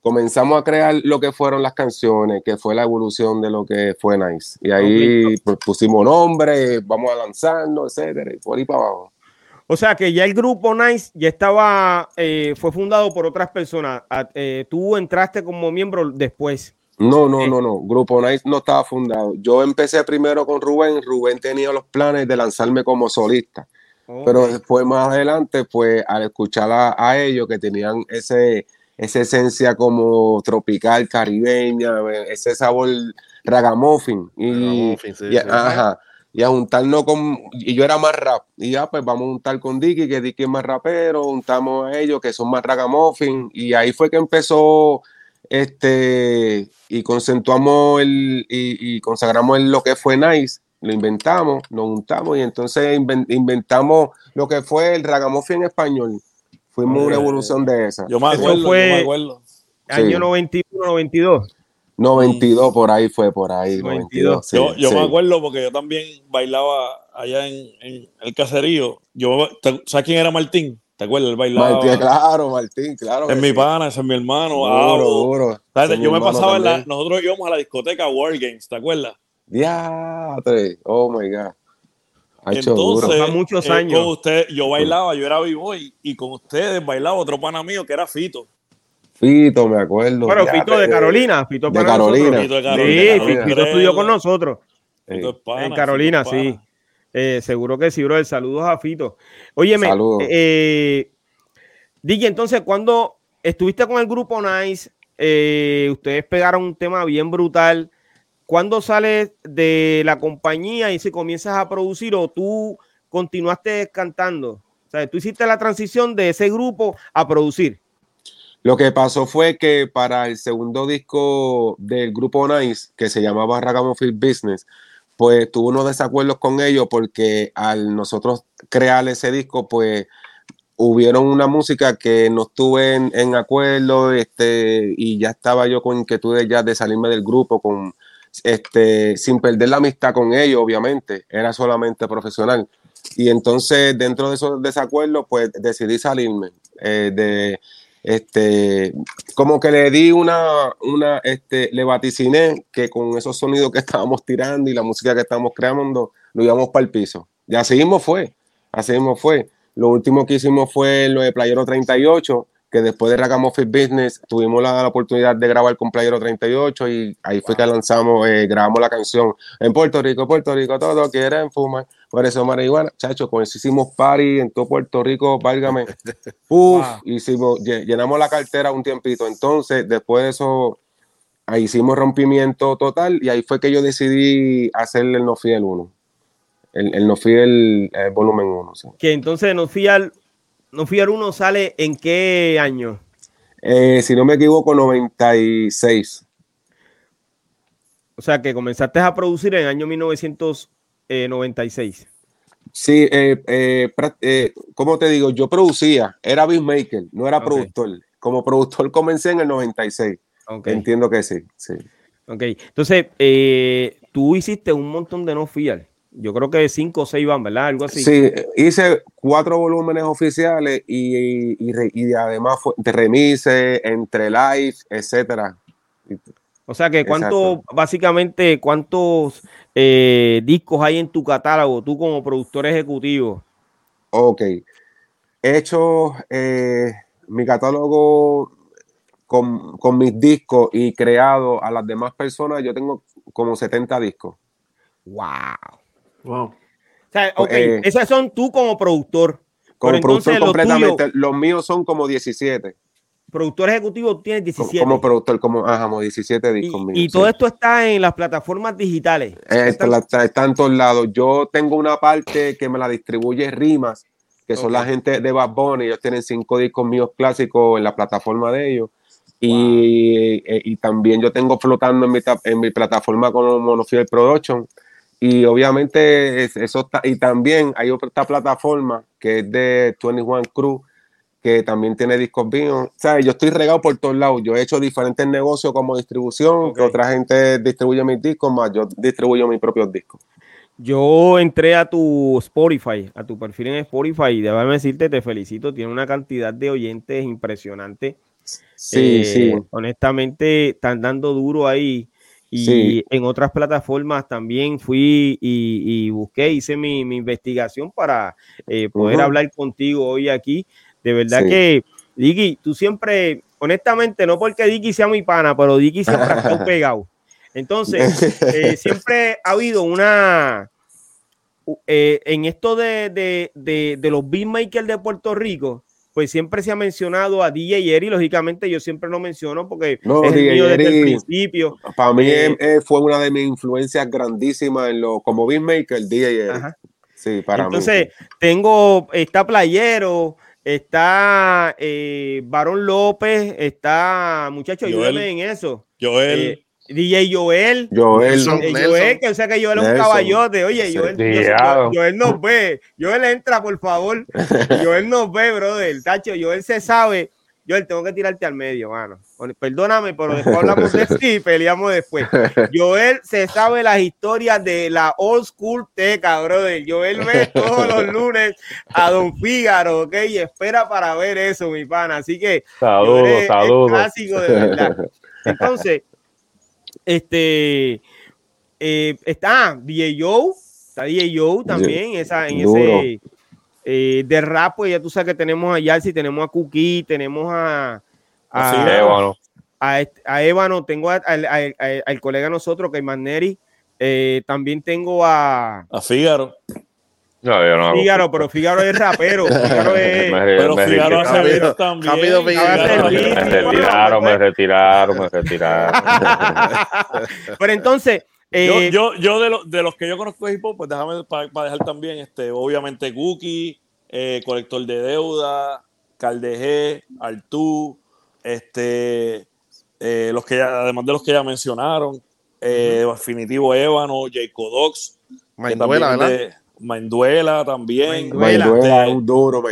comenzamos a crear lo que fueron las canciones, que fue la evolución de lo que fue Nice. Y ahí pues, pusimos nombre, vamos a lanzarnos, etcétera, y por ahí para abajo. O sea que ya el grupo Nice ya estaba, eh, fue fundado por otras personas. Eh, tú entraste como miembro después. No, no, no, no. Grupo Nice no estaba fundado. Yo empecé primero con Rubén. Rubén tenía los planes de lanzarme como solista. Okay. Pero después, más adelante, pues al escuchar a, a, ellos que tenían ese, esa esencia como tropical, caribeña, ese sabor ragamuffin. Y, ragamuffin, sí, y, sí. Ajá, y a juntarnos con. Y yo era más rap. Y ya, pues vamos a juntar con Dicky, que Dicky es más rapero. Juntamos a ellos, que son más ragamuffin. Y ahí fue que empezó este, y concentramos el, y, y, consagramos el, lo que fue Nice, lo inventamos, nos juntamos y entonces inventamos lo que fue el ragamuffin en español. Fuimos una evolución de esa. Yo me acuerdo, Eso fue yo me acuerdo. Año sí. 91, 92. 92 por ahí fue, por ahí. 92. 92, sí, yo yo sí. me acuerdo porque yo también bailaba allá en, en el caserío. Yo, ¿te- ¿Sabes quién era Martín? ¿Te acuerdas? Él bailaba. Martín, claro, Martín, claro. Es mi sí. pana, ese es mi hermano. Duro, duro. Yo me pasaba en la, nosotros íbamos a la discoteca War Games, ¿te acuerdas? Diatre, oh my God. Ha hecho duro. Entonces, muchos eh, años. con usted, yo bailaba, yo era b-boy y con ustedes bailaba otro pana mío que era Fito. Fito, me acuerdo. Bueno, Ya, Fito de eh, Carolina. Fito de para Carolina. Fito de Sí, Carolina, Fito, Carolina. Fito estudió con nosotros. Fito es pana, en Carolina, Fito sí. Eh, seguro que sí, bro. Saludos a Fito. Óyeme, Saludos. eh, DJ, entonces, cuando estuviste con el grupo Nice, eh, ustedes pegaron un tema bien brutal. ¿Cuándo sales de la compañía y se comienzas a producir o tú continuaste cantando? O sea, tú hiciste la transición de ese grupo a producir. Lo que pasó fue que para el segundo disco del grupo Nice, que se llamaba Ragamuffin Business, pues tuvo unos desacuerdos con ellos porque al nosotros crear ese disco, pues hubieron una música que no estuve en, en acuerdo este, y ya estaba yo con inquietudes ya de salirme del grupo con este sin perder la amistad con ellos obviamente era solamente profesional. Y entonces dentro de esos desacuerdos pues decidí salirme eh, de este como que le di una una este le vaticiné que con esos sonidos que estábamos tirando y la música que estábamos creando lo íbamos para el piso. Y así fue así mismo fue. Lo último que hicimos fue lo de Playero 38, que después de Ragamuffin Business tuvimos la, la oportunidad de grabar con Playero 38 y ahí fue que lanzamos, eh, grabamos la canción en Puerto Rico, Puerto Rico, todos quieren fumar, por eso marihuana, chacho, con eso hicimos party en todo Puerto Rico, válgame, uf, hicimos, lle- llenamos la cartera un tiempito, entonces después de eso, ahí hicimos rompimiento total y ahí fue que yo decidí hacer el No Fiel 1, el, el No Fiel volumen 1, sí. Que entonces nos fiar, nos fiar uno sale en qué año? Eh, si no me equivoco, 96. O sea, que comenzaste a producir en el año 1996. Sí, eh, eh, eh, ¿cómo te digo? Yo producía, era beatmaker, no era productor. Como productor comencé en el 96. Ok. Entiendo que sí, sí. Ok. Entonces, eh, tú hiciste un montón de no fiar. Yo creo que cinco o seis van, ¿verdad? Algo así. Sí, hice cuatro volúmenes oficiales y, y, y además fue de remises, entre live, etcétera. O sea que cuánto, Exacto. básicamente, cuántos eh, discos hay en tu catálogo, tú como productor ejecutivo. Ok. He hecho eh, mi catálogo con, con mis discos y creado a las demás personas. Yo tengo como 70 discos. Wow. Wow. O sea, ok, Eh, esas son tú como productor. Como Pero productor entonces lo completamente. tuyo- Los míos son como 17. Productor ejecutivo tienes Como, 17. como productor, como, ajá, como 17 y, discos míos. y sí. todo esto está en las plataformas digitales. Eh, Están- está, está- está en todos lados. Yo tengo una parte que me la distribuye Rimas, que son la gente de Bad Bunny. Ellos tienen cinco discos míos clásicos en la plataforma de ellos. Y, eh, y también yo tengo flotando en mi, en mi plataforma con Monofiel Production. Y obviamente es- eso está. Y también hay otra plataforma que es de 21 Crew, que también tiene discos míos. O sea, yo estoy regado por todos lados. Yo he hecho diferentes negocios como distribución, que otra gente distribuye mis discos, más yo distribuyo mis propios discos. Yo entré a tu Spotify, a tu perfil en Spotify, y déjame decirte, te felicito, tiene una cantidad de oyentes impresionante. Sí, Eh, sí. Honestamente, están dando duro ahí. Y Sí. en otras plataformas también fui y, y busqué, hice mi, mi investigación para eh, poder hablar contigo hoy aquí. De verdad Sí. que, Dicky, tú siempre, honestamente, no porque Dicky sea mi pana, pero Dicky siempre ha estado pegado. Entonces, eh, siempre ha habido una. eh, en esto de, de, de, de los beatmakers de Puerto Rico, pues siempre se ha mencionado a DJ Eri. Lógicamente, yo siempre lo menciono porque No, es el DJ mío desde el Eri, principio. Para mí Eh, eh, fue una de mis influencias grandísimas en lo, como beatmaker, DJ Eric. Ajá. Sí, para Entonces, mí. tengo, está Playero, está eh, Barón López, está, muchachos, Joel. ayúdenme en eso. Joel, Eh, DJ Joel. Joel. Eh, Nelson. Joel, que o sea que Joel es un caballote. Oye. Joel, yo- Diablo. Joel nos ve. Joel entra, por favor. Joel nos ve, brother. Tacho, Joel se sabe Joel, tengo que tirarte al medio, mano. Perdóname, pero después hablamos de sí y peleamos después. Joel se sabe las historias de la old school teca, brother. Joel ve todos los lunes a Don Fígaro, ¿ok? Y espera para ver eso, mi pana. Así que saludos, saludos. clásico de verdad. Entonces, este eh, está DJ Joe, está DJ Joe también, esa, en ese eh, de rap, pues ya tú sabes que tenemos a Yalsi, tenemos a Cookie, tenemos a, a, Sí, Ébano. a, Ébano, tengo al colega nosotros, que es Maneri, eh, también tengo a A Fígaro. No, yo no Fígaro, pero Fígaro es rapero, Fígaro es... Me- Pero me- Fígaro me- hace rápido, beats también. rápido, me retiraron, me retiraron, me retiraron. Pero entonces, eh, yo, yo, yo de, los de los que yo conozco de hip hop, pues déjame para dejar también, este, obviamente, Cookie, eh, Colector de Deuda, Caldeje, Artú, este, eh, los que ya- además de los que ya mencionaron, eh, definitivo Ébano, Jacob Dox, también ¿verdad? Mainduela también. Este, un duro, lo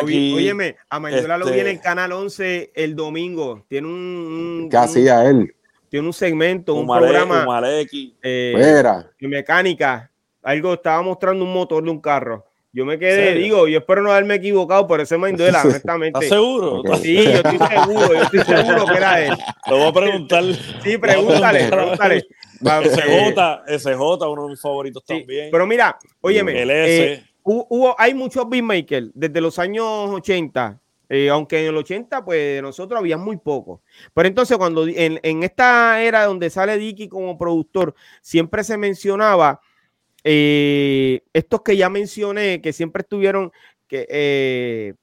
aquí, óyeme, a Manuela lo vi en este- Canal 11 el domingo, tiene un, un- ¿Qué un- hacía él? tiene un segmento, un Umare- programa Umareki. eh, Mira, de mecánica, algo estaba mostrando un motor de un carro. Yo me quedé, ¿Serio? digo, yo espero no haberme equivocado, pero ese Maindhuela, honestamente. ¿Estás seguro? Sí, yo estoy seguro, yo estoy seguro que era él. Te voy a preguntar. Sí, pregúntale, pregúntale. SJ, SJ, uno de mis favoritos sí, también. Pero mira, óyeme, eh, hu- hubo, hay muchos beatmakers desde los años 80, eh, aunque en el 80, pues nosotros había muy pocos. Pero entonces, cuando en, en esta era donde sale Dicky como productor, siempre se mencionaba eh, estos que ya mencioné, que siempre estuvieron, que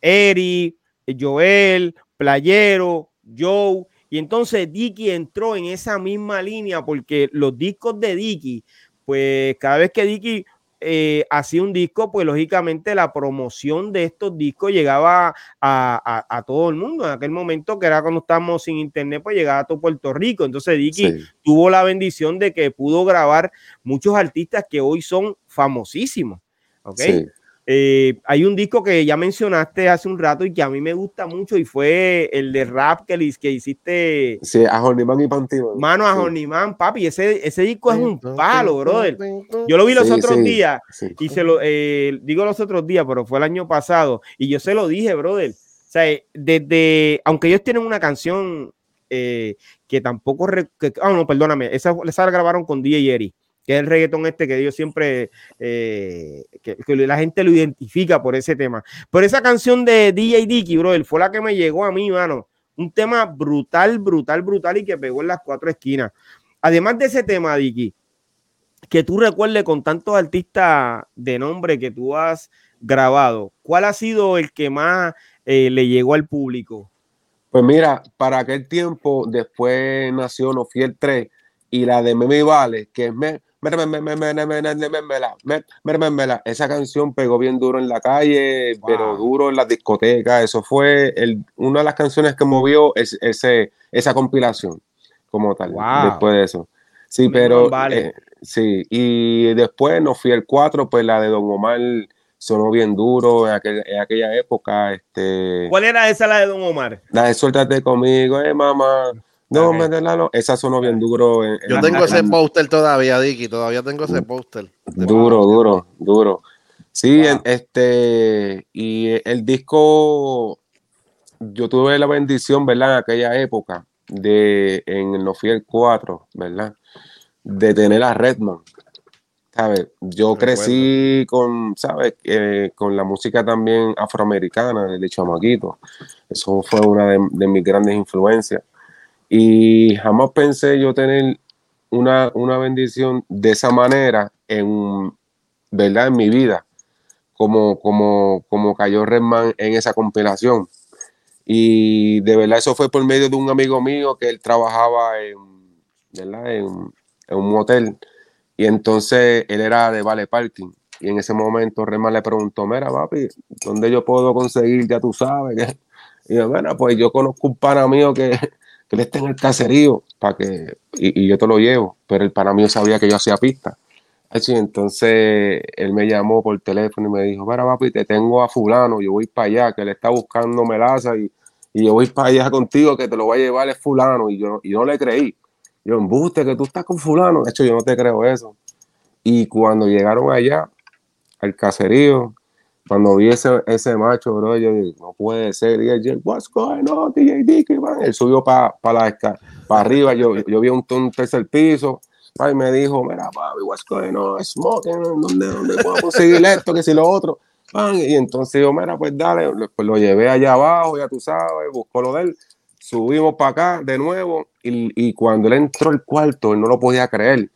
Eri, Joel, Playero, Joe. Y entonces Dicky entró en esa misma línea porque los discos de Dicky, pues cada vez que Dicky eh, hacía un disco, pues lógicamente la promoción de estos discos llegaba a, a- a todo el mundo. En aquel momento, que era cuando estábamos sin internet, pues llegaba a todo Puerto Rico. Entonces Dicky sí, tuvo la bendición de que pudo grabar muchos artistas que hoy son famosísimos. ¿ok? sí. Eh, hay un disco que ya mencionaste hace un rato y que a mí me gusta mucho y fue el de rap que, le- que hiciste Sí, a Jorniman y Pantino. Mano a Sí. Horniman, papi. Ese, ese disco es un palo, brother. Yo lo vi los Sí, otros sí, días sí. y se lo eh, digo los otros días, pero fue el año pasado y yo se lo dije, brother. O sea, desde, aunque ellos tienen una canción eh, que tampoco, ah, no, perdóname, esa, esa la grabaron con DJ Eri, que es el reggaetón este que ellos siempre, eh, que, la gente lo identifica por ese tema. Pero esa canción de DJ Dicky, brother, fue la que me llegó a mí, mano. Un tema brutal, brutal, brutal y que pegó en las cuatro esquinas. Además de ese tema, Dicky, que tú recuerdes con tantos artistas de nombre que tú has grabado, ¿cuál ha sido el que más eh, le llegó al público? Pues mira, para aquel tiempo, después nació No Fiel 3 y la de Meme Vale, que es me, esa canción pegó bien duro en la calle, pero duro en las discotecas. Eso fue una de las canciones que movió es, esa compilación, como tal, después de eso. Sí, pero. Sí, y después nos fui el 4, pues la de Don Omar sonó bien duro en, aquel, en, aquella época. Este, ¿Cuál era esa la de Don Omar? La de Suéltate conmigo, eh, mamá. No, Ok. me de la no. Esa sonó bien duro. en- Yo tengo ese póster todavía, Dicky. Todavía tengo ese póster. Duro, duro, duro. Sí, Wow. en- este, y el disco, yo tuve la bendición, ¿verdad? En aquella época, de, en No Fiel 4, ¿verdad? De tener a Redman. ¿Sabes? Yo Recuerdo. crecí con, ¿sabes? Eh, con la música también afroamericana, de chamaquito. Eso fue una de, de mis grandes influencias. Y jamás pensé yo tener una, una bendición de esa manera en, ¿verdad? En mi vida, como, como, como cayó Redman en esa compilación. Y de verdad eso fue por medio de un amigo mío que él trabajaba en, ¿verdad? en, un motel. Y entonces él era de Vale Parking. Y en ese momento Redman le preguntó, mira, papi, ¿dónde yo puedo conseguir? Ya tú sabes. Y yo, mira, pues yo conozco un pana mío que, que él está en el caserío para que, y, y yo te lo llevo. Pero el pana mío sabía que yo hacía pista. Así, entonces él me llamó por teléfono y me dijo, para papi, te tengo a fulano, yo voy para allá, que él está buscando melaza y, y yo voy para allá contigo, que te lo voy a llevar es fulano. Y yo, y no le creí. Yo, embuste, que tú estás con fulano. De hecho, yo no te creo eso. Y cuando llegaron allá, al caserío, cuando vi ese, ese macho, bro, yo dije, no puede ser. Y él, what's going on, DJ Dicky, man? Él subió para la para arriba, yo, yo vi un, un tercer piso, y me dijo, mira, papi, what's going on, smoking, ¿dónde, dónde puedo conseguir esto, que si lo otro? y entonces yo, mira, pues dale, pues lo llevé allá abajo, ya tú sabes, buscó lo de él, subimos para acá de nuevo, y, y cuando él entró al cuarto, él no lo podía creer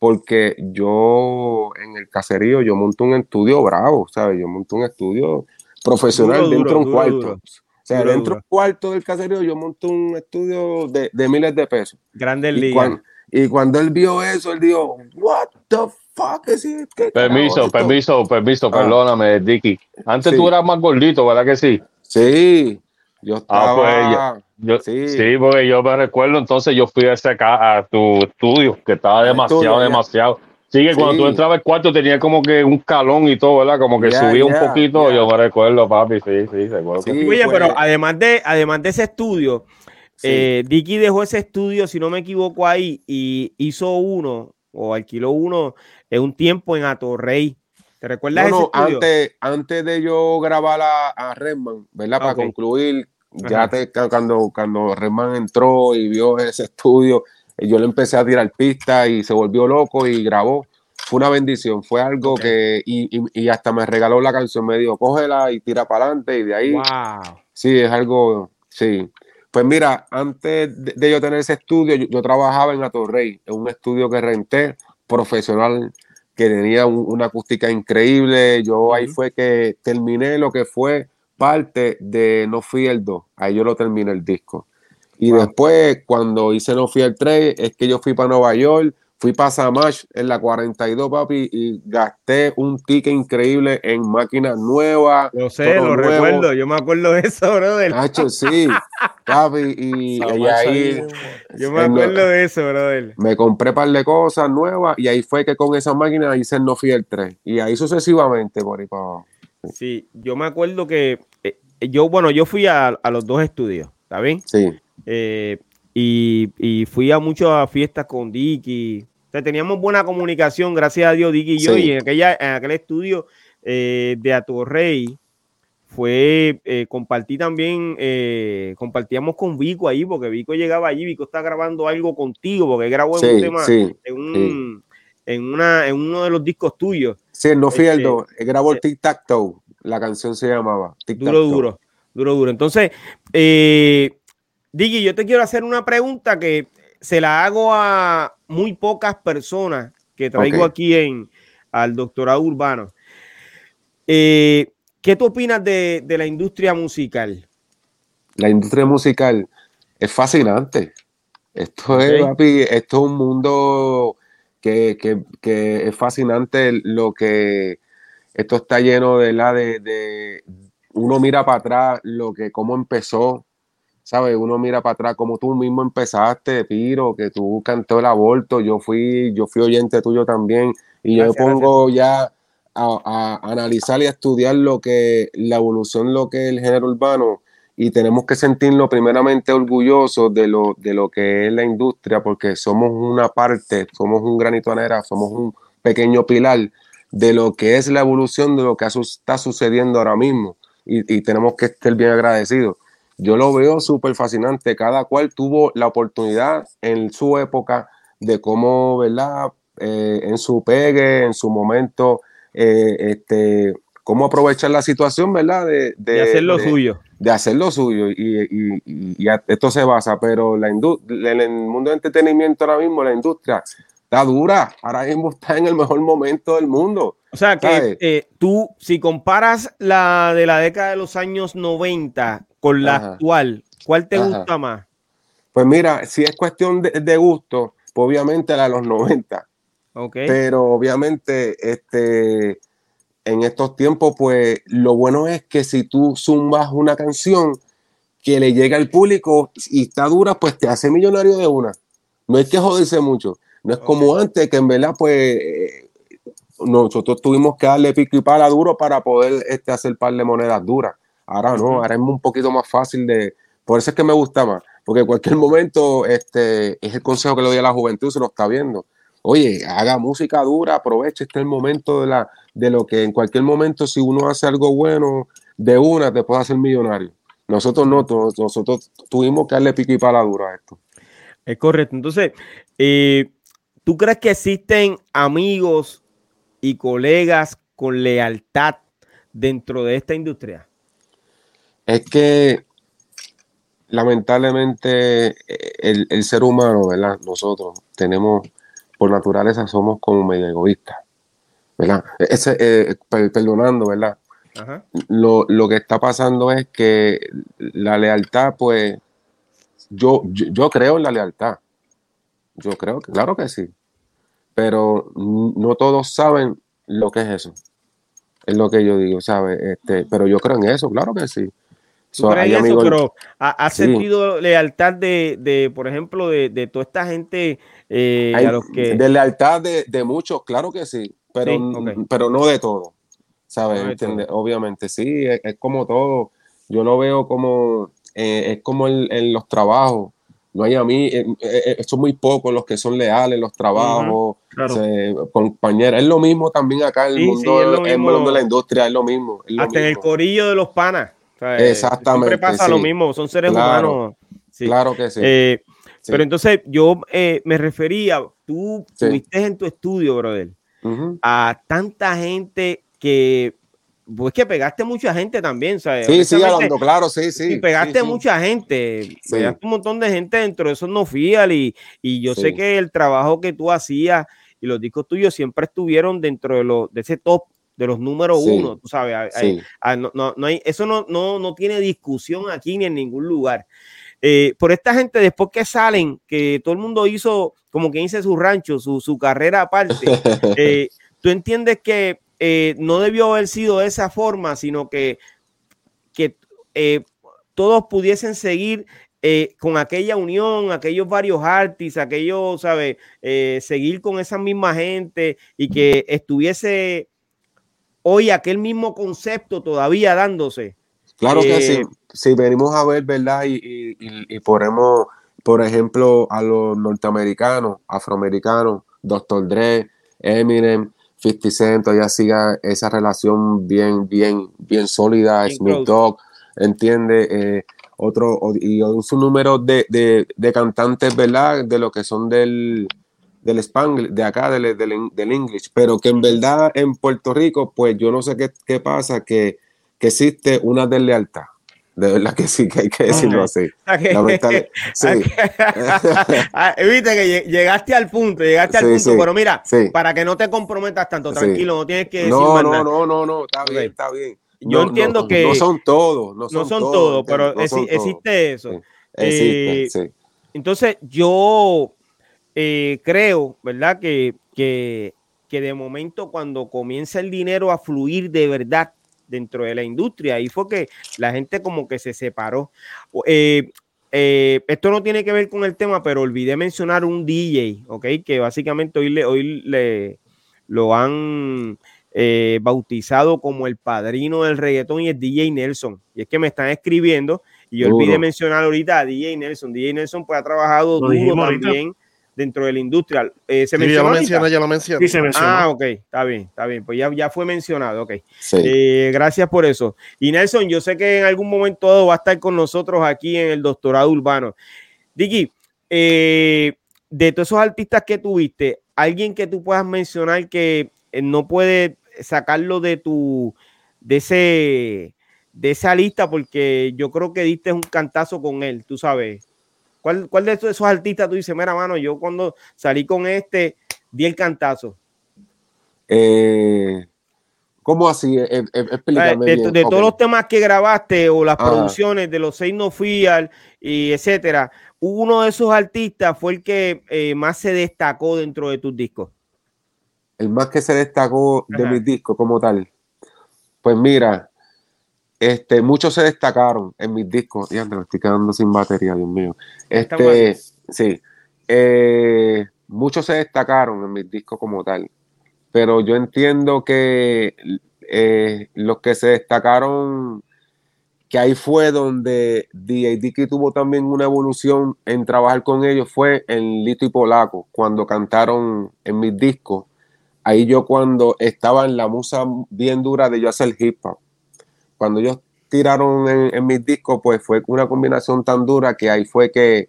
porque yo en el caserío yo monto un estudio bravo, ¿sabes? Yo monto un estudio profesional dentro de un cuarto. o sea, dentro de un cuarto del caserío yo monto un estudio de, de miles de pesos. Grande y cuando, y cuando él vio eso, él dijo, what the fuck is it? Permiso, permiso, permiso, ah. perdóname, Dicky. Antes tú eras más gordito, ¿verdad que sí? Sí, yo estaba... Ah, pues, yo, sí. porque yo me recuerdo, entonces yo fui a, ese, a tu estudio, que estaba demasiado, demasiado. Sí, que cuando tú entrabas al cuarto tenía como que un calón y todo, ¿verdad? Como que subía un poquito, yo me recuerdo, papi, sí, sí, recuerdo. Sí, Oye, pero además de, además de ese estudio, eh, Dicky dejó ese estudio, si no me equivoco, ahí y hizo uno, o alquiló uno en un tiempo en Atorrey. ¿Te recuerdas ese estudio? Antes, antes de yo grabar a, a Redman, ¿verdad? Para concluir, ya te, cuando, cuando Redman entró y vio ese estudio, yo le empecé a tirar pista y se volvió loco y grabó. Fue una bendición, fue algo que, y, y, hasta me regaló la canción, me dijo, cógela y tira para adelante y de ahí. Wow. Sí, es algo, sí. Pues mira, antes de, yo tener ese estudio, yo, trabajaba en Atorrey, en un estudio que renté, profesional, que tenía una acústica increíble. Yo ahí fue que terminé lo que fue parte de No Fui el 2. Ahí yo lo terminé el disco. Y después, cuando hice No Fui el 3, es que yo fui para Nueva York, fui para Samash en la 42, papi, y gasté un ticket increíble en máquinas nuevas. Lo sé, lo recuerdo, yo me acuerdo de eso, brother. Nacho, sí, papi, y, ahí... Yo me acuerdo de eso, brother. Me compré un par de cosas nuevas y ahí fue que con esas máquinas hice el No Fui el 3. Y ahí sucesivamente, por ahí para abajo. Sí, yo me acuerdo que eh, yo, bueno, yo fui a, los dos estudios, ¿está bien? Sí. Eh, y, fui a muchas fiestas con Dicky. O sea, teníamos buena comunicación, gracias a Dios, Dicky y yo. Y en, aquella, en aquel estudio eh, de Atorrey fue, compartí también, compartíamos con Vico ahí, porque Vico llegaba allí, Vico está grabando algo contigo, porque grabó un tema en, en, una, en uno de los discos tuyos. Sí, no fui el grabó el Tic Tac Toe la canción se llamaba. duro, duro, duro, duro. Entonces, eh, Diggy, yo te quiero hacer una pregunta que se la hago a muy pocas personas que traigo aquí en al doctorado urbano. Eh, ¿Qué tú opinas de, la industria musical? La industria musical es fascinante. Esto es, esto es un mundo que, que, es fascinante lo que esto está lleno de la de, uno mira para atrás lo que cómo empezó, ¿sabes? Uno mira para atrás como tú mismo empezaste, Piro, que tú cantó el aborto, yo fui, yo fui oyente tuyo también, y yo me pongo ya a, analizar y a estudiar lo que, la evolución, lo que es el género urbano, y tenemos que sentirnos primeramente orgullosos de lo, de lo que es la industria, porque somos una parte, somos un granito de somos un pequeño pilar de lo que es la evolución de lo que está sucediendo ahora mismo y, tenemos que estar bien agradecidos. Yo lo veo súper fascinante, cada cual tuvo la oportunidad en su época de cómo, ¿verdad? Eh, en su pegue, en su momento, eh, este, cómo aprovechar la situación, ¿verdad? De, hacer lo suyo. De hacer lo suyo. Y, y, esto se basa, pero la en el mundo de entretenimiento ahora mismo, la industria está dura. Ahora mismo está en el mejor momento del mundo. O sea que eh, tú, si comparas la de la década de los años 90 con la actual, ¿cuál te gusta más? Pues mira, si es cuestión de, gusto, pues obviamente la de los 90. Okay. Pero obviamente, este, en estos tiempos, pues lo bueno es que si tú zumbas una canción que le llega al público y está dura, pues te hace millonario de una. No hay que joderse mucho. No es como antes, que en verdad, pues, nosotros tuvimos que darle pico y pala duro para poder este, hacer par de monedas duras. Ahora no, ahora es un poquito más fácil de. Por eso es que me gusta más, porque en cualquier momento este, es el consejo que le doy a la juventud, se lo está viendo. Oye, haga música dura, aproveche este el momento de, la, de lo que en cualquier momento, si uno hace algo bueno de una, te puede hacer millonario. Nosotros no, nosotros tuvimos que darle pico y pala dura a esto. Es correcto. Entonces, eh, ¿tú crees que existen amigos y colegas con lealtad dentro de esta industria? Es que lamentablemente el, el, ser humano, ¿verdad? Nosotros tenemos, por naturaleza, somos como medio egoístas, ¿verdad? Ese, eh, perdonando, ¿verdad? Lo, lo, que está pasando es que la lealtad, pues, yo, yo, creo en la lealtad. Yo creo que, claro que sí. Pero no todos saben lo que es eso. Es lo que yo digo, ¿sabes? Este, pero yo creo en eso, claro que sí. ¿Tú crees eso, pero ¿has sentido lealtad de, de, por ejemplo, de, de toda esta gente eh, a los que... De lealtad de, de, muchos, claro que sí, pero, pero no de todo, ¿sabes? Obviamente, sí, es, como todo. Yo lo veo como, eh, es como en, los trabajos. No hay a mí, eh, son muy pocos los que son leales en los trabajos, compañeros. Es lo mismo también acá en el, mundo, el mundo de la industria, es lo mismo. Hasta en el corillo de los panas. Eh, Exactamente. Siempre pasa lo mismo, son seres humanos. Claro que eh, sí. Pero entonces yo eh, me refería, tú tuviste en tu estudio, brother, a tanta gente que, pues que pegaste mucha gente también, ¿sabes? Sí, sí, hablando, claro, sí, sí. Y pegaste mucha gente, pegaste un montón de gente dentro de esos no fial y, y yo sé que el trabajo que tú hacías y los discos tuyos siempre estuvieron dentro de, lo, de ese top de los números uno, tú sabes, no, no, hay, eso no, no, no, tiene discusión aquí ni en ningún lugar. Eh, por esta gente, después que salen, que todo el mundo hizo, como que hice su rancho, su, su carrera aparte, eh, tú entiendes que eh, no debió haber sido de esa forma, sino que, que todos pudiesen seguir con aquella unión, aquellos varios artistas, aquellos, ¿sabes? seguir con esa misma gente y que estuviese hoy aquel mismo concepto todavía dándose. Claro que sí. Eh, si venimos a ver, ¿verdad? Y, y, ponemos, por ejemplo, a los norteamericanos, afroamericanos, Dr. Dre, Eminem, 50 Cent, ya siga esa relación bien, bien, bien sólida, Snoop Dogg, entiende, eh, otro, y un número de, de, de cantantes, ¿verdad? De lo que son del, del Spanglish, de acá, del, del, English, pero que en verdad en Puerto Rico, pues yo no sé qué, qué pasa, que, que, existe una deslealtad. De verdad que sí, que hay que decirlo así. sí. Ah, viste que llegaste al punto, llegaste al punto, pero mira, para que no te comprometas tanto, tranquilo, no tienes que decir no, no, no, no, no, está bien, está bien. Yo entiendo que no son todos, no son, todos, pero existe eso. Existe, eh, entonces yo eh, creo, ¿verdad? Que, que, que, de momento cuando comienza el dinero a fluir de verdad dentro de la industria, ahí fue que la gente como que se separó. Eh, eh, esto no tiene que ver con el tema, pero olvidé mencionar un DJ, ¿ok? Que básicamente hoy le, hoy le lo han bautizado como el padrino del reggaetón y el DJ Nelson. Y es que me están escribiendo y yo olvidé mencionar ahorita a DJ Nelson. DJ Nelson pues ha trabajado duro también dentro de la industria. Eh, ¿Se ya lo menciona, ya lo menciona. Sí, ah, ok, está bien, está bien. Pues ya, ya fue mencionado, ok. Eh, gracias por eso. Y Nelson, yo sé que en algún momento va a estar con nosotros aquí en el doctorado urbano. Dicky, eh, de todos esos artistas que tuviste, alguien que tú puedas mencionar que no puede sacarlo de tu, de ese, de esa lista, porque yo creo que diste un cantazo con él, tú sabes. ¿Cuál, ¿Cuál, de esos artistas tú dices, mira, mano, yo cuando salí con este, di el cantazo? Eh, ¿Cómo así? Eh, eh, explícame de, todos los temas que grabaste o las producciones de los seis no fial y etcétera, uno de esos artistas fue el que más se destacó dentro de tus discos. El más que se destacó de mis discos como tal. Pues mira, este, muchos se destacaron en mis discos. Ya me estoy quedando sin batería, Dios mío. Este, sí. Eh, muchos se destacaron en mis discos como tal. pero yo entiendo que eh, los que se destacaron, que ahí fue donde D.A.D. tuvo también una evolución en trabajar con ellos, fue en Lito y Polaco, cuando cantaron en mis discos. Ahí yo cuando estaba en la musa bien dura de yo hacer hip hop, cuando ellos tiraron en, en mis discos, pues fue una combinación tan dura que ahí fue que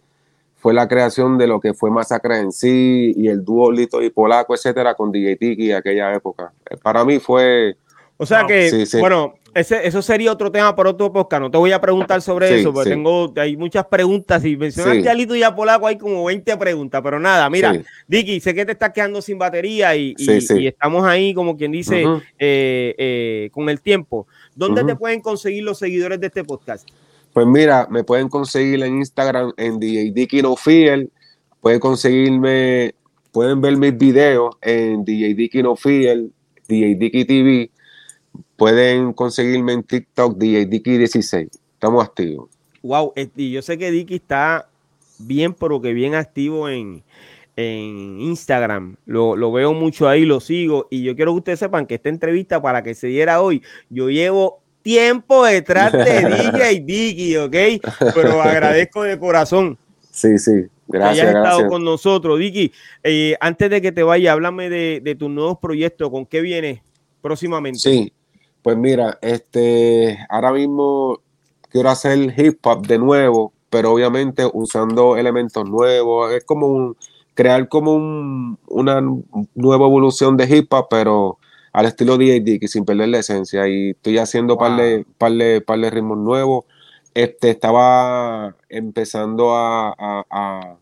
fue la creación de lo que fue Masacre en sí y el dúo Lito y Polaco, etcétera, con DJ Tiki aquella época. Para mí fue. O sea que, bueno, ese, eso sería otro tema para otro podcast. No te voy a preguntar sobre eso, porque tengo hay muchas preguntas. Si mencionaste a Lito y a Polaco, hay como 20 preguntas, pero nada, mira, Dicky, sé que te estás quedando sin batería y, y, estamos ahí, como quien dice, eh, eh, con el tiempo. ¿Dónde te pueden conseguir los seguidores de este podcast? Pues mira, me pueden conseguir en Instagram en DJ No Fiel. Pueden conseguirme, pueden ver mis videos en DJ No Fiel, DJ TV. Pueden conseguirme en TikTok DJ 16. Estamos activos. Wow, y yo sé que Dicky está bien, pero que bien activo en, en Instagram. Lo, lo, veo mucho ahí, lo sigo. Y yo quiero que ustedes sepan que esta entrevista para que se diera hoy, yo llevo tiempo detrás de DJ Dicky, ¿ok? Pero agradezco de corazón. Sí, sí, gracias. Que hayas estado con nosotros. Dicky, eh, antes de que te vaya, háblame de, tus nuevos proyectos, ¿con qué vienes próximamente? Sí, pues mira, este, ahora mismo quiero hacer hip hop de nuevo, pero obviamente usando elementos nuevos. Es como un, crear como un, una nueva evolución de hip hop, pero al estilo D.A.D. que sin perder la esencia. Y estoy haciendo par, de, par, de, par de ritmos nuevos. Este, estaba empezando a, a,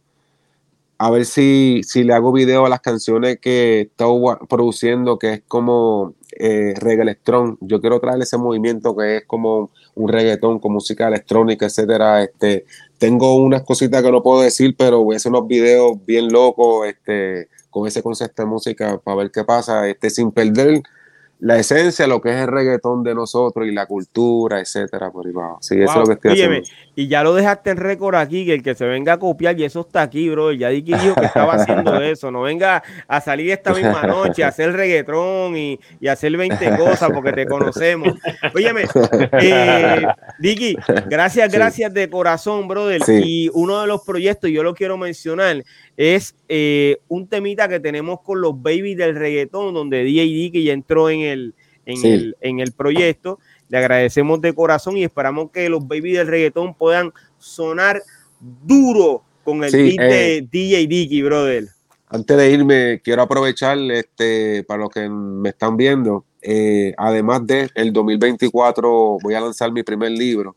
a, ver si, si, le hago video a las canciones que estoy produciendo, que es como eh, reggae Yo quiero traer ese movimiento que es como un reggaetón con música electrónica, etcétera. Este, tengo unas cositas que no puedo decir, pero voy a hacer unos videos bien locos, este, con ese concepto de música para ver qué pasa, este, sin perder la esencia, lo que es el reggaetón de nosotros y la cultura, etcétera, por ahí Sí, eso es lo que estoy haciendo. Y ya lo dejaste en récord aquí, que el que se venga a copiar, y eso está aquí, bro. Ya di que dijo que estaba haciendo eso. No venga a salir esta misma noche a hacer reggaetón y, y hacer 20 cosas porque te conocemos. Óyeme, eh, Dicky, gracias, gracias de corazón, brother. Y uno de los proyectos, yo lo quiero mencionar, es eh, un temita que tenemos con los babies del reggaetón, donde D.A.D. que ya entró en el, en, el, en el proyecto. Le agradecemos de corazón y esperamos que los babies del reggaetón puedan sonar duro con el beat de eh, DJ Dicky, brother. Antes de irme, quiero aprovechar este, para los que me están viendo. Eh, además de el 2024 voy a lanzar mi primer libro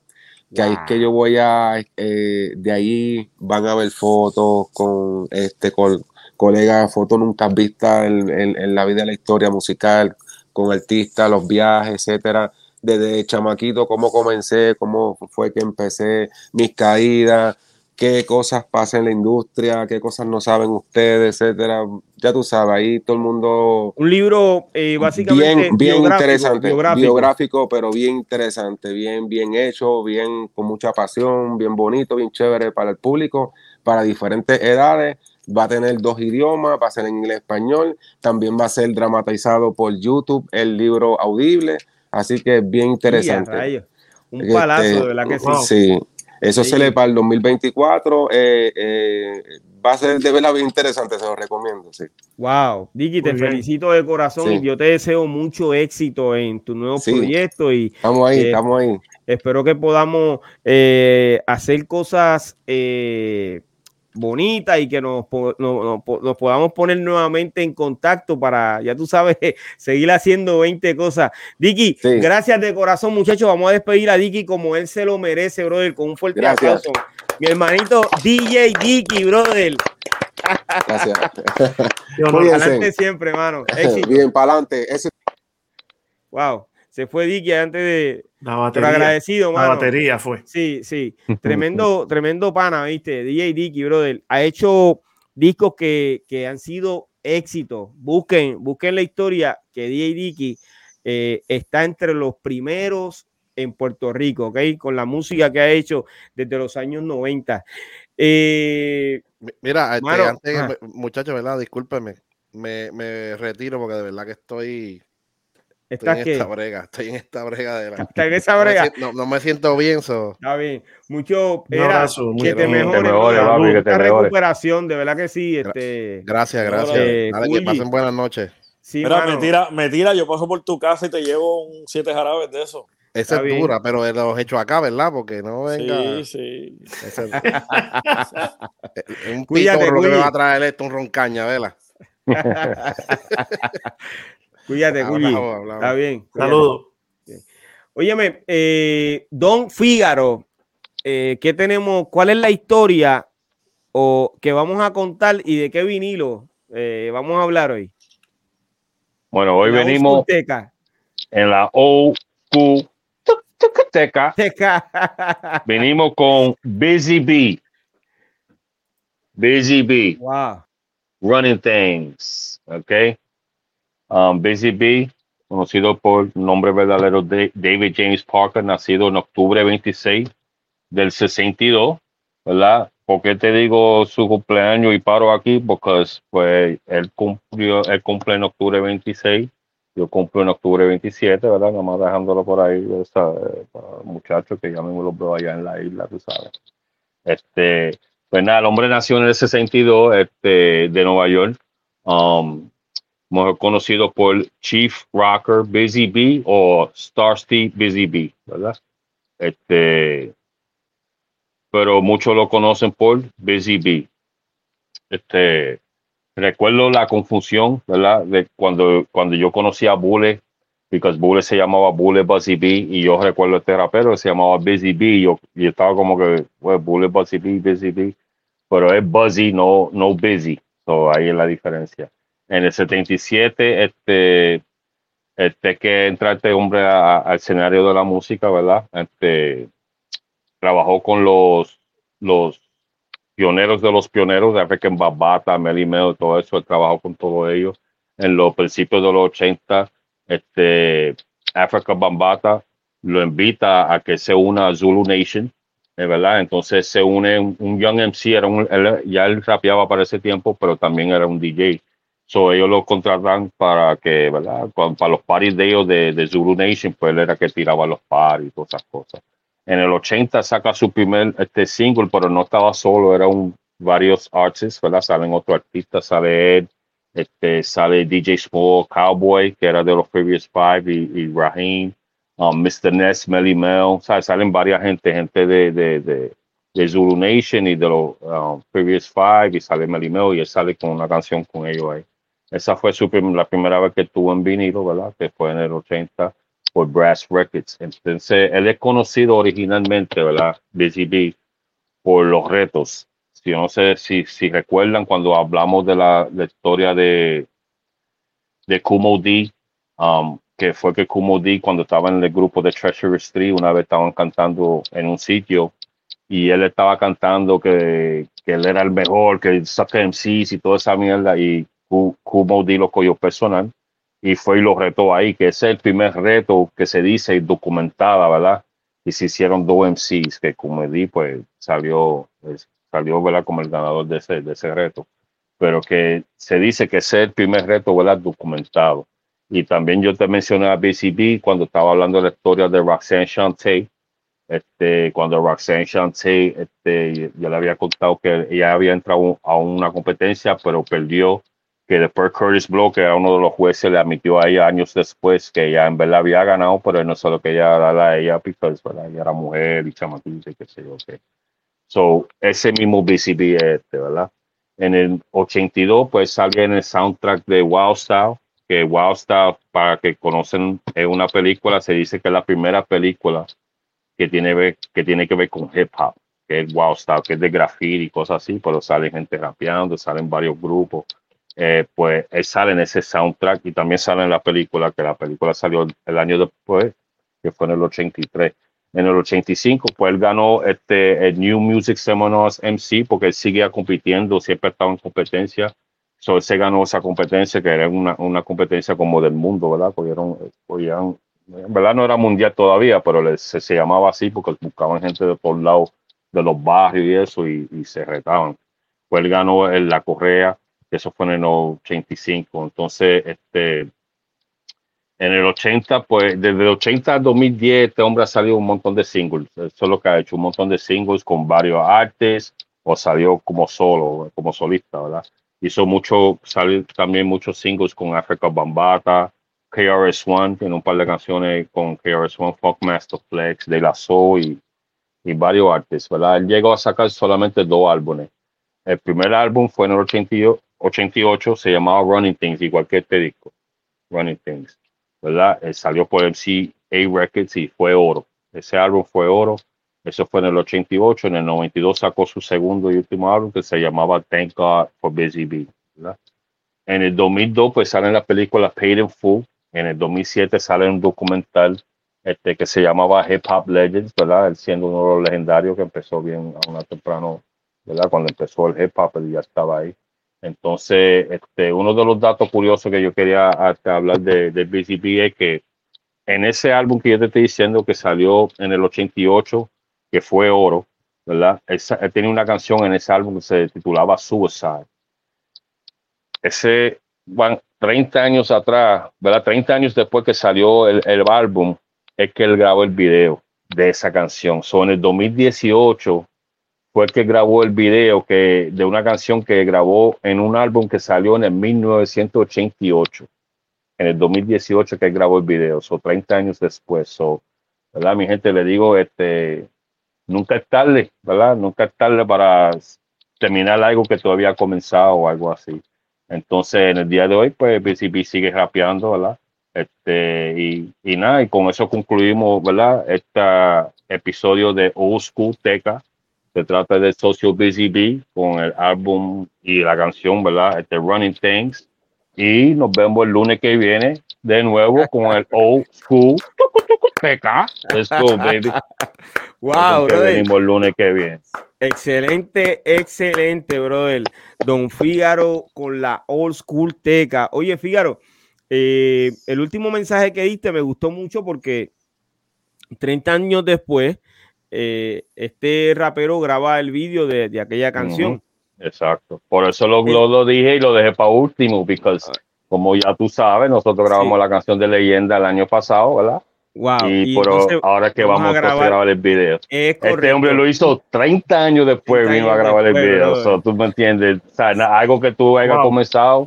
que ahí es que yo voy a, eh, de ahí van a ver fotos con este con, colegas, fotos nunca vistas en, en, la vida de la historia musical, con artistas, los viajes, etcétera, desde chamaquito, cómo comencé, cómo fue que empecé, mis caídas, qué cosas pasan en la industria, qué cosas no saben ustedes, etcétera. Ya tú sabes, ahí todo el mundo. Un libro eh, básicamente bien, bien interesante, biográfico. pero bien interesante, bien, bien hecho, bien con mucha pasión, bien bonito, bien chévere para el público, para diferentes edades. Va a tener dos idiomas, va a ser en inglés y español. También va a ser dramatizado por YouTube, el libro audible. Así que bien interesante. Un palazo, de verdad que sí. Sí, eso se lee para el 2024. Eh, eh, va a ser de verdad bien interesante, se lo recomiendo. Sí. Wow, Dicky, te felicito de corazón y yo te deseo mucho éxito en tu nuevo proyecto. Y, estamos ahí, eh, estamos ahí. Espero que podamos hacer cosas bonita y que nos, nos, podamos poner nuevamente en contacto para, ya tú sabes, seguir haciendo 20 cosas. Dicky, gracias de corazón, muchachos. Vamos a despedir a Dicky como él se lo merece, brother, con un fuerte aplauso. Mi hermanito DJ Dicky, brother. Gracias. adelante siempre, hermano. Bien, para adelante. Wow se fue Dicky antes de. La batería. agradecido, mano. La batería fue. Sí, sí. Tremendo, tremendo pana, ¿viste? DJ Dicky, brother. Ha hecho discos que, que han sido éxitos. Busquen, busquen la historia que DJ Dicky eh, está entre los primeros en Puerto Rico, ¿ok? Con la música que ha hecho desde los años 90. Eh, Mira, este, antes, muchachos, ¿verdad? Discúlpeme me, me retiro porque de verdad que estoy, estoy ¿Estás en qué? esta brega. Estoy en esta brega de la. ¿Estás en esa brega? No, no me siento bien, so. Está bien. Mucho Un era, que te Que mejores, mejore, que te recuperación, de verdad que sí. Este, Gracias, gracias. Eh, Dale, que pasen buenas noches. sí, Mira, me tira, me tira, yo paso por tu casa y te llevo un siete jarabes de eso. Esa Está es bien. dura, pero los hechos acá, ¿verdad? Porque no venga. Sí, sí. ese- un Cuídate, pitorro que me va a traer esto, un roncaña, ¿vela? Cuídate, hablamos. Está bien. Saludos. Óyeme, eh, Don Fígaro, eh, ¿qué tenemos? ¿Cuál es la historia o que vamos a contar y de qué vinilo eh, vamos a hablar hoy? Bueno, hoy La venimos en la School Teca. Teca. Venimos con Busy B. Busy B. wow. Running Things. Ok. Um, Busy B, conocido por nombre verdadero de David James Parker, nacido en octubre 26 del 62, ¿verdad? ¿Por qué te digo su cumpleaños y paro aquí? Porque pues él cumplió, él cumple en octubre 26, yo cumplo en octubre 27, ¿verdad? Nada más dejándolo por ahí, ¿sabes? Para muchachos que ya mismo los veo allá en la isla, tú sabes. Este, pues nada, el hombre nació en el 62, este, de Nueva York. Um, mejor conocido por Chief Rocker Busy Bee o Starsty Busy Bee, ¿verdad? Este, pero muchos lo conocen por Busy Bee. Este, recuerdo la confusión, ¿verdad? De cuando, cuando yo conocí a Bule, porque Bule se llamaba Bule Busy Bee, y yo recuerdo este rapero que se llamaba Busy Bee, y yo, y estaba como que, pues, Bule Busy Bee, Busy Bee, pero es Buzzy, no, no Busy. So, ahí es la diferencia en el 77, este, este que entra este hombre al escenario de la música, ¿verdad? Este, trabajó con los, los pioneros de los pioneros de African Babata, Melly Mel, todo eso, él trabajó con todo ellos. En los principios de los 80, este, Africa Bambata lo invita a que se una a Zulu Nation, eh, ¿verdad? Entonces se une un, un Young MC, era un, él- ya él rapeaba para ese tiempo, pero también era un DJ. So, ellos lo contratan para que, ¿verdad? Para los parties de ellos de, de Zulu Nation, pues él era que tiraba los parties y todas esas cosas. En el 80 saca su primer este single, pero no estaba solo, era un varios artists, ¿verdad? Salen otros artistas, sale Ed, este, sale DJ Small, Cowboy, que era de los Previous Five, y, y Raheem, um, Mr. Ness, Melly Mel, ¿sabes? Salen varias gente, gente de, de, de, de Zulu Nation y de los um, Previous Five, y sale Melly Mel, y él sale con una canción con ellos ahí. Esa fue su prim- la primera vez que estuvo en vinilo, ¿verdad? Que fue en el 80 por Brass Records. Entonces, él es conocido originalmente, ¿verdad? Bee, por los retos. Si no sé si, si recuerdan cuando hablamos de la, la historia de, de Kumo D, um, que fue que Kumo D, cuando estaba en el grupo de Treasury Street, una vez estaban cantando en un sitio y él estaba cantando que, que él era el mejor, que saca MCs y toda esa mierda, y Ku- Kumo D lo cogió personal y fue y lo retó ahí, que es el primer reto que se dice documentada, ¿verdad? Y se hicieron dos MCs, que Kumo D pues salió, salió, ¿verdad? Como el ganador de ese, de ese reto. Pero que se dice que es el primer reto, ¿verdad? Documentado. Y también yo te mencioné a BCB cuando estaba hablando de la historia de Roxanne Shante, este, cuando Roxanne Shante, este, yo le había contado que ella había entrado a una competencia, pero perdió, que después Curtis Blow, que era uno de los jueces, le admitió a ella años después que ella en verdad había ganado, pero él no solo que ella era a ella, porque ella era mujer y chamaquita y qué sé yo qué. So, ese mismo BCB es este, ¿verdad? En el 82, pues sale en el soundtrack de Wild Style, que Wild Style, para que conocen, es una película, se dice que es la primera película que tiene, ver- que tiene que ver con hip hop, que es Wild Style, que es de graffiti y cosas así, pero sale gente rapeando, salen varios grupos. Eh, pues él sale en ese soundtrack y también sale en la película, que la película salió el año después, que fue en el 83. En el 85, pues él ganó este el New Music Seminars MC porque él seguía compitiendo, siempre estaba en competencia. So, él se ganó esa competencia, que era una, una competencia como del mundo, ¿verdad? Eran, cogían- en verdad no era mundial todavía, pero le- se, se llamaba así porque buscaban gente de todos lados de los barrios y eso y, y se retaban. Pues él ganó en la correa eso fue en el 85. Entonces, este, en el 80, pues desde el 80 al 2010, este hombre ha salido un montón de singles. Eso es lo que ha hecho, un montón de singles con varios artes o salió como solo, como solista, ¿verdad? Hizo mucho, salió también muchos singles con Africa Bambata, KRS-One, tiene un par de canciones con KRS-One, Funkmaster Flex, De La Soul y, y varios artistas, ¿verdad? Él llegó a sacar solamente dos álbumes. El primer álbum fue en el 88, se llamaba Running Things, igual que este disco, Running Things, ¿verdad? Él salió por MCA Records y fue oro. Ese álbum fue oro. Eso fue en el 88. En el 92 sacó su segundo y último álbum que se llamaba Thank God for Busy Bee. ¿verdad? En el 2002 pues sale la película Paid in Full. En el 2007 sale un documental este, que se llamaba Hip Hop Legends, ¿verdad? Él siendo uno de los legendarios que empezó bien a una temprano, ¿verdad? Cuando empezó el hip hop, él ya estaba ahí. Entonces, este, uno de los datos curiosos que yo quería hasta hablar de, de BCB es que en ese álbum que yo te estoy diciendo que salió en el 88, que fue oro, ¿verdad? Él, él tenía una canción en ese álbum que se titulaba Suicide. Ese, bueno, 30 años atrás, ¿verdad? 30 años después que salió el, el álbum, es que él grabó el video de esa canción. So, en el 2018 fue el que grabó el video que, de una canción que grabó en un álbum que salió en el 1988. En el 2018 que él grabó el video, so 30 años después. So, ¿verdad? Mi gente, le digo, este, nunca es tarde, ¿verdad? Nunca es tarde para terminar algo que todavía ha comenzado o algo así. Entonces, en el día de hoy, pues BCB sigue rapeando, ¿verdad? Este, y, y nada, y con eso concluimos, ¿verdad? Este episodio de Old School Teca. Se trata de Social Busy Bee con el álbum y la canción, ¿verdad? Este Running Things. Y nos vemos el lunes que viene de nuevo con el Old School Teca. Let's go, baby. Wow, brother. venimos el lunes que viene. Excelente, excelente, brother. Don Fígaro con la Old School Teca. Oye, Fígaro, eh, el último mensaje que diste me gustó mucho porque 30 años después, eh, este rapero graba el vídeo de, de aquella canción. Ujú, Exacto. Por eso lo, lo, lo dije y lo dejé para último, porque como ya tú sabes, nosotros grabamos Sí. la canción de leyenda el año pasado, ¿verdad? Wow. y y entonces ahora que vamos a vamos, a grabar- grabar el video. es Este hombre lo hizo 30 años después, 30 vino a grabar el después, video. brother. So, tú me entiendes. O sea, na- algo que tú hayas Wow. comenzado,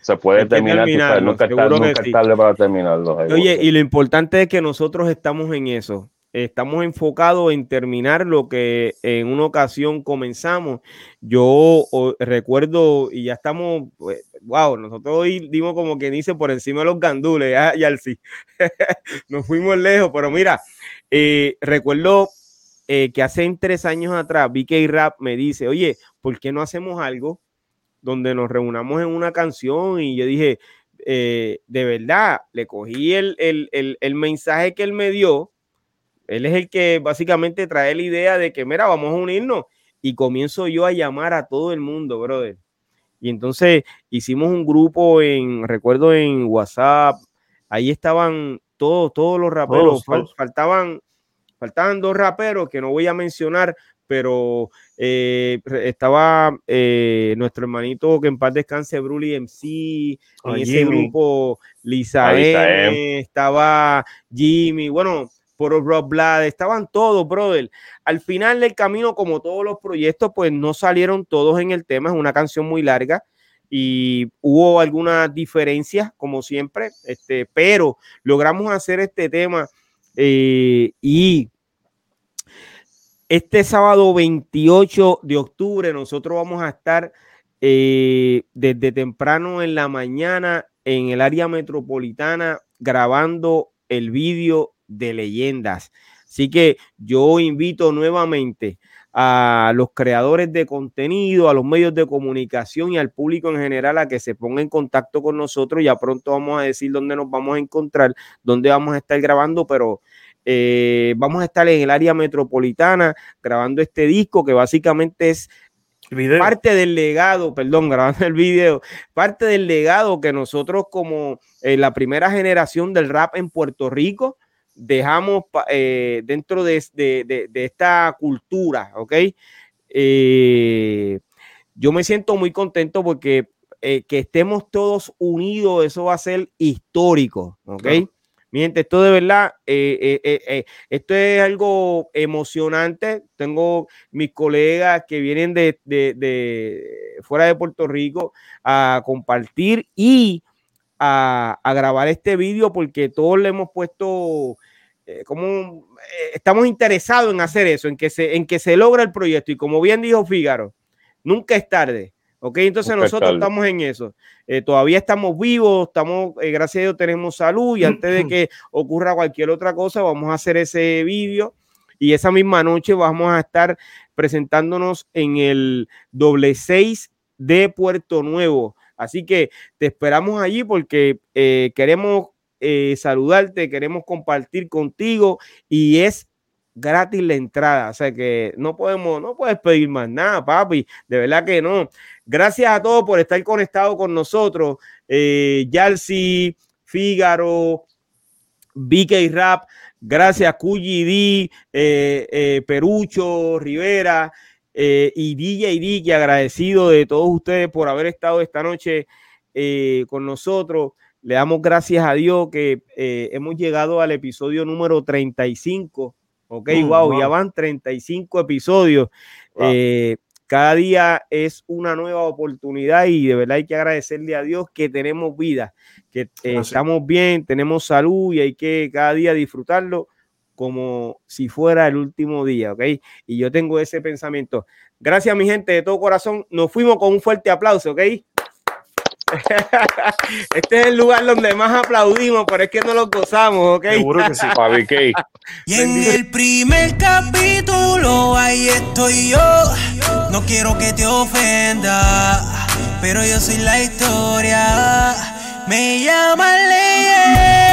se puede terminar. tú sabes, terminarlo, nunca es seguro tarde, que nunca es sí. tarde para terminarlo. Oye, y lo importante es que nosotros estamos en eso. Estamos enfocados en terminar lo que en una ocasión comenzamos. Yo recuerdo, y ya estamos, pues, wow, nosotros hoy dimos como que dice por encima de los gandules, ya, ya sí. Nos fuimos lejos, pero mira, eh, recuerdo eh, que hace tres años atrás, BK Rap me dice, oye, ¿por qué no hacemos algo donde nos reunamos en una canción? Y yo dije, eh, de verdad, le cogí el, el, el mensaje que él me dio. Él es el que básicamente trae la idea de que, mira, vamos a unirnos. Y comienzo yo a llamar a todo el mundo, brother. Y entonces hicimos un grupo en, recuerdo en WhatsApp, ahí estaban todos, todos los raperos, Todos, fal- todos. faltaban, faltaban dos raperos que no voy a mencionar, pero eh, estaba eh, nuestro hermanito que en paz descanse, Bruli MC, en Ah, ese grupo Lisa, Ah, M, estaba Jimmy, bueno, por Rob estaban todos, brother. Al final del camino, como todos los proyectos, pues no salieron todos en el tema, es una canción muy larga y hubo algunas diferencias, como siempre, este, pero logramos hacer este tema eh, y este sábado 28 de octubre nosotros vamos a estar eh, desde temprano en la mañana en el área metropolitana grabando el vídeo de leyendas. Así que yo invito nuevamente a los creadores de contenido, a los medios de comunicación y al público en general a que se ponga en contacto con nosotros. Ya pronto vamos a decir dónde nos vamos a encontrar, dónde vamos a estar grabando, pero eh, vamos a estar en el área metropolitana grabando este disco que básicamente es video. parte del legado, perdón, grabando el video, parte del legado que nosotros como eh, la primera generación del rap en Puerto Rico dejamos eh, dentro de, de- de- de esta cultura, ¿ok? Eh, yo me siento muy contento porque eh, que estemos todos unidos, eso va a ser histórico, ¿ok? Gente, esto de verdad, eh, eh, esto es algo emocionante. Tengo mis colegas que vienen de, de, fuera de Puerto Rico a compartir y a, a grabar este vídeo porque todos le hemos puesto como estamos interesados en hacer eso, en que se en que se logra el proyecto y como bien dijo Fígaro, nunca es tarde. Ok, entonces nosotros estamos en eso. Eh, todavía estamos vivos, estamos, eh, gracias a Dios, tenemos salud y antes de que ocurra cualquier otra cosa, vamos a hacer ese vídeo y esa misma noche vamos a estar presentándonos en el doble seis de Puerto Nuevo. Así que te esperamos allí porque eh, queremos saludarte, queremos compartir contigo y es gratis la entrada. O sea que no podemos, no puedes pedir más nada, papi. De verdad que no. Gracias a todos por estar conectados con nosotros. Eh, Yalsi, Fígaro, BK Rap, gracias QGD, eh, eh, Perucho, Rivera eh, y DJ que agradecido de todos ustedes por haber estado esta noche eh, con nosotros. Le damos gracias a Dios que hemos llegado al episodio número 35 Ok, wow, mm, ya van 35 episodios. Eh, cada día es una nueva oportunidad y de verdad hay que agradecerle a Dios que tenemos vida, que eh, estamos bien, tenemos salud y hay que cada día disfrutarlo como si fuera el último día, ¿ok? Y yo tengo ese pensamiento. Gracias, mi gente, de todo corazón. Nos fuimos con un fuerte aplauso, ¿ok? Este es el lugar donde más aplaudimos, pero es que no lo gozamos, ¿ok? Seguro que sí, Fabi Y en el primer capítulo, ahí estoy yo. No quiero que te ofenda, pero yo soy la historia. Me llaman leyenda.